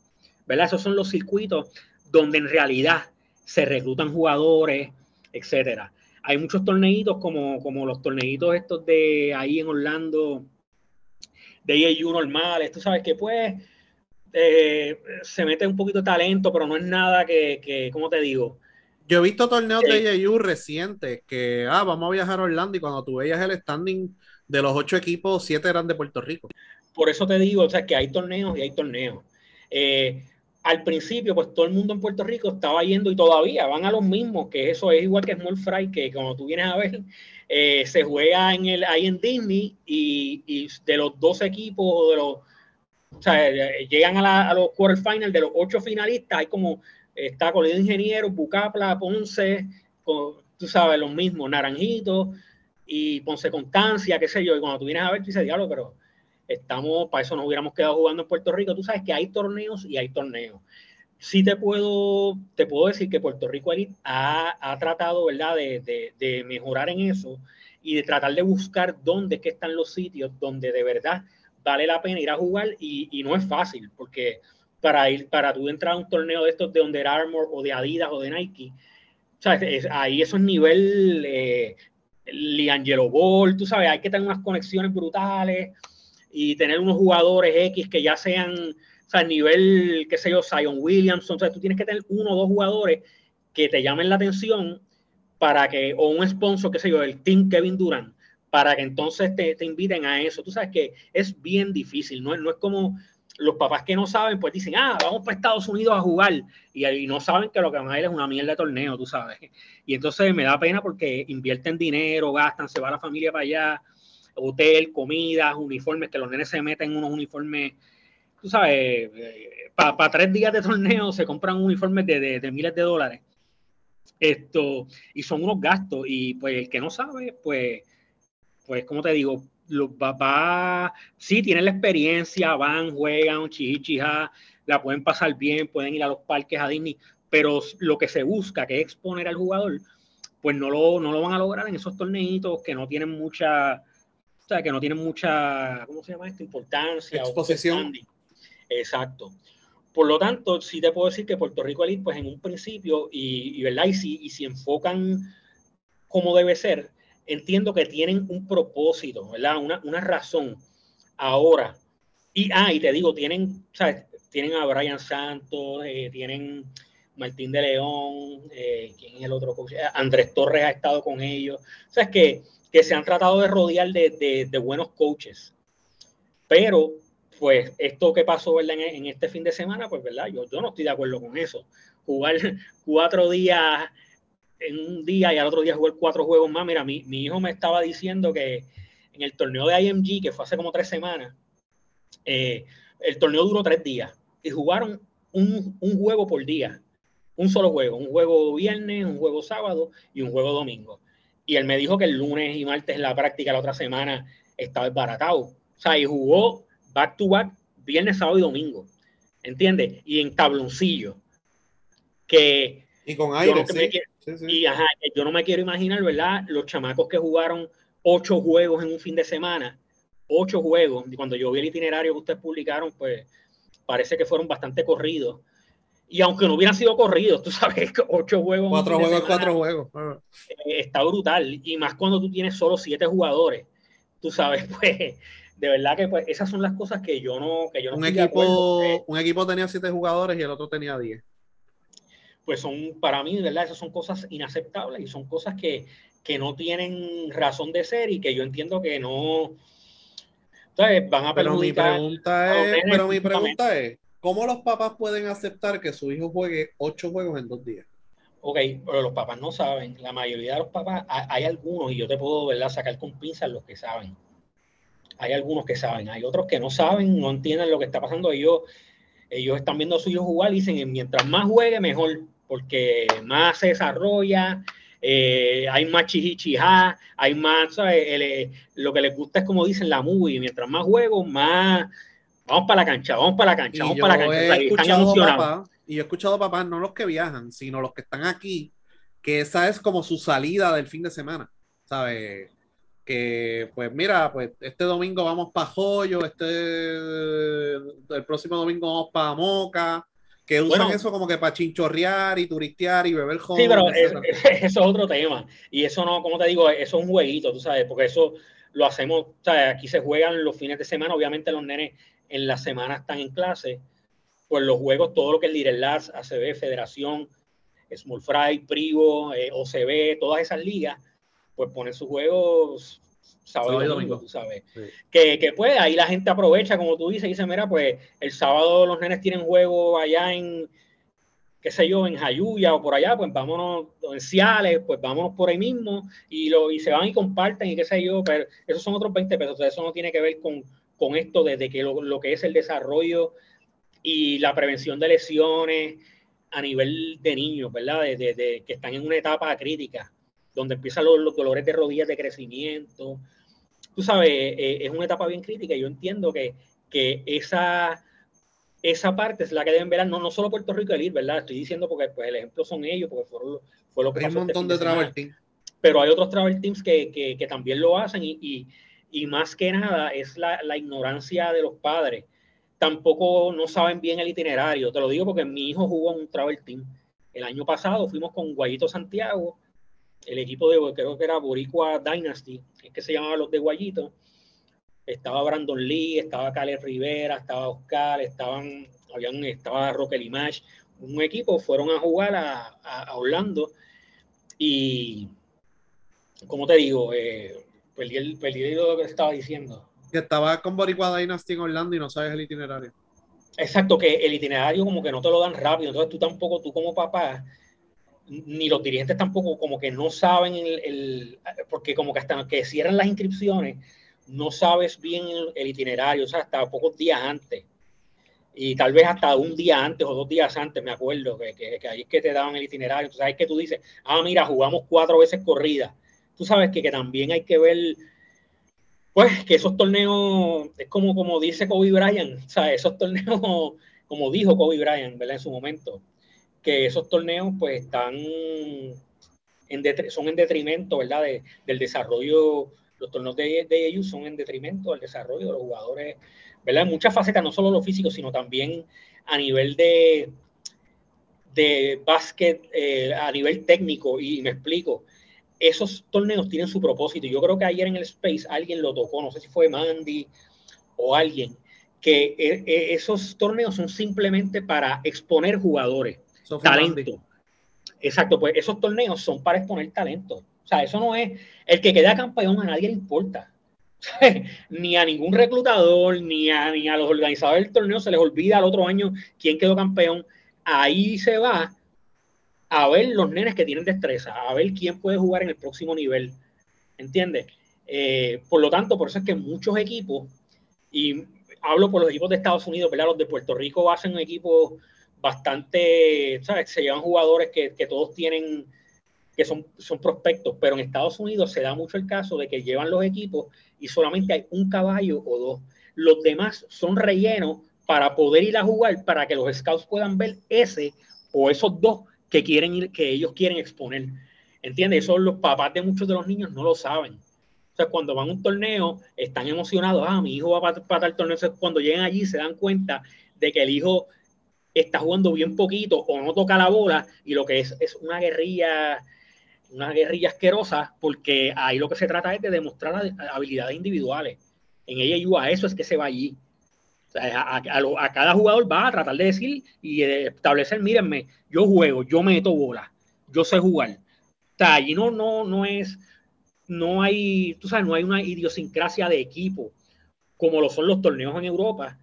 ¿Verdad? Esos son los circuitos donde en realidad se reclutan jugadores, etcétera. Hay muchos torneitos como, como los torneitos estos de ahí en Orlando, de IAU normales, tú sabes que pues eh, se mete un poquito de talento, pero no es nada que, que ¿cómo te digo? Yo he visto torneos de IAU recientes que, ah, vamos a viajar a Orlando y cuando tú veías el standing de los ocho equipos, siete eran de Puerto Rico. Por eso te digo, o sea, que hay torneos y hay torneos. Eh, al principio, pues todo el mundo en Puerto Rico estaba yendo y todavía van a los mismos, que eso es igual que Small Fry, que como tú vienes a ver, eh, se juega en el, ahí en Disney y, y, de los dos equipos, de los o sea, eh, llegan a, la, a los quarterfinals de los ocho finalistas, hay como, está Colegio de Ingenieros, Bucapla, Ponce, tú sabes, los mismos, Naranjito y Ponce Constancia, qué sé yo, y cuando tú vienes a ver, tú dices, diablo, pero estamos, para eso nos hubiéramos quedado jugando en Puerto Rico, tú sabes que hay torneos y hay torneos. Sí te puedo, te puedo decir que Puerto Rico ha, ha tratado, ¿verdad?, de, de, mejorar en eso y de tratar de buscar dónde es están los sitios donde de verdad vale la pena ir a jugar y, no es fácil, porque para ir, para tú entrar a un torneo de estos de Under Armour o de Adidas o de Nike. Es, ahí eso es nivel eh, Liangelo Ball, tú sabes, hay que tener unas conexiones brutales y tener unos jugadores X que ya sean, o sea, nivel, qué sé yo, Zion Williamson, o tú tienes que tener uno o dos jugadores que te llamen la atención para que, o un sponsor, qué sé yo, el Team Kevin Durant, para que entonces te, te, inviten a eso. Tú sabes que es bien difícil, no, no es como los papás que no saben, pues dicen, ah, vamos para Estados Unidos a jugar, y, y no saben que lo que van a ir es una mierda de torneo, tú sabes. Y entonces me da pena porque invierten dinero, gastan, se va la familia para allá, hotel, comidas, uniformes, que los nenes se meten en unos uniformes, tú sabes, para pa tres días de torneo se compran uniformes de, de, de miles de dólares. Esto, y son unos gastos, y pues el que no sabe, pues pues como te digo, los papás sí tienen la experiencia, van, juegan, chichija, la pueden pasar bien, pueden ir a los parques a Disney, pero lo que se busca, que es exponer al jugador, pues no lo, no lo van a lograr en esos torneitos que no tienen mucha, o sea, que no tienen mucha, ¿cómo se llama esto? Importancia. Exposición. Exacto. Por lo tanto, sí te puedo decir que Puerto Rico Elite, pues en un principio, y, y ¿verdad? Y si, y si enfocan como debe ser, entiendo que tienen un propósito, ¿verdad? Una, una razón. Ahora, y, ah, y te digo, tienen, ¿sabes? Tienen a Brian Santos, eh, tienen Martín de León, eh, ¿quién es el otro? Andrés Torres ha estado con ellos. O sea, es que, que se han tratado de rodear de, de, de buenos coaches. Pero, pues, esto que pasó, ¿verdad? En, en, este fin de semana, pues, ¿verdad? Yo, yo no estoy de acuerdo con eso. Jugar [LAUGHS] cuatro días en un día y al otro día jugar cuatro juegos más. Mira, mi, mi, hijo me estaba diciendo que en el torneo de IMG, que fue hace como tres semanas, eh, el torneo duró tres días y jugaron un, un, juego por día, un solo juego, un juego viernes, un juego sábado y un juego domingo. Y él me dijo que el lunes y martes en la práctica la otra semana estaba desbaratado. O sea, y jugó back to back viernes, sábado y domingo. ¿Entiendes? Y en tabloncillo. Que y con aire, sí. Sí, sí. Y ajá, yo no me quiero imaginar, ¿verdad? Los chamacos que jugaron ocho juegos en un fin de semana, ocho juegos. Y cuando yo vi el itinerario que ustedes publicaron, pues parece que fueron bastante corridos. Y aunque no hubieran sido corridos, [LAUGHS] tú sabes, ocho juegos. Cuatro juegos, semana, cuatro juegos. Eh, está brutal. Y más cuando tú tienes solo siete jugadores. Tú sabes, [LAUGHS] pues, de verdad que pues, esas son las cosas que yo no. Que yo no un, equipo, un equipo tenía siete jugadores y el otro tenía diez pues son, para mí, ¿verdad? Esas son cosas inaceptables y son cosas que, que no tienen razón de ser y que yo entiendo que no, ¿sabes? Van a. Pero mi pregunta es, pero mi pregunta es, ¿cómo los papás pueden aceptar que su hijo juegue ocho juegos en dos días? Ok, pero los papás no saben. La mayoría de los papás, hay algunos, y yo te puedo ¿verdad? sacar con pinzas los que saben. Hay algunos que saben, hay otros que no saben, no entienden lo que está pasando. Ellos, ellos están viendo a su hijo jugar y dicen, mientras más juegue, mejor porque más se desarrolla, eh, hay más chihichijá, hay más, ¿sabes? El, eh, lo que les gusta es como dicen la movie, mientras más juego, más vamos para la cancha, vamos para la cancha, vamos para la cancha. He escuchado papá, y yo he escuchado papás, no los que viajan, sino los que están aquí, que esa es como su salida del fin de semana, ¿sabes? Que pues mira, pues este domingo vamos para Joyo, este el próximo domingo vamos para Moca, que usan bueno, eso como que para chinchorrear y turistear y beber joven. Sí, pero es, [LAUGHS] eso es otro tema. Y eso no, como te digo, eso es un jueguito, tú sabes, porque eso lo hacemos, o sea, aquí se juegan los fines de semana, obviamente los nenes en la semana están en clase, pues los juegos, todo lo que es Liderazgo, ACB, Federación, Small Fry, Privo, eh, OCB, todas esas ligas, pues ponen sus juegos sábado, y domingo, tú sabes. Sí. Que, que pues ahí la gente aprovecha, como tú dices, y dice, mira, pues el sábado los nenes tienen juego allá en, qué sé yo, en Jayuya o por allá, pues vámonos, en Ciales, pues vámonos por ahí mismo y, lo, y se van y comparten y qué sé yo, pero esos son otros 20 pesos, eso no tiene que ver con, con esto desde que lo, lo, que es el desarrollo y la prevención de lesiones a nivel de niños, ¿verdad? De, de, que están en una etapa crítica, donde empiezan los, los dolores de rodillas de crecimiento. Tú sabes, eh, es una etapa bien crítica y yo entiendo que, que esa, esa parte es la que deben ver, no, no solo Puerto Rico el ir, ¿verdad? Estoy diciendo porque pues, el ejemplo son ellos, porque fueron, fue lo que Hay un pasó este montón fin de travel team. pero hay otros travel teams que, que, que también lo hacen y, y, y, más que nada es la, la, ignorancia de los padres. Tampoco no saben bien el itinerario. Te lo digo porque mi hijo jugó en un travel team. El año pasado fuimos con Guayito Santiago, el equipo de, creo que era Boricua Dynasty, es que se llamaba los de Guayito. Estaba Brandon Lee, estaba Caleb Rivera, estaba Oscar, estaban, habían, estaba Roque Limash. Un equipo fueron a jugar a, a, a Orlando y como te digo, eh, perdí, el, perdí lo que estaba diciendo. Que estaba con Boricua Dynasty en Orlando y no sabes el itinerario. Exacto, que el itinerario como que no te lo dan rápido, entonces tú tampoco, tú como papá, ni los dirigentes tampoco como que no saben el, porque como que hasta que cierran las inscripciones, no sabes bien el, itinerario, o sea, hasta pocos días antes. Y tal vez hasta un día antes o dos días antes, me acuerdo, que, ahí es que te daban el itinerario. Entonces, ahí que tú dices, ah, mira, jugamos cuatro veces corrida tú sabes que, que, también hay que ver, pues, que esos torneos, es como, como dice Kobe Bryant, o sea, esos torneos, [LAUGHS] como dijo Kobe Bryant, ¿verdad? En su momento, que esos torneos, pues, están, en son en detrimento, ¿verdad? De, del desarrollo, los torneos de, de ellos son en detrimento del desarrollo de los jugadores, ¿verdad? En muchas facetas, no solo lo físico, sino también a nivel de, de básquet, eh, a nivel técnico, y me explico, esos torneos tienen su propósito. Yo creo que ayer en el Space alguien lo tocó, no sé si fue Mandy o alguien, que e, e, esos torneos son simplemente para exponer jugadores, Sophie talento. Exacto, pues esos torneos son para exponer talento. O sea, eso no es el que queda campeón, a nadie le importa. [LAUGHS] ni a ningún reclutador, ni a, ni a los organizadores del torneo se les olvida al otro año quién quedó campeón. Ahí se va a ver los nenes que tienen destreza, a ver quién puede jugar en el próximo nivel. ¿Entiendes? Eh, por lo tanto, por eso es que muchos equipos, y hablo por los equipos de Estados Unidos, ¿verdad? Los de Puerto Rico hacen un equipo bastante, ¿sabes? Se llevan jugadores que, que todos tienen, que son, son prospectos, pero en Estados Unidos se da mucho el caso de que llevan los equipos y solamente hay un caballo o dos. Los demás son rellenos para poder ir a jugar, para que los scouts puedan ver ese o esos dos que quieren ir, que ellos quieren exponer. ¿Entiendes? Eso los papás de muchos de los niños no lo saben. O sea, cuando van a un torneo, están emocionados, ah, mi hijo va para, para tal torneo. Entonces, cuando llegan allí, se dan cuenta de que el hijo está jugando bien poquito o no toca la bola y lo que es es una guerrilla, una guerrilla asquerosa, porque ahí lo que se trata es de demostrar habilidades individuales. En ella a eso es que se va allí. A, a, a, cada jugador va a tratar de decir y establecer, mírenme, yo juego, yo meto bola, yo sé jugar. O sea, allí no, no, no es, no hay, tú sabes, no hay una idiosincrasia de equipo como lo son los torneos en Europa,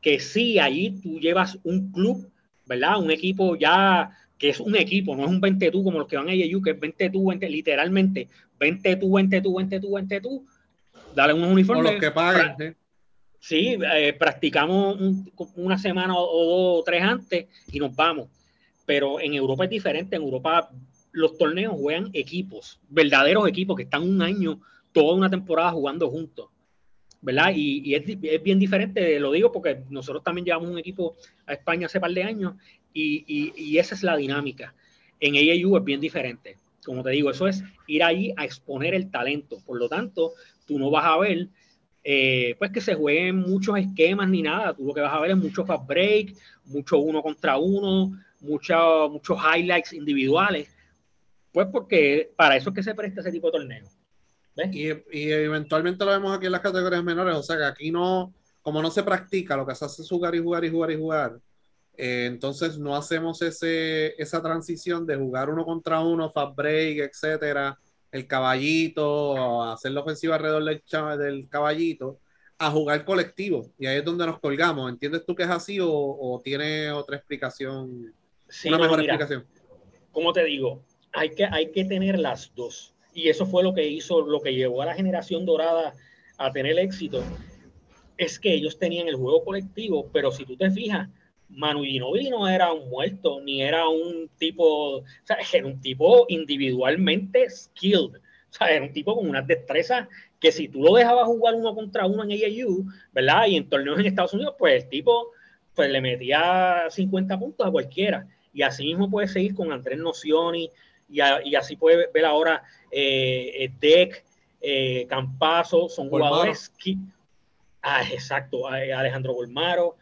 que sí, allí tú llevas un club, ¿verdad? Un equipo ya, que es un equipo, no es un 20 tú como los que van a AU, que es 20 tú, 20, literalmente, 20 tú, 20 tú, 20 tú, 20 tú, dale unos uniformes. O los que pagan, ¿sí? Sí, eh, practicamos un, una semana o, o, dos o tres antes y nos vamos. Pero en Europa es diferente. En Europa los torneos juegan equipos, verdaderos equipos que están un año, toda una temporada jugando juntos. ¿Verdad? Y, es, es, bien diferente, lo digo porque nosotros también llevamos un equipo a España hace par de años y, y, y esa es la dinámica. En AAU es bien diferente. Como te digo, eso es ir ahí a exponer el talento. Por lo tanto, tú no vas a ver eh, pues que se jueguen muchos esquemas ni nada. Tú lo que vas a ver es mucho fast break, mucho uno contra uno, mucho, muchos highlights individuales. Pues porque para eso es que se presta ese tipo de torneo. Y, y, eventualmente lo vemos aquí en las categorías menores. O sea que aquí no, como no se practica, lo que se hace es jugar y jugar y jugar y jugar. Eh, entonces no hacemos ese, esa transición de jugar uno contra uno, fast break, etcétera el caballito, hacer la ofensiva alrededor del, del, caballito, a jugar colectivo. Y ahí es donde nos colgamos. ¿Entiendes tú que es así o, o tiene otra explicación? Sí, una no, mejor mira, explicación. Como te digo, hay que, hay que tener las dos. Y eso fue lo que hizo, lo que llevó a la generación dorada a tener éxito. es que ellos tenían el juego colectivo, pero si tú te fijas, Manu Ginobili no era un muerto, ni era un tipo, o sea, era un tipo individualmente skilled, o sea, era un tipo con unas destrezas que si tú lo dejabas jugar uno contra uno en AAU, ¿verdad? Y en torneos en Estados Unidos, pues el tipo pues le metía 50 puntos a cualquiera. Y así mismo puede seguir con Andrés Nocioni, y, y así puede ver ahora eh, Deck, eh, Campazo, son jugadores que, ah, exacto, Alejandro Golmaro,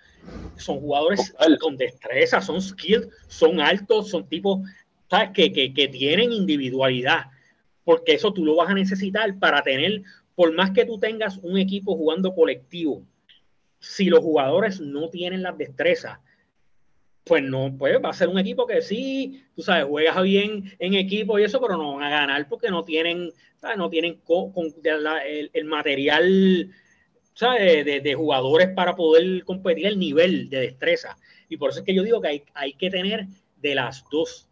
son jugadores con destreza, son skilled, son altos, son tipos Que, que, que tienen individualidad, porque eso tú lo vas a necesitar para tener, por más que tú tengas un equipo jugando colectivo, si los jugadores no tienen las destrezas, pues no, pues va a ser un equipo que sí, tú sabes, juegas bien en equipo y eso, pero no van a ganar porque no tienen, no tienen el, material De, de, jugadores para poder competir el nivel de destreza. Y por eso es que yo digo que hay, hay que tener de las dos.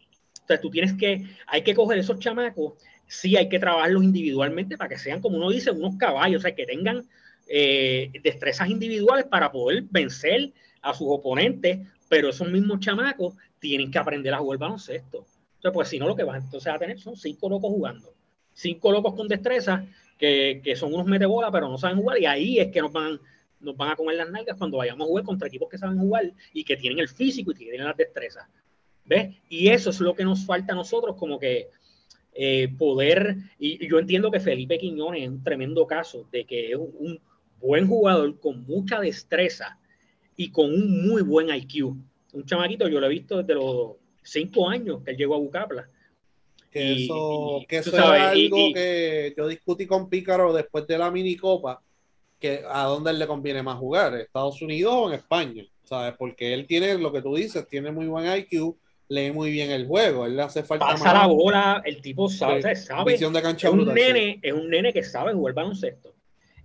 O tú tienes que, hay que coger esos chamacos, sí hay que trabajarlos individualmente para que sean, como uno dice, unos caballos, o sea, que tengan eh, destrezas individuales para poder vencer a sus oponentes pero esos mismos chamacos tienen que aprender a jugar baloncesto. Entonces, pues si no, lo que van entonces a tener son cinco locos jugando. Cinco locos con destreza que, que son unos metebolas, pero no saben jugar. Y ahí es que nos van, nos van a comer las nalgas cuando vayamos a jugar contra equipos que saben jugar y que tienen el físico y que tienen las destrezas. ¿Ves? Y eso es lo que nos falta a nosotros, como que eh, poder. Y, yo entiendo que Felipe Quiñones es un tremendo caso de que es un buen jugador con mucha destreza y con un muy buen IQ. Un chamaquito, yo lo he visto desde los cinco años que él llegó a Bucapla. Que eso, que eso es algo que yo discutí con Pícaro después de la minicopa, que a dónde le conviene más jugar, Estados Unidos o en España, ¿sabes? Porque él tiene, lo que tú dices, tiene muy buen IQ, lee muy bien el juego, él le hace falta Pasa la bola, el tipo sabe, sabe. Visión de cancha es, un nene, es un nene que sabe jugar baloncesto.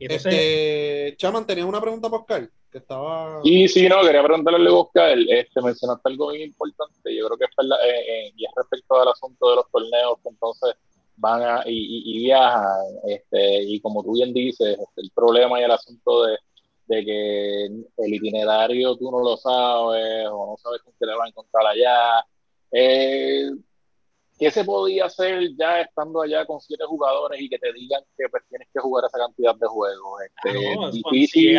Entonces, este, Chaman, ¿tenías una pregunta para Oscar? Que estaba... Sí, sí, no, quería preguntarle a Oscar, este, mencionaste algo muy importante, yo creo que es, eh, eh, y es respecto al asunto de los torneos que entonces van a, y, viajan, este, y como tú bien dices, este, el problema y el asunto de, de, que el itinerario tú no lo sabes, o no sabes con qué le van a encontrar allá, eh, ¿Qué se podía hacer ya estando allá con siete jugadores y que te digan que pues, tienes que jugar esa cantidad de juegos? Este, difícil. Si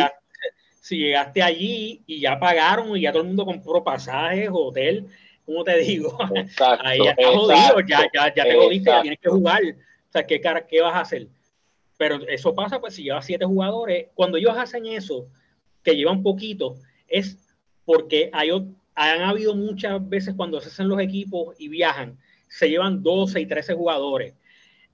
llegaste, allí y ya pagaron y ya todo el mundo compró pasajes, hotel, ¿cómo te digo? [LAUGHS] Ahí ya estás jodido, ya, ya, ya te jodiste, ya tienes que jugar. O sea, ¿qué, ¿qué vas a hacer? Pero eso pasa, pues, si llevas siete jugadores, cuando ellos hacen eso, que llevan poquito, es porque hay, han habido muchas veces cuando se hacen los equipos y viajan, se llevan 12 y 13 jugadores.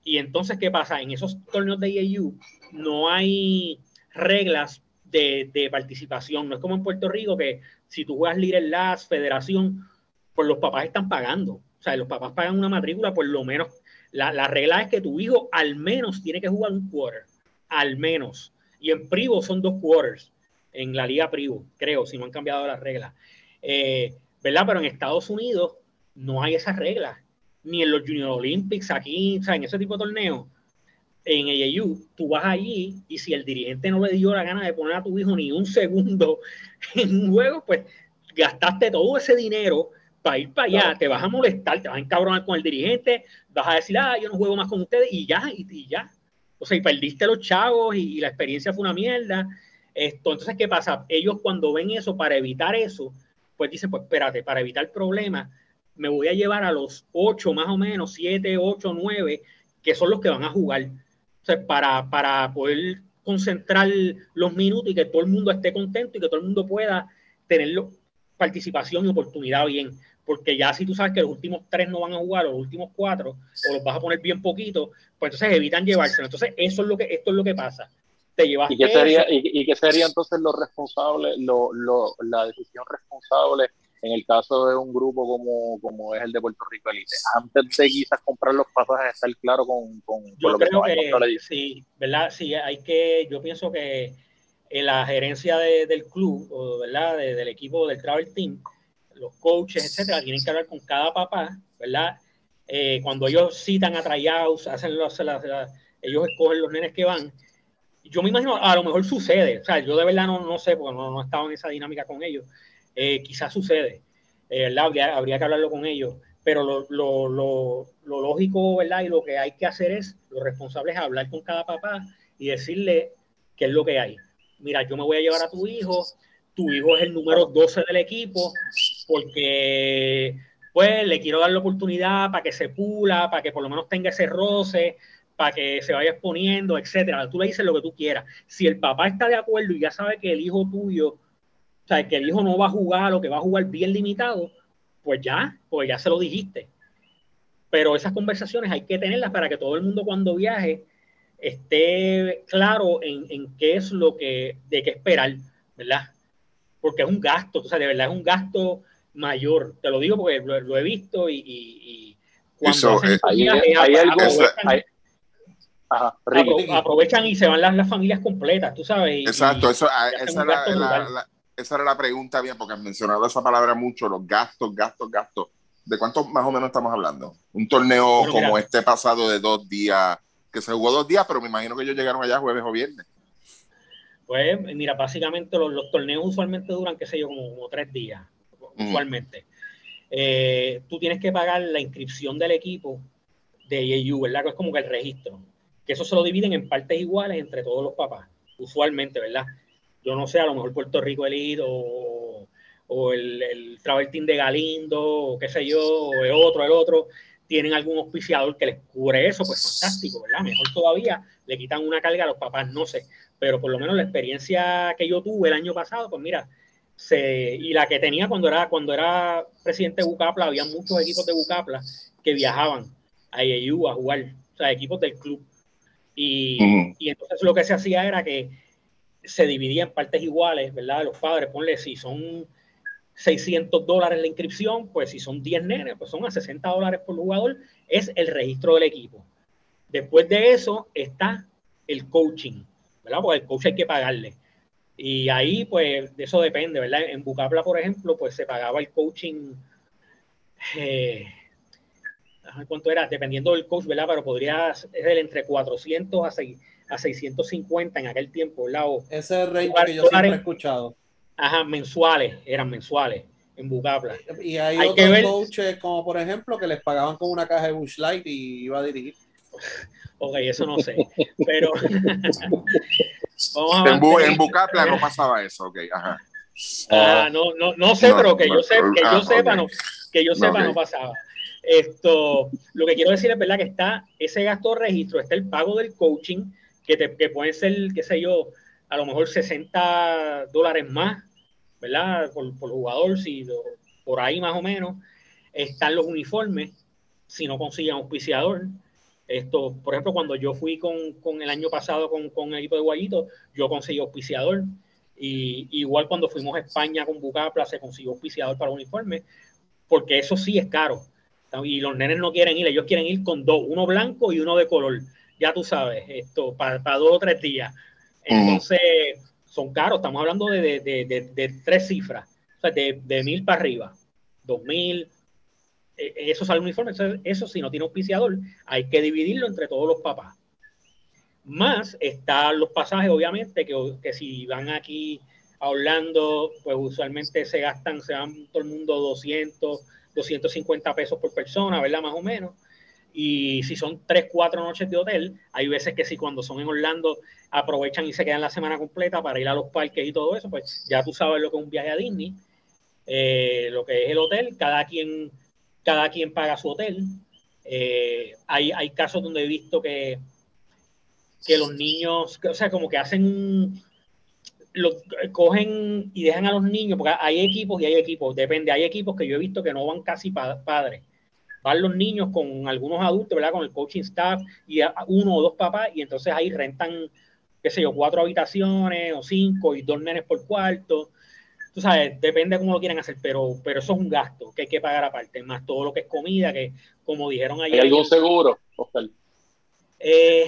Y entonces, ¿qué pasa? En esos torneos de IAU no hay reglas de, participación. No es como en Puerto Rico que si tú juegas Little Last, Federación, pues los papás están pagando. O sea, los papás pagan una matrícula por lo menos. La, la regla es que tu hijo al menos tiene que jugar un quarter. Al menos. Y en Privo son dos quarters. En la Liga Privo, creo, si no han cambiado las reglas. Eh, ¿Verdad? Pero en Estados Unidos no hay esas reglas ni en los Junior Olympics, aquí, o sea, en ese tipo de torneos, en AAU, tú vas allí y si el dirigente no le dio la gana de poner a tu hijo ni un segundo [LAUGHS] en un juego, pues gastaste todo ese dinero para ir para allá, te vas a molestar, te vas a encabronar con el dirigente, vas a decir, ah, yo no juego más con ustedes y ya, y, ya. O sea, y perdiste los chavos y, la experiencia fue una mierda. Esto, entonces, ¿qué pasa? Ellos cuando ven eso, para evitar eso, pues dicen, pues espérate, para evitar problemas, me voy a llevar a los ocho más o menos, siete, ocho, nueve, que son los que van a jugar. Sea, para, para poder concentrar los minutos y que todo el mundo esté contento y que todo el mundo pueda tener participación y oportunidad bien. Porque ya si tú sabes que los últimos tres no van a jugar, o los últimos cuatro, o los vas a poner bien poquito, pues entonces evitan llevárselo. Entonces, eso es lo que, esto es lo que pasa. Te llevas ¿Y qué sería, y, qué sería entonces lo responsable, lo, lo, la decisión responsable en el caso de un grupo como, como es el de Puerto Rico Elite, antes de quizás comprar los pasajes, estar claro con, con, yo creo que, sí, ¿verdad? Sí, hay que, yo pienso que en la gerencia del club, ¿verdad? del equipo del travel team, los coaches, etcétera, tienen que hablar con cada papá, ¿verdad? Eh, cuando ellos citan a tryouts, hacen los, ellos escogen los nenes que van, yo me imagino, a lo mejor sucede, o sea, yo de verdad no, no sé, porque no, no he estado en esa dinámica con ellos, eh, quizás sucede, eh, ¿verdad? Habría, que hablarlo con ellos, pero lo, lógico. Y lo que hay que hacer es, lo responsable es hablar con cada papá y decirle qué es lo que hay. Mira, yo me voy a llevar a tu hijo, tu hijo es el número 12 del equipo, porque pues le quiero dar la oportunidad para que se pula, para que por lo menos tenga ese roce, para que se vaya exponiendo, etcétera. Tú le dices lo que tú quieras. Si el papá está de acuerdo y ya sabe que el hijo tuyo, sea, que el hijo no va a jugar o que va a jugar bien limitado, pues ya, pues ya se lo dijiste. Pero esas conversaciones hay que tenerlas para que todo el mundo cuando viaje esté claro en, en qué es lo que, de qué esperar, ¿verdad? Porque es un gasto, o sea, de verdad es un gasto mayor. Te lo digo porque lo, lo he visto y, y, y cuando Eso, hacen eh, viajes, hay algo, aprovechan- hay- Ajá, Ricky. apro- aprovechan y se van las, las familias completas, tú sabes. y- Exacto, eso, ah, esa, la, brutal. la- esa era la pregunta mía, porque has mencionado esa palabra mucho, los gastos, gastos, gastos. ¿De cuánto más o menos estamos hablando? Un torneo como mira. este pasado de dos días, que se jugó dos días, pero me imagino que ellos llegaron allá jueves o viernes. Pues mira, básicamente los, los torneos usualmente duran, qué sé yo, como, como tres días, Mm. usualmente. Eh, tú tienes que pagar la inscripción del equipo de AAU, ¿verdad? Que es como que el registro. Que eso se lo dividen en partes iguales entre todos los papás, usualmente, ¿verdad? Yo no sé, a lo mejor Puerto Rico Elite o, o el, el Travel Team de Galindo, o qué sé yo, o el otro, el otro, tienen algún auspiciador que les cubre eso, pues fantástico, ¿verdad? Mejor todavía, le quitan una carga a los papás, no sé pero por lo menos la experiencia que yo tuve el año pasado, pues mira, se, y la que tenía cuando era, cuando era presidente de Bucapla, había muchos equipos de Bucapla que viajaban a IAU a jugar, o sea, equipos del club. Y, y entonces lo que se hacía era que se dividía en partes iguales, ¿verdad? Los padres, ponle, si son 600 dólares la inscripción, pues si son 10 nenes, pues son a 60 dólares por jugador, es el registro del equipo. Después de eso está el coaching, ¿verdad? Porque el coach hay que pagarle. Y ahí, pues, de eso depende, ¿verdad? En Bucapla, por ejemplo, pues se pagaba el coaching, eh, ¿cuánto era? Dependiendo del coach, ¿verdad? Pero podría ser entre 400 a, 6, a 650 en aquel tiempo, ¿verdad? O, Ese es el que yo siempre he escuchado. ajá, mensuales, eran mensuales en Bucapla. Y hay, otros ver- coaches, como por ejemplo, que les pagaban con una caja de Bush Light y iba a dirigir. Ok, eso no sé, pero [LAUGHS] vamos En, Bu- en Bucapla no pasaba eso, ok, ajá. Ah, no, no, no sé, No, pero que no, yo, sé, que ah, yo sepa, ok. no, que yo sepa no pasaba. Esto, lo que quiero decir es verdad que está ese gasto de registro, está el pago del coaching, que, te, que pueden ser, qué sé yo, a lo mejor 60 dólares más, ¿verdad? Por, por jugador, si por ahí más o menos. Están los uniformes, si no consiguen auspiciador. Esto, por ejemplo, cuando yo fui con, con el año pasado con, con el equipo de Guayito, yo conseguí auspiciador. Y igual cuando fuimos a España con Bucapla se consiguió auspiciador para uniforme, porque eso sí es caro. Y los nenes no quieren ir, ellos quieren ir con dos, uno blanco y uno de color. Ya tú sabes, esto para, para dos o tres días. Entonces, son caros, estamos hablando de, de, de, de, tres cifras, o sea, de, de mil para arriba, dos mil, eh, eso sale uniforme, eso, eso si no tiene auspiciador, hay que dividirlo entre todos los papás. Más están los pasajes, obviamente, que, que si van aquí a Orlando, pues usualmente se gastan, se van todo el mundo 200, 250 pesos por persona, ¿verdad? Más o menos. Y si son 3, 4 noches de hotel, hay veces que si cuando son en Orlando aprovechan y se quedan la semana completa para ir a los parques y todo eso, pues ya tú sabes lo que es un viaje a Disney, eh, lo que es el hotel, cada quien, cada quien paga su hotel. Eh, hay, hay casos donde he visto que, que los niños, o sea, como que hacen lo, cogen y dejan a los niños, porque hay equipos y hay equipos, depende, hay equipos que yo he visto que no van casi pa padres, van los niños con algunos adultos, ¿verdad? Con el coaching staff y a, uno o dos papás, y entonces ahí rentan, qué sé yo, cuatro habitaciones o cinco y dos nenes por cuarto. Tú sabes, depende de cómo lo quieran hacer, pero, pero eso es un gasto que hay que pagar aparte, más todo lo que es comida, que como dijeron ayer. ¿Hay algún seguro, Oscar? Eh,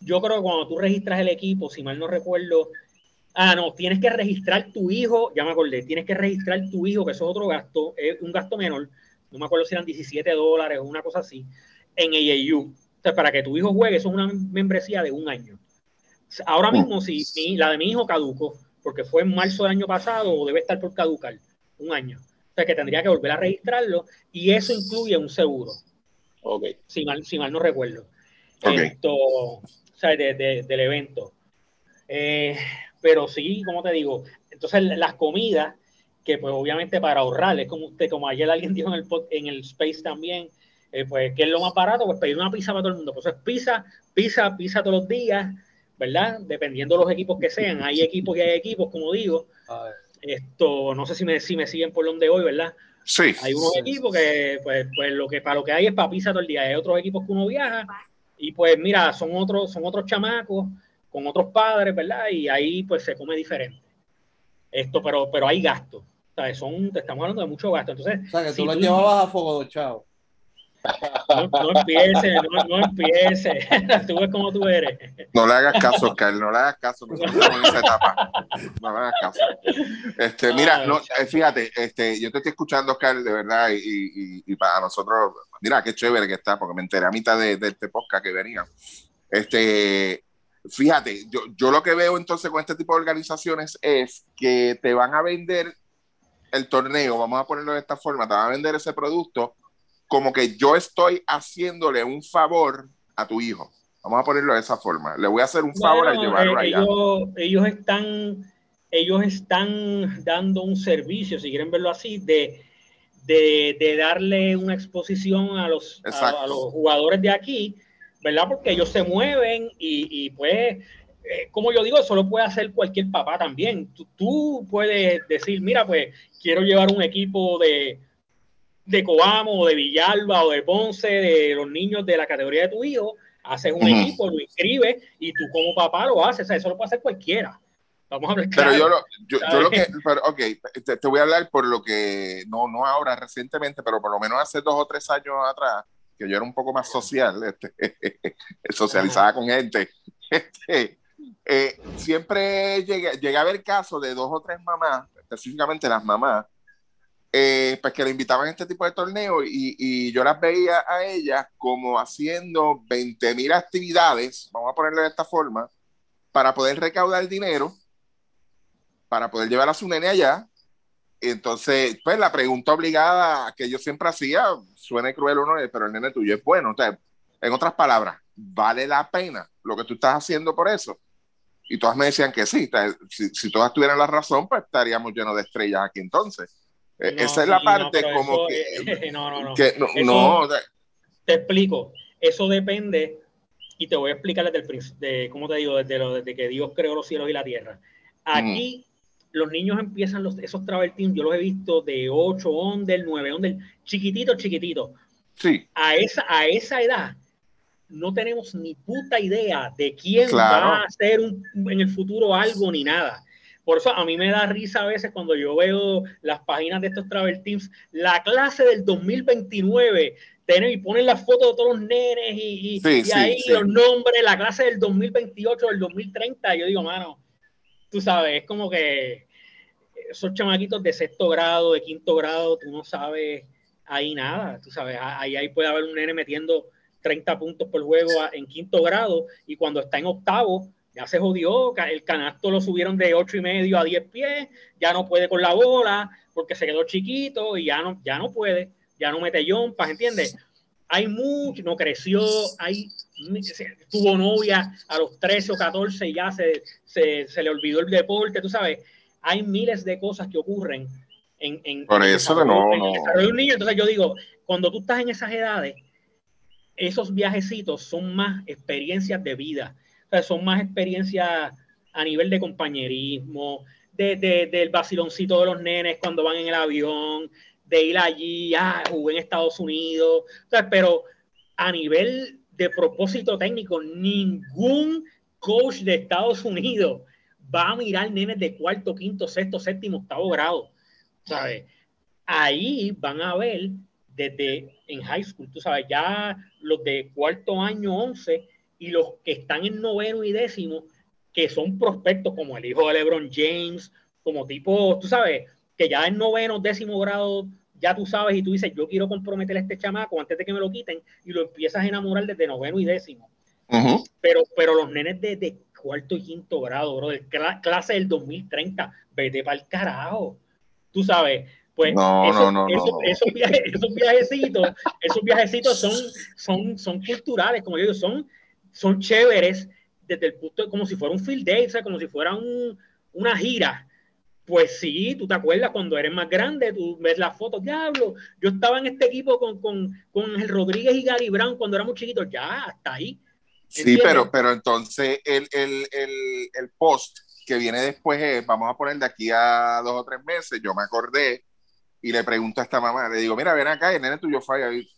yo creo que cuando tú registras el equipo, si mal no recuerdo, ah, no, tienes que registrar tu hijo, ya me acordé, tienes que registrar tu hijo, que eso es otro gasto, es un gasto menor, no me acuerdo si eran 17 dólares o una cosa así, en AAU. O sea, para que tu hijo juegue, eso es una membresía de un año. Ahora mismo, si mi- la de mi hijo caduco, porque fue en marzo del año pasado, o debe estar por caducar un año. O sea que tendría que volver a registrarlo y eso incluye un seguro, Ok. si mal, si mal no recuerdo. Ok. Esto, o sea, de- de- del evento. Eh, pero sí, como te digo, entonces las comidas, que pues obviamente para ahorrar, es como usted, como ayer alguien dijo en el, en el Space también, eh, pues que es lo más barato, pues pedir una pizza para todo el mundo. Pues eso es pizza, pizza, pizza todos los días, ¿verdad? Dependiendo de los equipos que sean. [LAUGHS] Hay equipos y hay equipos, como digo. Esto, no sé si me, si me siguen por donde hoy, ¿verdad? Sí. Hay unos equipos que, pues, pues lo que para lo que hay es para pizza todo el día. Hay otros equipos que uno viaja y pues mira, son otros, son otros chamacos con otros padres, ¿verdad? Y ahí pues se come diferente. Esto, pero, pero hay gastos. ¿Sabes? Son, te estamos hablando de mucho gasto. Entonces, O sea, que tú si lo tú- llevabas a fuego de chavo. no, no empieces, no, no empieces. [LAUGHS] tú ves cómo tú eres. No le hagas caso, Oscar, no le hagas caso, nosotros estamos en esa etapa. No le hagas caso. Este, mira, no, eh, fíjate, este, yo te estoy escuchando, Oscar, de verdad, y, y- y para nosotros, mira qué chévere que está, porque me enteré a mitad de, de este podcast que venía. Este, fíjate, yo, yo lo que veo entonces con este tipo de organizaciones es que te van a vender el torneo, vamos a ponerlo de esta forma, te van a vender ese producto como que yo estoy haciéndole un favor a tu hijo. Vamos a ponerlo de esa forma. Le voy a hacer un favor Bueno, llevarlo eh, allá. ellos, ellos están ellos están dando un servicio, si quieren verlo así, de, de, de darle una exposición a los, a, a los jugadores de aquí, ¿verdad? Porque ellos se mueven y, y pues, eh, como yo digo, eso lo puede hacer cualquier papá también. Tú, tú puedes decir, mira, pues quiero llevar un equipo de, de Coamo o de Villalba o de Ponce, de los niños de la categoría de tu hijo, haces un Ujú. equipo, lo inscribes y tú como papá lo haces. O sea, eso lo puede hacer cualquiera. Vamos a hablar Pero claro. yo lo, yo, yo lo que, pero, ok, te, te voy a hablar por lo que, no, no ahora, recientemente, pero por lo menos hace dos o tres años atrás, que yo era un poco más social, este, [LAUGHS] socializaba con gente, [LAUGHS] este, eh, siempre llegué, llegué a ver casos de dos o tres mamás, específicamente las mamás, eh, pues que le invitaban a este tipo de torneos y, y yo las veía a ellas como haciendo 20 mil actividades, vamos a ponerlo de esta forma, para poder recaudar dinero, para poder llevar a su nene allá. Entonces, pues la pregunta obligada que yo siempre hacía, suena cruel o no, pero el nene tuyo es bueno. O sea, en otras palabras, ¿vale la pena lo que tú estás haciendo por eso? Y todas me decían que sí. Si, si todas tuvieran la razón, pues estaríamos llenos de estrellas aquí entonces. Eh, No, Esa es la no, parte pero como eso, que, [LAUGHS] no, no, no. que no, Eso- no, o sea, Te explico. Eso depende, y te voy a explicar desde el principio, de, ¿cómo te digo? Desde, lo, desde que Dios creó los cielos y la tierra. Aquí los niños empiezan los, esos travel teams, yo los he visto de 8 under, 9 under, chiquititos, chiquititos. sí, A esa, a esa edad no tenemos ni puta idea de quién Claro. va a hacer un- en el futuro algo ni nada. Por eso a mí me da risa a veces cuando yo veo las páginas de estos travel teams, la clase del 2029, tienen y ponen las fotos de todos los nenes y, y- Sí, y sí, ahí sí. los nombres, la clase del 2028, del 2030. Yo digo, mano, tú sabes, es como que esos chamaquitos de sexto grado, de quinto grado, tú no sabes ahí nada, tú sabes, ahí, ahí puede haber un nene metiendo 30 puntos por juego en quinto grado y cuando está en octavo ya se jodió, el canasto lo subieron de ocho y medio a 10 pies, ya no puede con la bola porque se quedó chiquito y ya no, ya no puede, ya no mete yompas, ¿entiendes? Hay mucho, no creció, hay, tuvo novia a los 13 o 14 y ya se, se, se le olvidó el deporte, tú sabes, hay miles de cosas que ocurren en, en, Por en el eso desarrollo- no, en el no. desarrollo de un niño. Entonces yo digo, cuando tú estás en esas edades, esos viajecitos son más experiencias de vida, o sea, son más experiencias a nivel de compañerismo, de, de- del vaciloncito de los nenes cuando van en el avión, de ir allí, ah, jugué en Estados Unidos, o sea, pero a nivel de propósito técnico, ningún coach de Estados Unidos va a mirar nenes de cuarto, quinto, sexto, séptimo, octavo grado, ¿sabes? Ahí van a ver desde en high school, tú sabes, ya los de cuarto año, once, y los que están en noveno y décimo, que son prospectos como el hijo de LeBron James, como tipo, tú sabes, que ya en noveno, décimo grado, ya tú sabes y tú dices, yo quiero comprometer a este chamaco antes de que me lo quiten, y lo empiezas a enamorar desde noveno y décimo pero, pero los nenes de, de cuarto y quinto grado, bro, de clase del 2030, vete para el carajo. Tú sabes, pues no, esos, no, no, esos, no. esos, viajes, esos viajecitos, esos viajecitos son, son, son culturales, como yo digo, son, son chéveres desde el punto de como si fuera un field day, o sea, como si fuera un, una gira. Pues sí, tú te acuerdas cuando eres más grande, tú ves las fotos, diablo, yo estaba en este equipo con, con, con el Rodríguez y Gary Brown cuando éramos chiquitos, ya, hasta ahí. Sí, pero, pero entonces el, el, el, el, post que viene después es, vamos a poner de aquí a dos o tres meses, yo me acordé y le pregunto a esta mamá, le digo, mira, ven acá, el nene tuyo fue ahí.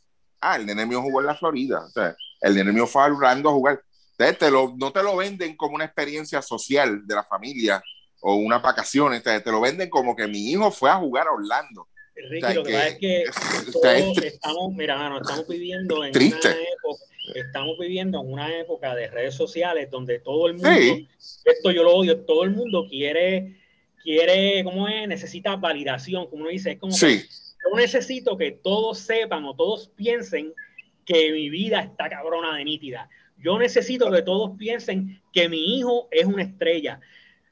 Ah, el nene mío jugó en la Florida, o sea, el nene mío fue a Orlando a jugar. Entonces, te lo, no te lo venden como una experiencia social de la familia o unas vacaciones, te, te lo venden como que mi hijo fue a jugar a Orlando. Ricky, o sea, lo que, pasa es que todos estamos, mira, no, estamos viviendo en triste. una época, estamos viviendo en una época de redes sociales donde todo el mundo, sí. esto yo lo odio, todo el mundo quiere, quiere, ¿cómo es? Necesita validación, como uno dice, es como sí. que yo necesito que todos sepan o todos piensen que mi vida está cabrona de nítida. Yo necesito que todos piensen que mi hijo es una estrella.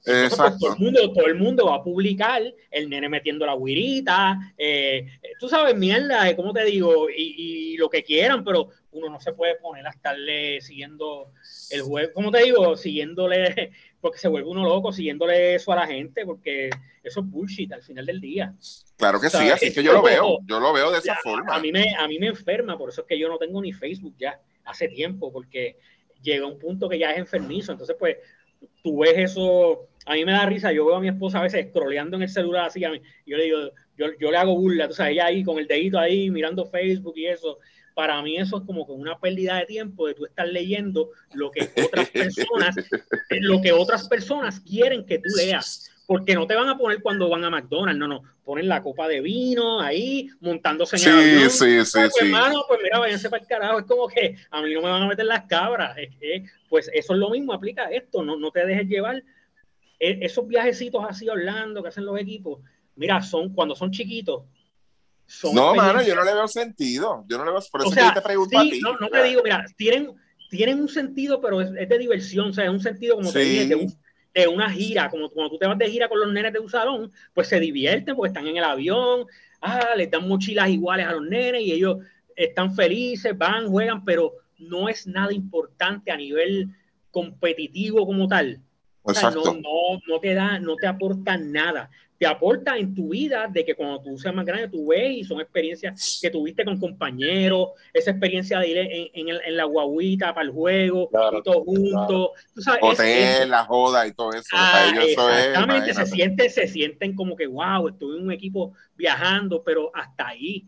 Entonces, pues, todo, el mundo, todo el mundo va a publicar el nene metiendo la guirita, eh, tú sabes, mierda, ¿cómo te digo? Y, y, lo que quieran, pero uno no se puede poner a estarle siguiendo el juego, ¿cómo te digo? Siguiéndole, [LAUGHS] porque se vuelve uno loco siguiéndole eso a la gente, porque eso es bullshit al final del día. Claro que sí, así es que yo lo veo, yo lo veo de esa forma. A mí, me, a mí me enferma, por eso es que yo no tengo ni Facebook ya hace tiempo, porque llega un punto que ya es enfermizo, entonces pues tú ves eso, a mí me da risa, yo veo a mi esposa a veces scrolleando en el celular así, a mí, yo le digo, yo, yo le hago burla, tú sabes, ella ahí con el dedito ahí mirando Facebook y eso, para mí eso es como con una pérdida de tiempo de tú estar leyendo lo que otras [LAUGHS] personas, lo que otras personas quieren que tú leas, porque no te van a poner cuando van a McDonald's, no, no, ponen la copa de vino ahí, montándose en sí, el avión. Sí, sí, pues, sí. hermano, pues mira, váyanse para el carajo, es como que a mí no me van a meter las cabras, es que, pues eso es lo mismo, aplica esto, no, no te dejes llevar. E esos viajecitos así a Orlando que hacen los equipos, mira, son cuando son chiquitos. No, mano, yo no le veo sentido. Yo no le veo, por eso o sea, que te pregunto sí, a ti. No, no te digo, mira, tienen, tienen un sentido, pero es, es de diversión, o sea, es un sentido como sí. te dije, de, un, de, una gira, como cuando tú te vas de gira con los nenes de un salón, pues se divierten porque están en el avión, ah, les dan mochilas iguales a los nenes y ellos están felices, van, juegan, pero no es nada importante a nivel competitivo como tal. O sea, no, no, no, te da, no te aporta nada. Te aporta en tu vida de que cuando tú seas más grande, tú ves y son experiencias que tuviste con compañeros, esa experiencia de ir en, en, en la guaguita para el juego, Claro, y. Tú sabes, es- Hotel, es- la joda y todo eso. Ah, para ellos eso es, exactamente, se, sienten, se sienten como que, wow, estuve en un equipo viajando, pero hasta ahí.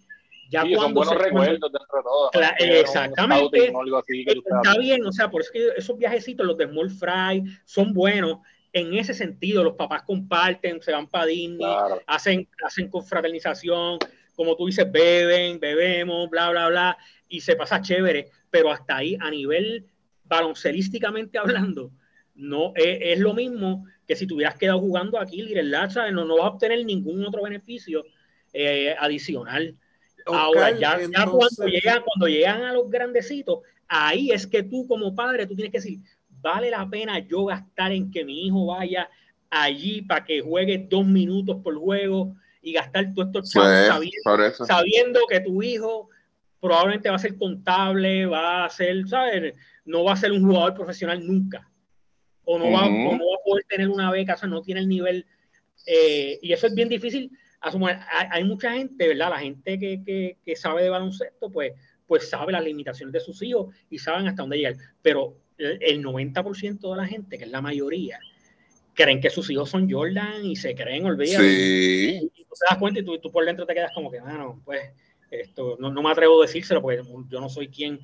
Ya Sí, son cuando buenos se- recuerdos dentro de todo. Cla- No es un exactamente. así Está bien, o sea, por eso que esos viajecitos, los de Small Fry, son buenos en ese sentido. Los papás comparten, se van para Disney, Claro. hacen, hacen confraternización, como tú dices, beben, bebemos, bla, bla, bla, y se pasa chévere, pero hasta ahí, a nivel baloncelísticamente hablando, no es, es lo mismo que si tuvieras quedado jugando aquí, Lirel ¿sabes? No, no vas a obtener ningún otro beneficio eh, adicional. Ahora, ya, ya entonces- cuando, llegan, cuando llegan a los grandecitos, ahí es que tú como padre, tú tienes que decir, vale la pena yo gastar en que mi hijo vaya allí para que juegue dos minutos por juego y gastar estos chavos Pues, sabiendo, sabiendo que tu hijo probablemente va a ser contable, va a ser, ¿sabes? No va a ser un jugador profesional nunca. O no, va, Ujú. o no va a poder tener una beca, o sea, no tiene el nivel. eh, y eso es bien difícil. Asumir. Hay, hay mucha gente, ¿verdad? La gente que, que, que sabe de baloncesto, pues, pues sabe las limitaciones de sus hijos y saben hasta dónde llegar. Pero el, el 90% de la gente, que es la mayoría, creen que sus hijos son Jordan y se creen, olvídate. Sí. Y tú te das cuenta y tú, tú por dentro te quedas como que, bueno, pues, esto, no, no me atrevo a decírselo porque yo no soy quien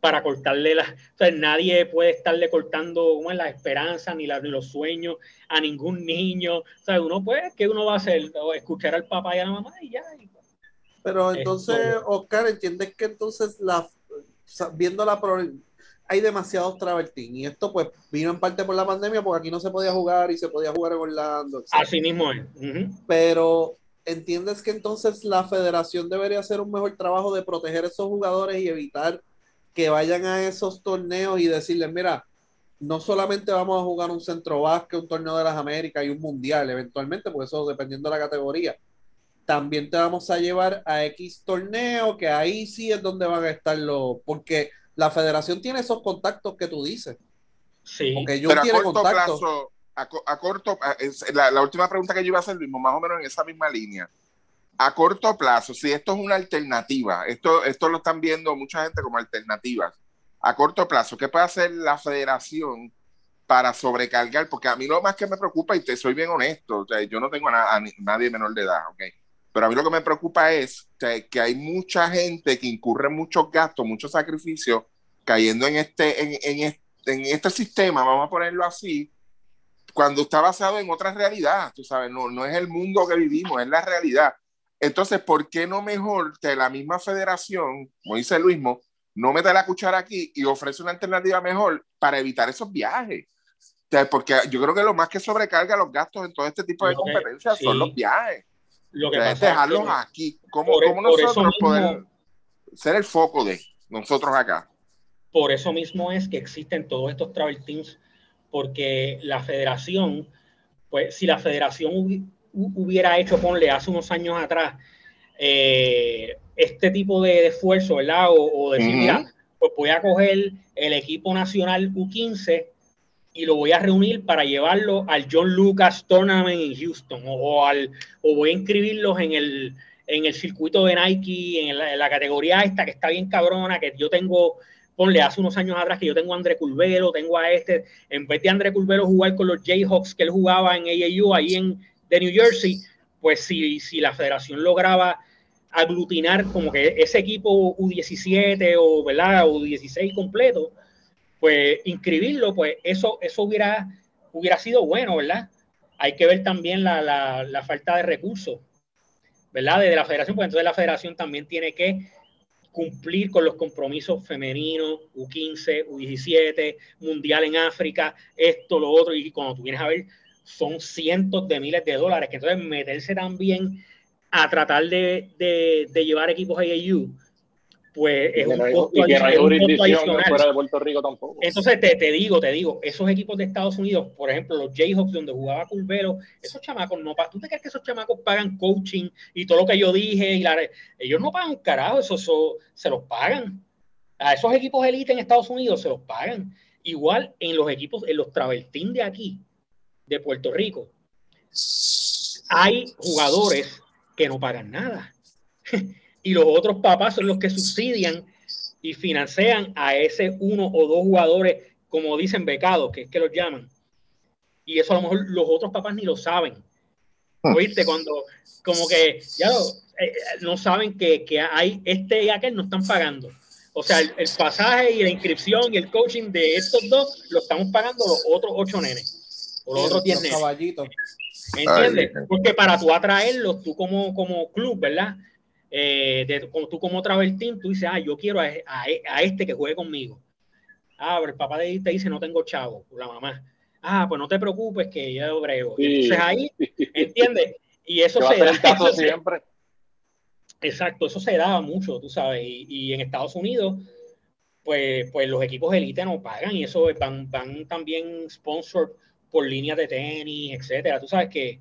para cortarle las, o sea, nadie puede estarle cortando bueno, las esperanzas ni, la, ni los sueños a ningún niño, o sea, uno pues, ¿qué uno va a hacer? O escuchar al papá y a la mamá y ya. y- Pero entonces, Oscar, ¿entiendes que entonces la viendo la hay demasiados travertín y esto pues vino en parte por la pandemia porque aquí no se podía jugar y se podía jugar en Orlando, etc. Así mismo es. Ujú. pero ¿entiendes que entonces la federación debería hacer un mejor trabajo de proteger a esos jugadores y evitar que vayan a esos torneos y decirles, mira, no solamente vamos a jugar un centro básquet, un torneo de las Américas y un mundial eventualmente, porque eso dependiendo de la categoría. También te vamos a llevar a X torneo, que ahí sí es donde van a estar los, porque la federación tiene esos contactos que tú dices. Sí. Porque yo Pero a tiene corto contactos. plazo, a, a corto, a- es- la, la última pregunta que yo iba a hacer, mismo, más o menos en esa misma línea. A corto plazo, si esto es una alternativa, esto, esto lo están viendo mucha gente como alternativas. A corto plazo, ¿qué puede hacer la federación para sobrecargar? Porque a mí lo más que me preocupa, y te soy bien honesto, o sea, yo no tengo a, na- a nadie menor de edad, ¿ok? Pero a mí lo que me preocupa es que, hay mucha gente que incurre muchos gastos, muchos sacrificios, cayendo en este, en, en este en este sistema, vamos a ponerlo así, cuando está basado en otra realidad, tú sabes, no, no es el mundo que vivimos, es la realidad. Entonces, ¿por qué no mejor que la misma federación, como dice Luismo, no mete la cuchara aquí y ofrece una alternativa mejor para evitar esos viajes? O sea, porque yo creo que lo más que sobrecarga los gastos en todo este tipo de competencias son los viajes. Lo que pasa es dejarlos que- aquí. ¿Cómo, por- cómo nosotros mismo- poder ser el foco de nosotros acá? por eso mismo es que existen todos estos travel teams, porque la federación, pues si la federación hubi- hu- hubiera hecho, ponle, hace unos años atrás, eh, este tipo de, esfuerzo, ¿verdad? O, o decir, mira, pues voy a coger el equipo nacional U15 y lo voy a reunir para llevarlo al John Lucas Tournament en Houston, o, o al, o voy a inscribirlos en el, en el circuito de Nike, en la, categoría esta que está bien cabrona, que yo tengo ponle hace unos años atrás que yo tengo a André Culvero, tengo a este, en vez de André Culvero jugar con los Jayhawks que él jugaba en AAU ahí en de New Jersey, pues si, si la federación lograba aglutinar como que ese equipo U17 o ¿verdad? U16 completo, pues inscribirlo, pues eso, eso hubiera, hubiera sido bueno, ¿verdad? Hay que ver también la, la, falta de recursos, ¿verdad? Desde la federación, pues entonces la federación también tiene que cumplir con los compromisos femeninos, U15, U17, Mundial en África, esto, lo otro, y cuando tú vienes a ver, son cientos de miles de dólares, que entonces meterse también a tratar de, de, llevar equipos AAU, pues es un costo y que no hay jurisdicción fuera de Puerto Rico tampoco. Entonces te, te digo, te digo, esos equipos de Estados Unidos, por ejemplo, los Jayhawks donde jugaba Culvero, esos chamacos no pagan. ¿Tú te crees que esos chamacos pagan coaching y todo lo que yo dije? Y la, ellos no pagan un carajo, eso, eso se los pagan. A esos equipos elite en Estados Unidos se los pagan. Igual en los equipos, en los travel team de aquí, de Puerto Rico, hay jugadores que no pagan nada. [LAUGHS] y los otros papás son los que subsidian y financian a ese uno o dos jugadores, como dicen becados, que es que los llaman. Y eso a lo mejor los otros papás ni lo saben. ¿Oíste? Cuando como que ya lo- eh, eh, no saben que, que hay este y aquel no están pagando. O sea, el, el pasaje y la inscripción y el coaching de estos dos lo estamos pagando los otros ocho nenes. O los otros diez los nenes. caballitos. ¿Entiendes? Ay, Porque para tú atraerlos, tú como, como club, ¿verdad? Eh, de- como, tú como travel team, tú dices, ah, yo quiero a, a- a este que juegue conmigo. Ah, pero el papá de te dice, no tengo chavo, la mamá. Ah, pues no te preocupes que yo brego. Sí. Entonces ahí, ¿entiendes? Y eso [LAUGHS] se da. [LAUGHS] se- siempre. Exacto, eso se daba mucho, tú sabes, y, y en Estados Unidos, pues, pues los equipos elite no pagan y eso van, van también sponsored por líneas de tenis, etcétera. Tú sabes que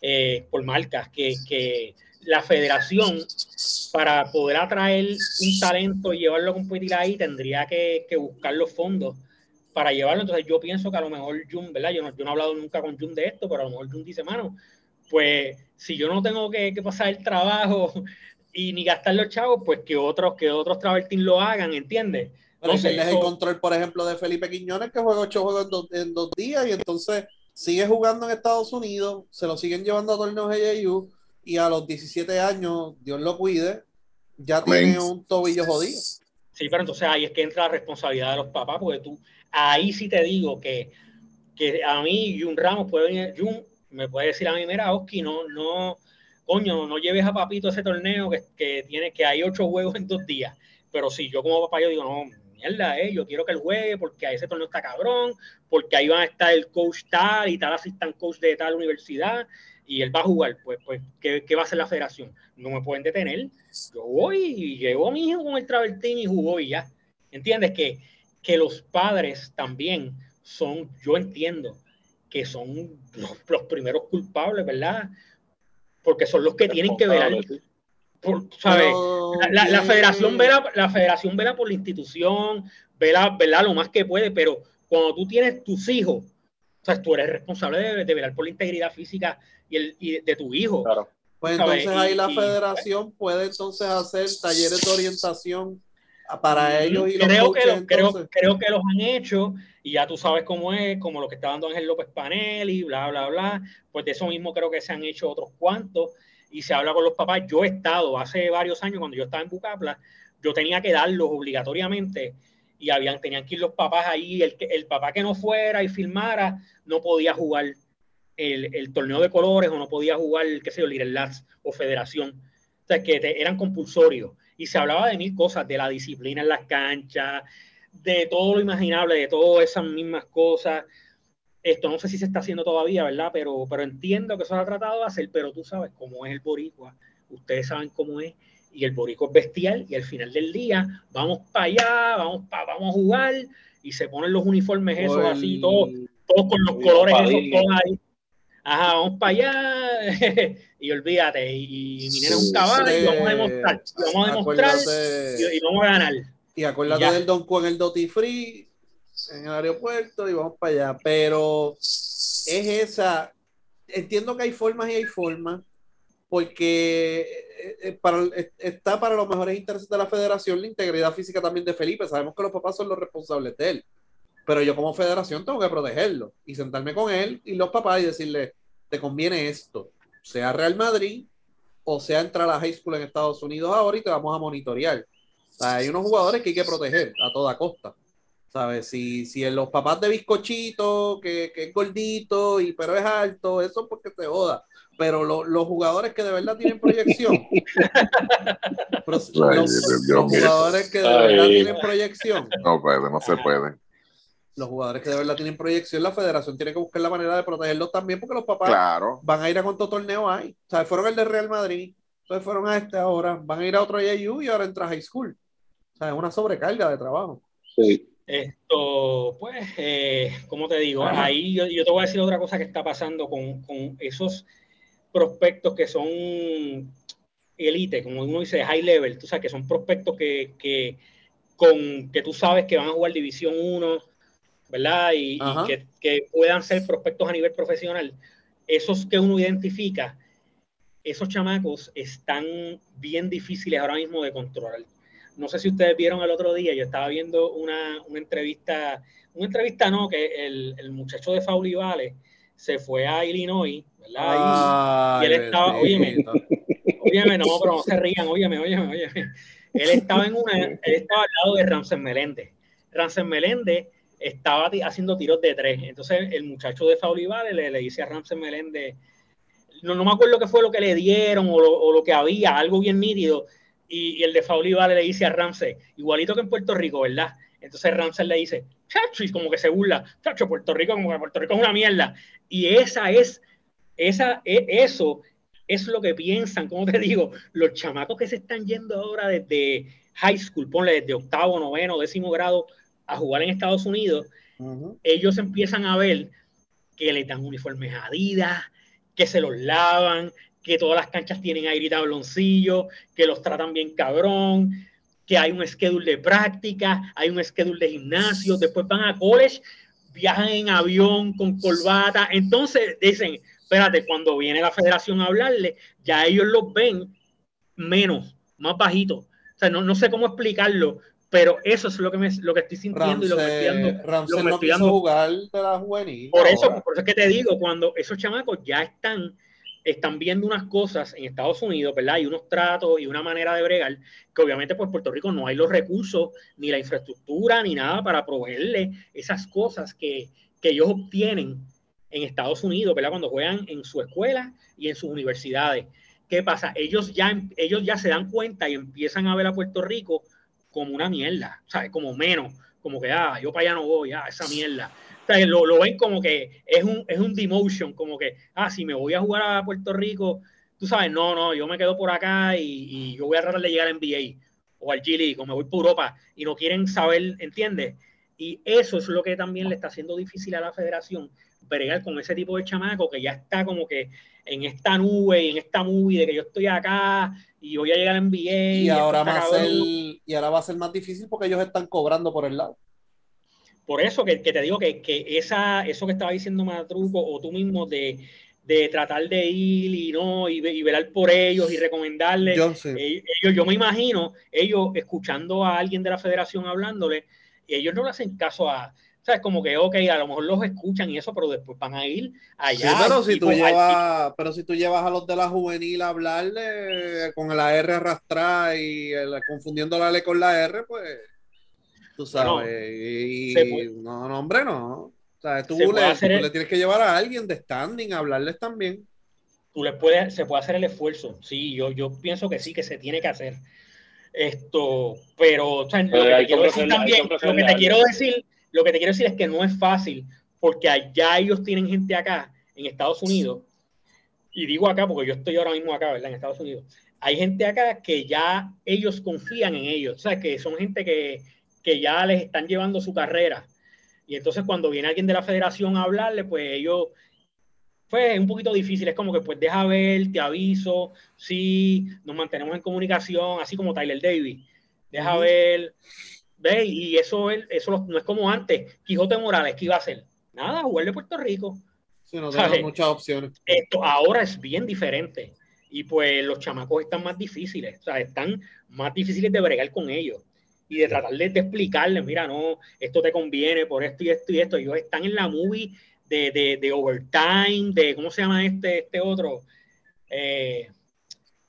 eh, por marcas, que, que la federación para poder atraer un talento y llevarlo a competir ahí tendría que, que buscar los fondos para llevarlo. Entonces yo pienso que a lo mejor Jun, ¿verdad? Yo no, yo no he hablado nunca con Jun de esto, pero a lo mejor Jun dice, mano, pues si yo no tengo que, que pasar el trabajo [LAUGHS] y ni gastar los chavos, pues que otros, que otros travel team lo hagan, ¿entiendes? Pero No sé, el control, por ejemplo, de Felipe Quiñones, que juega ocho juegos en dos, en dos días y entonces sigue jugando en Estados Unidos, se lo siguen llevando a torneos AAU y a los 17 años, Dios lo cuide, ya Amén. tiene un tobillo jodido. Sí, pero entonces ahí es que entra la responsabilidad de los papás, porque tú, ahí sí te digo que, que a mí, Jun Ramos puede venir, Jun me puede decir a mí, mira, Oski, no, no, coño, no lleves a papito a ese torneo que, que tiene, que hay ocho juegos en dos días. Pero si yo como papá, yo digo, no, mierda, eh, yo quiero que él juegue porque a ese torneo está cabrón, porque ahí va a estar el coach tal y tal assistant coach de tal universidad y él va a jugar, pues, pues ¿qué, qué va a hacer la federación? No me pueden detener. Yo voy y llevo a mi hijo con el travel team y jugó y ya. ¿Entiendes? Que, que los padres también son, yo entiendo que son los, los primeros culpables, ¿verdad? Porque son los que tienen que velar. Por, ¿sabes? Pero, La, la ¿qué? federación vela, la federación vela por la institución, vela, vela lo más que puede, pero cuando tú tienes tus hijos, o sea, tú eres responsable de, de velar por la integridad física y, el, y de tu hijo. Claro. Pues ¿sabes? entonces ahí Y- la y- federación puede entonces hacer talleres de orientación para ellos y los creo, coaches, que lo- creo, creo que los han hecho y ya tú sabes cómo es, como lo que está dando Ángel López Panelli, bla, bla, bla. Pues de eso mismo creo que se han hecho otros cuantos y se habla con los papás. Yo he estado hace varios años, cuando yo estaba en Bucapla, yo tenía que darlos obligatoriamente y habían, tenían que ir los papás ahí. El, que- el papá que no fuera y filmara no podía jugar el, el torneo de colores o no podía jugar, qué sé yo, Little Lads o Federación. O sea, que te- eran compulsorios. Y se hablaba de mil cosas, de la disciplina en las canchas, de todo lo imaginable, de todas esas mismas cosas. Esto no sé si se está haciendo todavía, ¿verdad? Pero, pero entiendo que eso se ha tratado de hacer, pero tú sabes cómo es el boricua, ustedes saben cómo es, y el boricua es bestial, y al final del día vamos para allá, vamos, pa, vamos a jugar, y se ponen los uniformes esos Por así, todos, todos con los colores esos, todos ahí. Ajá, vamos para allá, [LAUGHS] y olvídate, y, y mi nena es un Sí, caballo, y vamos a demostrar, y vamos a demostrar, y, y vamos a ganar. Y acuérdate del Don Juan, el Duty Free en el aeropuerto y vamos para allá. Pero es esa. Entiendo que hay formas y hay formas, porque eh, eh, para, eh, está para los mejores intereses de la federación la integridad física también de Felipe. Sabemos que los papás son los responsables de él. Pero yo como federación tengo que protegerlo y sentarme con él y los papás y decirle, te conviene esto, sea Real Madrid o sea entrar a la high school en Estados Unidos ahora y te vamos a monitorear. O sea, hay unos jugadores que hay que proteger a toda costa. ¿Sabes? Si, si en los papás de bizcochito, que, que es gordito, y, pero es alto, eso es porque te joda. Pero lo- los jugadores que de verdad tienen proyección, [LAUGHS] Ay, los, jugadores que de verdad tienen proyección, No puede, no se puede. Los jugadores que de verdad tienen proyección, la federación tiene que buscar la manera de protegerlos también, porque los papás Claro. van a ir a cuántos torneos hay. O sea, fueron el de Real Madrid, entonces fueron a este ahora, van a ir a otro AU y ahora entra a high school. O sea, es una sobrecarga de trabajo. Sí. Esto, pues, eh, como te digo, Ajá. ahí yo, yo te voy a decir otra cosa que está pasando con, con esos prospectos que son elite, como uno dice, high level, tú sabes, que son prospectos que, que, con, que tú sabes que van a jugar División 1, ¿verdad? Y, y que, que puedan ser prospectos a nivel profesional. Esos que uno identifica, esos chamacos están bien difíciles ahora mismo de controlar no sé si ustedes vieron el otro día, yo estaba viendo una, una entrevista, una entrevista no, que el, el muchacho de Fauli Vale se fue a Illinois, ¿verdad? Ay, y él estaba- bendito. Óyeme, no, pero no se rían, óyeme, óyeme, óyeme. Él estaba en una, él estaba al lado de Ramses Meléndez. Ramses Meléndez estaba haciendo tiros de tres. Entonces el muchacho de Fauli Vale le, le dice a Ramses Meléndez, no, no me acuerdo qué fue lo que le dieron o lo, o lo que había, algo bien nítido. Y, el de Fauli Vale le dice a Ramses, igualito que en Puerto Rico, ¿verdad? Entonces Ramses le dice, chacho, y como que se burla, chacho, Puerto Rico, como que Puerto Rico es una mierda. Y esa es, esa, e- eso es lo que piensan, como te digo, los chamacos que se están yendo ahora desde high school, ponle desde octavo, noveno, décimo grado a jugar en Estados Unidos, ellos empiezan a ver que les dan uniformes Adidas, que se los lavan, que todas las canchas tienen aire y tabloncillo, que los tratan bien cabrón, que hay un schedule de práctica, hay un schedule de gimnasio, después van a college, viajan en avión con corbata, entonces dicen, espérate, cuando viene la federación a hablarle, ya ellos los ven menos, más bajitos. O sea, no, no sé cómo explicarlo, pero eso es lo que, me, lo que estoy sintiendo y lo que estoy dando. Ramsey, lo que me no estoy dando- jugar de la juvenil. Por eso, por eso es que te digo, cuando esos chamacos ya están, están viendo unas cosas en Estados Unidos, ¿verdad? Hay unos tratos y una manera de bregar, que obviamente pues Puerto Rico no hay los recursos, ni la infraestructura, ni nada para proveerle esas cosas que, que ellos obtienen en Estados Unidos, ¿verdad? Cuando juegan en su escuela y en sus universidades. ¿Qué pasa? Ellos ya, ellos ya se dan cuenta y empiezan a ver a Puerto Rico como una mierda, ¿sabes? Como menos, como que, ah, yo para allá no voy, ah, esa mierda. O sea, lo, lo ven como que es un, es un demotion, como que, ah, si me voy a jugar a Puerto Rico, tú sabes, no, no, yo me quedo por acá y, y yo voy a tratar de llegar al NBA o al G League o me voy por Europa y no quieren saber, ¿entiendes? Y eso es lo que también le está haciendo difícil a la federación bregar con ese tipo de chamaco que ya está como que en esta nube y en esta movie de que yo estoy acá y voy a llegar a NBA. Y, ahora, va a ser, y ahora va a ser más difícil porque ellos están cobrando por el lado. Por eso que, que te digo que, que, esa, eso que estaba diciendo Matruco o tú mismo de, de tratar de ir y no y, y velar por ellos y recomendarles. Yo, sé. ellos, yo me imagino ellos escuchando a alguien de la federación hablándole, y ellos no le hacen caso a, o sea, es como que, ok, a lo mejor los escuchan y eso, pero después van a ir allá. Sí, pero, si tú llevas, pero si tú llevas a los de la juvenil a hablarle con la R arrastrada y el, confundiendo la L con la R, pues tú sabes. y, no, no, hombre, no. O sea, tú, le, tú el... le, tienes que llevar a alguien de standing a hablarles también. Tú les puedes, se puede hacer el esfuerzo. Sí, yo, yo pienso que sí, que se tiene que hacer. Esto, pero, o sea, lo que te quiero decir también, lo que te quiero decir lo que te quiero decir es que no es fácil porque allá ellos tienen gente acá en Estados Unidos, y digo acá porque yo estoy ahora mismo acá, ¿verdad? En Estados Unidos. Hay gente acá que ya ellos confían en ellos, o sea, que son gente que, que ya les están llevando su carrera. Y entonces cuando viene alguien de la federación a hablarle, pues ellos, pues es un poquito difícil, es como que pues deja ver, te aviso, sí, nos mantenemos en comunicación, así como Tyler Davis, deja ver, ¿Ve? Y eso, eso no es como antes. Quijote Morales, ¿qué iba a hacer? Nada, jugar de Puerto Rico. Sí, no tenemos muchas opciones. Esto ahora es bien diferente. Y pues los chamacos están más difíciles. O sea, están más difíciles de bregar con ellos. Y de tratar de, explicarles, mira, no, esto te conviene por esto y esto y esto. Ellos están en la movie de, de, de overtime, de, ¿cómo se llama este, este otro? Eh,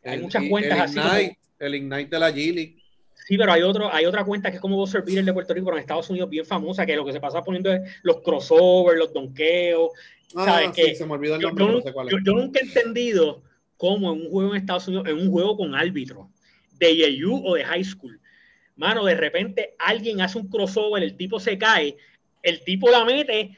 hay muchas cuentas así. Como, el Ignite de la G Sí, pero hay, otro, hay otra cuenta que es como Buzzer Beater de Puerto Rico, pero en Estados Unidos bien famosa, que lo que se pasa poniendo es los crossovers, los donkeos. Ah, ¿sabes? Sí, que se me olvidó el nombre, yo, no sé cuál es. yo, yo, nunca he entendido cómo en un juego en Estados Unidos, en un juego con árbitro, de YU o de high school, mano, de repente alguien hace un crossover, el tipo se cae, el tipo la mete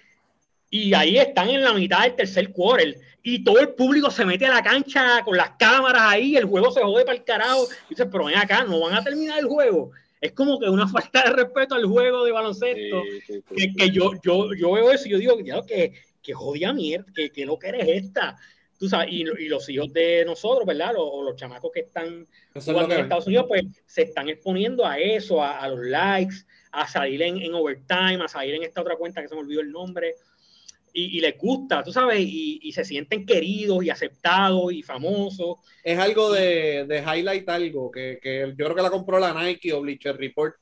y ahí están en la mitad del tercer quarter y todo el público se mete a la cancha con las cámaras ahí, el juego se jode para el carajo. Y dices, pero ven acá, no van a terminar el juego. Es como que una [LAUGHS] falta de respeto al juego de baloncesto. Sí, sí, sí, que, que yo, yo, yo veo eso y yo digo, ya, que, que jodida mierda, que, que lo que eres esta. Tú sabes, y, y, los hijos de nosotros, ¿verdad? Los, los chamacos que están eso jugando es en Estados Unidos, pues se están exponiendo a eso, a, a los likes, a salir en, en overtime, a salir en esta otra cuenta que se me olvidó el nombre y, y, les gusta, tú sabes, y, y, se sienten queridos y aceptados y famosos. Es algo de, de highlight, algo, que, que, yo creo que la compró la Nike o Bleacher Report,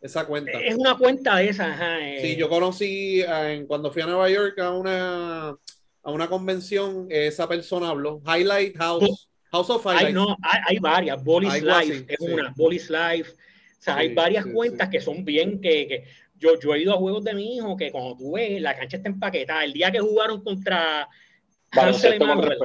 esa cuenta. Es una cuenta de esa, ajá. Eh. Sí, yo conocí en, cuando fui a Nueva York a una, a una convención, esa persona habló, Highlight House. House of Highlights. Hay, no, hay, hay varias, Bolis Life es sí. una, Bolis Life. O sea, sí, hay varias cuentas que son bien que, que yo, yo, he ido a juegos de mi hijo que cuando tú ves, la cancha está empaquetada. El día que jugaron contra Hansel Emanuel.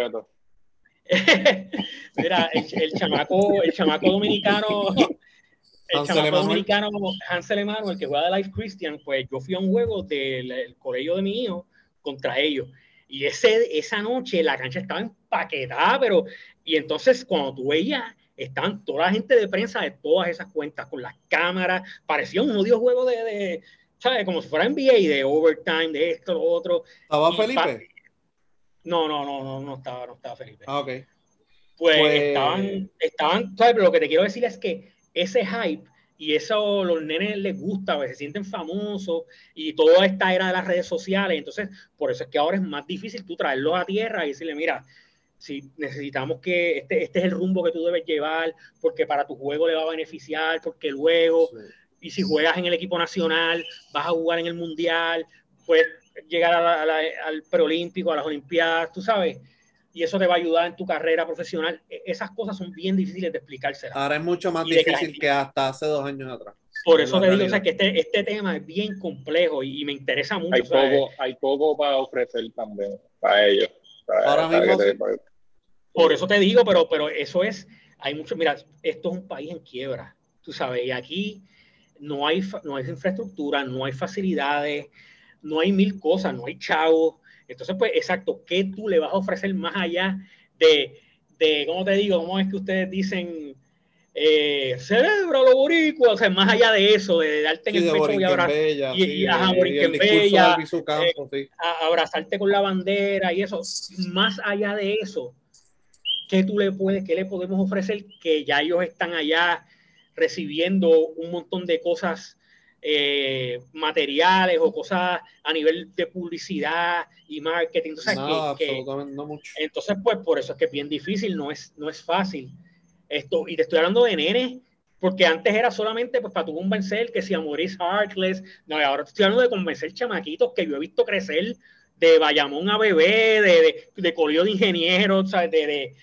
[LAUGHS] Mira, el, el, chamaco, el chamaco dominicano, [LAUGHS] el Hansel chamaco Emanuel. dominicano Hansel Emanuel, que juega de Life Christian, pues yo fui a un juego del colegio de mi hijo contra ellos. Y ese, esa noche la cancha estaba empaquetada, pero, y entonces cuando tú veías, estaban toda la gente de prensa de todas esas cuentas con las cámaras, parecía un odio juego de, de ¿sabes? Como si fuera NBA, de overtime, de esto, lo otro. ¿Estaba y Felipe? No, no, no, no, no estaba, no estaba Felipe. Ah, ok. Pues, pues, estaban, estaban, ¿sabes? Pero lo que te quiero decir es que ese hype y eso los nenes les gusta, pues, se sienten famosos y toda esta era de las redes sociales, entonces por eso es que ahora es más difícil tú traerlos a tierra y decirle, mira, si necesitamos que este, este es el rumbo que tú debes llevar, porque para tu juego le va a beneficiar, porque luego, sí. y si juegas en el equipo nacional, vas a jugar en el mundial, puedes llegar a la, a la, al preolímpico, a las olimpiadas, tú sabes, y eso te va a ayudar en tu carrera profesional. Esas cosas son bien difíciles de explicárselas. Ahora es mucho más difícil que, que, hasta hace dos años atrás. Por eso te digo, o sea, que este, este tema es bien complejo y, y me interesa mucho. Hay poco, hay poco para ofrecer también para ellos. Ahora mismo. Te, por eso te digo, pero, pero eso es, hay mucho, mira, esto es un país en quiebra, tú sabes, y aquí no hay, no hay infraestructura, no hay facilidades, no hay mil cosas, no hay chavos. Entonces, pues, exacto, ¿qué tú le vas a ofrecer más allá de, de ¿cómo te digo? ¿Cómo es que ustedes dicen? Eh, celebra lo boricua, o sea, más allá de eso, de darte en Sí, el pecho y, abra- Bella, y- sí, y, ajá, y Borinquen el discurso de Bella, Albizu Campos, sí. a- abrazarte con la bandera y eso. Más allá de eso, ¿qué tú le puedes, qué le podemos ofrecer? Que ya ellos están allá recibiendo un montón de cosas eh, materiales o cosas a nivel de publicidad y marketing. Entonces, Nada, que- que- absolutamente no mucho. entonces, pues por eso es que es bien difícil, no es, no es fácil. Esto, y te estoy hablando de nenes, porque antes era solamente pues para tú convencer que si a Maurice Harkless, no, y ahora te estoy hablando de convencer chamaquitos que yo he visto crecer de Bayamón a bebé, de, de, de de ingenieros, de, de,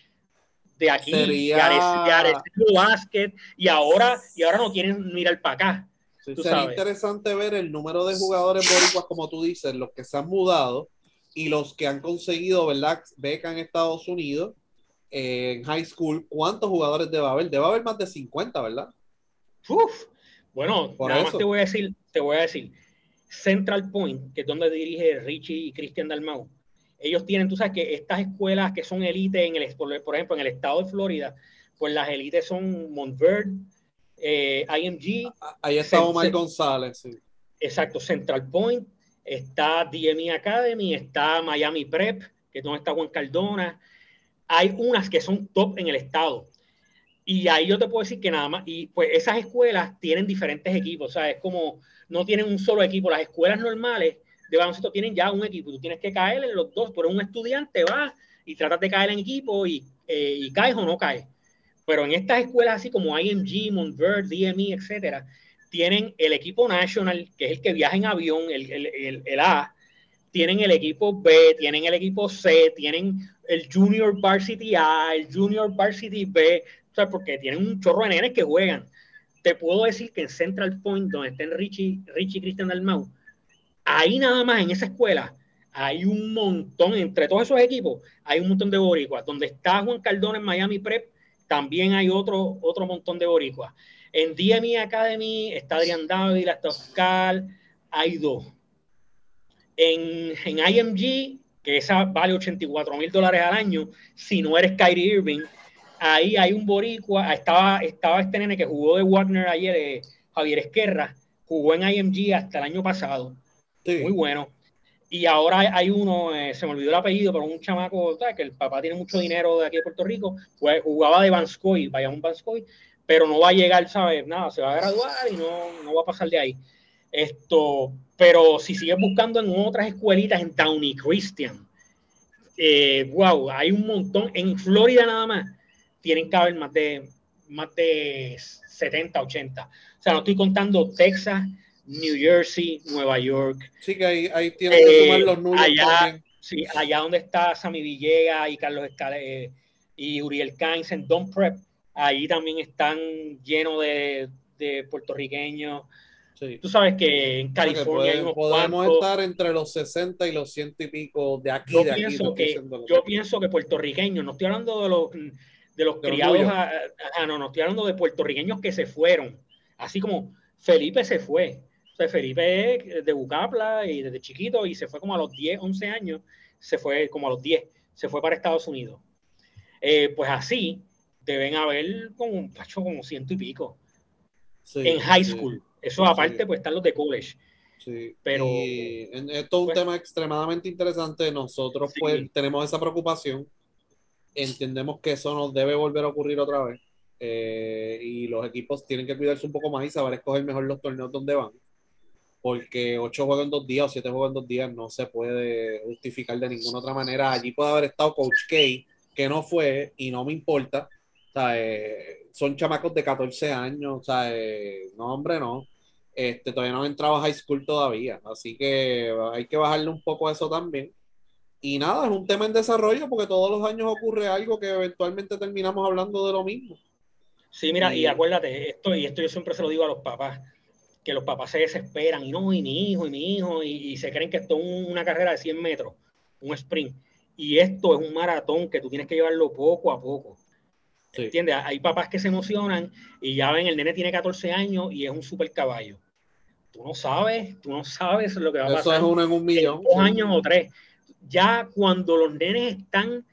de aquí, Sería- de Basket, y ahora, y ahora no quieren mirar para acá. Sí, sería sabes. interesante ver el número de jugadores boricuas, como tú dices, los que se han mudado y los que han conseguido, ¿verdad? Beca en Estados Unidos, en high school. ¿Cuántos jugadores debe haber? Debe haber más de 50, ¿verdad? Uf. Bueno, Por nada eso. más te voy a decir, te voy a decir, Central Point, que es donde dirige Richie y Cristian Dalmau, ellos tienen, tú sabes que estas escuelas que son élite en el, por ejemplo, en el estado de Florida, pues las élites son Montverde, eh, IMG, Ahí está Omar González, sí. exacto, Central Point, está DME Academy, está Miami Prep, que es donde está Juan Cardona. Hay unas que son top en el estado. Y ahí yo te puedo decir que nada más, y pues esas escuelas tienen diferentes equipos, o sea, es como, no tienen un solo equipo. Las escuelas normales de baloncesto tienen ya un equipo, tú tienes que caer en los dos, tú eres un estudiante, vas y tratas de caer en equipo y, eh, caes o no caes. Pero en estas escuelas así como IMG, Montverde, DME, etcétera, tienen el equipo national, que es el que viaja en avión, el, el, el, el A, tienen el equipo B, tienen el equipo C, tienen el Junior Varsity A, el Junior Varsity B, o porque tienen un chorro de nenes que juegan. Te puedo decir que en Central Point, donde estén Richie, Richie y Cristian Dalmau, ahí nada más en esa escuela hay un montón, entre todos esos equipos, hay un montón de boricuas. Donde está Juan Cardona en Miami Prep, también hay otro, otro montón de boricuas. En DME Academy está Adrián Dávila, está Oscar, hay dos. En, en IMG, que esa vale 84 mil dólares al año, si no eres Kyrie Irving, ahí hay un boricua, estaba, estaba este nene que jugó de Wagner ayer, eh, Javier Esquerra, jugó en IMG hasta el año pasado, Sí. muy bueno. Y ahora hay- uno, eh, se me olvidó el apellido, pero un chamaco, ¿sabes? que el papá tiene mucho dinero de aquí de Puerto Rico, pues, jugaba de Vanscoy, vaya un Vanscoy, pero no va a llegar, ¿sabes? Nada, se va a graduar y no, no va a pasar de ahí. Esto, pero si sigues buscando en otras escuelitas, en Downey Christian, eh, wow, hay un montón. En Florida nada más tienen que haber más de, más de 70, 80. O sea, no estoy contando Texas, New Jersey, Nueva York. Sí, que ahí, ahí tienen que Eh, sumar los números allá-. Sí, allá donde está Sammy Villegas y Carlos Escale, eh, y Uriel Cainz en Don Prep, ahí también están llenos de, de puertorriqueños. Sí. Tú sabes que en que California hay unos podemos cuantos. estar entre los 60 y los ciento y pico de aquí, yo de aquí. pienso que yo pienso que puertorriqueños, no estoy hablando de los de los De los criados, a- a- no, no estoy hablando de puertorriqueños que se fueron, así como Felipe se fue. O sea, Felipe de Bucapla y desde chiquito y se fue como a los 10, 11 años, se fue como a los 10, se fue para Estados Unidos. Eh, pues así deben haber como, pacho, como ciento y pico Sí, en high sí, school. Eso aparte, pues están los de college. sí. Pero- Y esto es un pues- tema extremadamente interesante. Nosotros Sí. pues tenemos esa preocupación. Entendemos que eso nos debe volver a ocurrir otra vez. Eh, y los equipos tienen que cuidarse un poco más y saber escoger mejor los torneos donde van. Porque ocho juegos en dos días o siete juegos en dos días no se puede justificar de ninguna otra manera. Allí puede haber estado Coach K, que no fue y no me importa. O sea, eh, son chamacos de 14 años. O sea, eh, no, hombre, no. Este, todavía no han entrado a high school todavía. Así que hay que bajarle un poco a eso también. Y nada, es un tema en desarrollo porque todos los años ocurre algo que eventualmente terminamos hablando de lo mismo. Sí, mira, y acuérdate, esto, y esto yo siempre se lo digo a los papás, que los papás se desesperan, y no, y mi hijo, y mi hijo, y, y se creen que esto es un- una carrera de 100 metros, un sprint. Y esto es un maratón que tú tienes que llevarlo poco a poco. Sí. ¿Entiendes? Hay papás que se emocionan y ya ven, el nene tiene 14 años y es un super caballo. Tú no sabes, tú no sabes lo que va a Eso pasar es uno en un millón. dos años o tres. Ya cuando los nenes están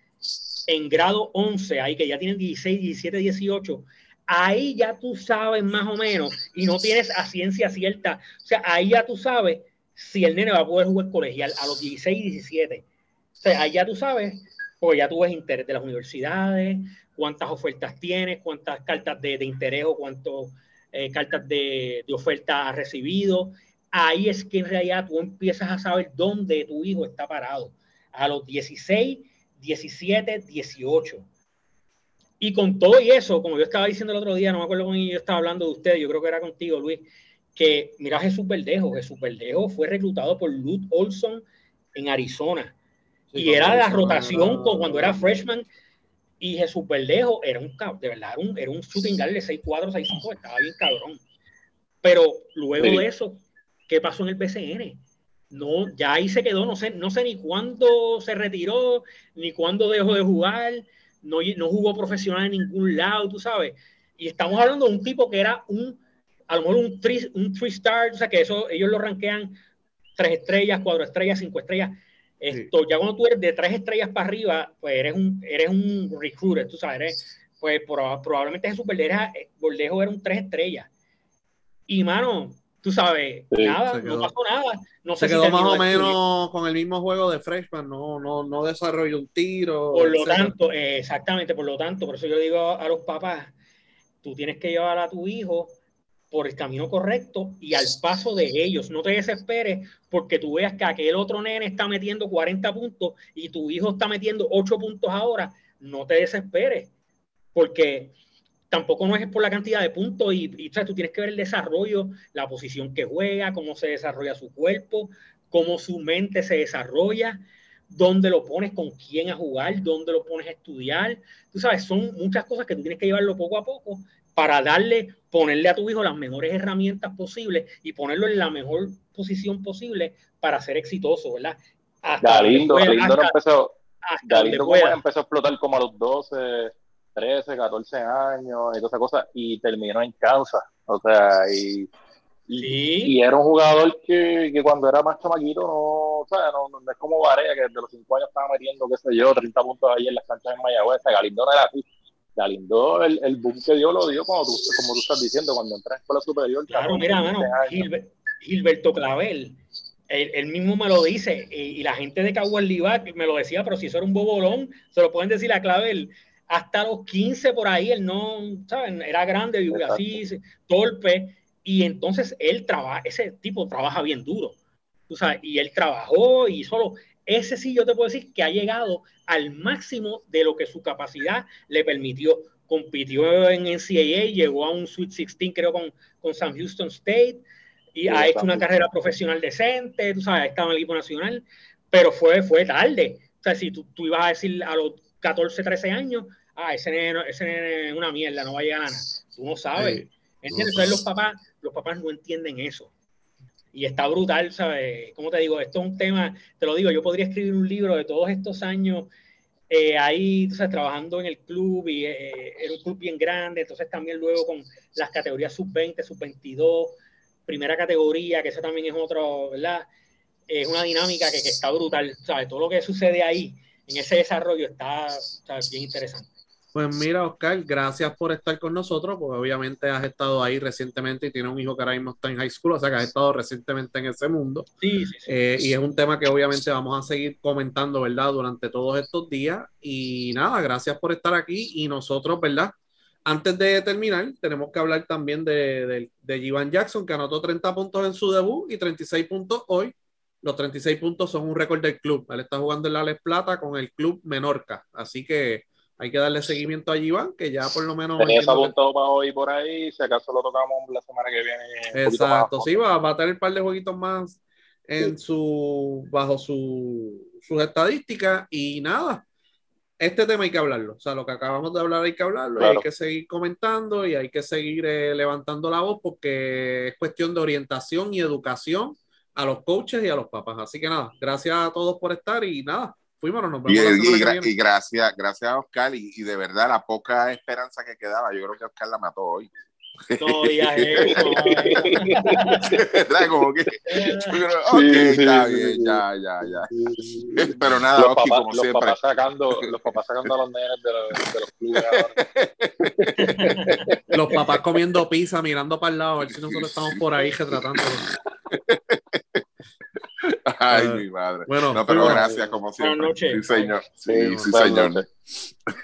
en grado 11, ahí que ya tienen 16, 17, 18, ahí ya tú sabes más o menos y no tienes a ciencia cierta. O sea, ahí ya tú sabes si el nene va a poder jugar colegial a los 16 y 17. O sea, ahí ya tú sabes, porque ya tú ves interés de las universidades, cuántas ofertas tienes, cuántas cartas de, de interés o cuántas eh, cartas de, de oferta has recibido. Ahí es que en realidad tú empiezas a saber dónde tu hijo está parado. A los 16, 17, 18 y con todo y eso, como yo estaba diciendo el otro día, no me acuerdo con quién yo estaba hablando de usted, yo creo que era contigo, Luis, que mira Jesús Verdejo, Jesús Verdejo fue reclutado por Lute Olson en Arizona. y era la rotación con, cuando era freshman. Y Jesús Verdejo era un, de verdad, era un, era un shooting guard de 6'4, 6'5, estaba bien cabrón. Pero luego de eso, ¿qué pasó en el BCN? No, ya ahí se quedó, no sé, no sé ni cuándo se retiró, ni cuándo dejó de jugar no, no jugó profesional en ningún lado, tú sabes. Y estamos hablando de un tipo que era un, a lo mejor un three, un three star, o sea, que eso ellos lo ranquean tres estrellas, cuatro estrellas, cinco estrellas. Esto, ya cuando tú eres de tres estrellas para arriba, pues eres un, eres un recruiter, tú sabes, pues probablemente Jesús Bordejo era un tres estrellas. Y mano, tú sabes, nada, no pasó nada. No se quedó más o menos con el mismo juego de freshman, no, no, no desarrolló un tiro. Por lo tanto, exactamente, por lo tanto, por eso yo digo a los papás, tú tienes que llevar a tu hijo por el camino correcto y al paso de ellos. No te desesperes porque tú veas que aquel otro nene está metiendo 40 puntos y tu hijo está metiendo 8 puntos ahora. No te desesperes porque tampoco no es por la cantidad de puntos y, y tú tienes que ver el desarrollo, la posición que juega, cómo se desarrolla su cuerpo, cómo su mente se desarrolla, dónde lo pones, con quién a jugar, dónde lo pones a estudiar. Tú sabes, son muchas cosas que tú tienes que llevarlo poco a poco para darle, ponerle a tu hijo las mejores herramientas posibles y ponerlo en la mejor posición posible para ser exitoso, ¿verdad? Hasta Galindo, Galindo, empezó, Galindo empezó a explotar como a los 12 13, 14 años y todas esas cosas, y terminó en Kansas. O sea, y, y, era un jugador que, que, cuando era más chamaquito no, o sea, no, no, es como Varea, que desde los 5 años estaba metiendo, qué sé yo, 30 puntos ahí en las canchas en Mayagüez. Galindo no era así. Galindo, el, el boom que dio lo dio como tú, como tú estás diciendo, cuando entré en escuela superior. Claro, mira, mano, Gilberto Clavel, él, mismo me lo dice, y, la gente de Caguas me lo decía, pero si eso era un bobolón, se lo pueden decir a Clavel hasta los 15 por ahí, él no, ¿saben? Era grande, vivía así, torpe, y entonces él trabaja, ese tipo trabaja bien duro, tú sabes, y él trabajó y solo, ese sí yo te puedo decir que ha llegado al máximo de lo que su capacidad le permitió. Compitió en NCAA, llegó a un Sweet 16, creo, con, con San Houston State, y ha hecho una carrera profesional decente, tú sabes, ha estado en el equipo nacional, pero fue, fue tarde. O sea, si tú, tú ibas a decir a los 14, 13 años, ah, ese nene, ese es una mierda, no va a llegar a nada. Tú no sabes. Entonces los papás, los papás no entienden eso. Y está brutal, ¿sabes? Como te digo, esto es un tema, te lo digo, yo podría escribir un libro de todos estos años eh, ahí, sabes, trabajando en el club y eh, era un club bien grande, entonces también luego con las categorías sub-20, sub-22, primera categoría, que esa también es otro, ¿verdad? Es una dinámica que, que, está brutal, ¿sabes? Todo lo que sucede ahí, en ese desarrollo, está, está bien interesante. Pues mira, Oscar, gracias por estar con nosotros, porque obviamente has estado ahí recientemente y tienes un hijo que ahora mismo está en high school, o sea que has estado recientemente en ese mundo. Sí, sí, sí. Eh, y es un tema que obviamente vamos a seguir comentando, ¿verdad? Durante todos estos días. Y nada, gracias por estar aquí y nosotros, ¿verdad? Antes de terminar, tenemos que hablar también de, de, de Jackson, que anotó 30 puntos en su debut y 36 puntos hoy. Los 36 puntos son un récord del club. Él está jugando en la Les Plata con el club Menorca. Así que hay que darle seguimiento a Iván, que ya por lo menos. Tenía apuntado para hoy por ahí, si acaso lo tocamos la semana que viene. Exacto, sí, va, va, a tener un par de jueguitos más en su, bajo su, sus estadísticas y nada. Este tema hay que hablarlo, o sea, lo que acabamos de hablar hay que hablarlo, y hay que seguir comentando y hay que seguir eh, levantando la voz porque es cuestión de orientación y educación a los coaches y a los papás. Así que nada, gracias a todos por estar y nada, fuimos, nos vemos. Y, y, gracias, gracias a Oscar y, de verdad la poca esperanza que quedaba, yo creo que Oscar la mató hoy. No [LAUGHS] [LAUGHS] está sí, bien, sí. ya, ya, ya. Pero nada, Los Oski, papás, como los siempre. papás sacando, los papás sacando a los nenes de los, de los clubes ahora. Los papás comiendo pizza, mirando para el lado, a ver si nosotros estamos por ahí retratando. [LAUGHS] Ay, Eh, mi madre. Bueno, No, pero gracias, como siempre. noches. Sí, señor. Sí, Sí, sí, buenas señor. [LAUGHS]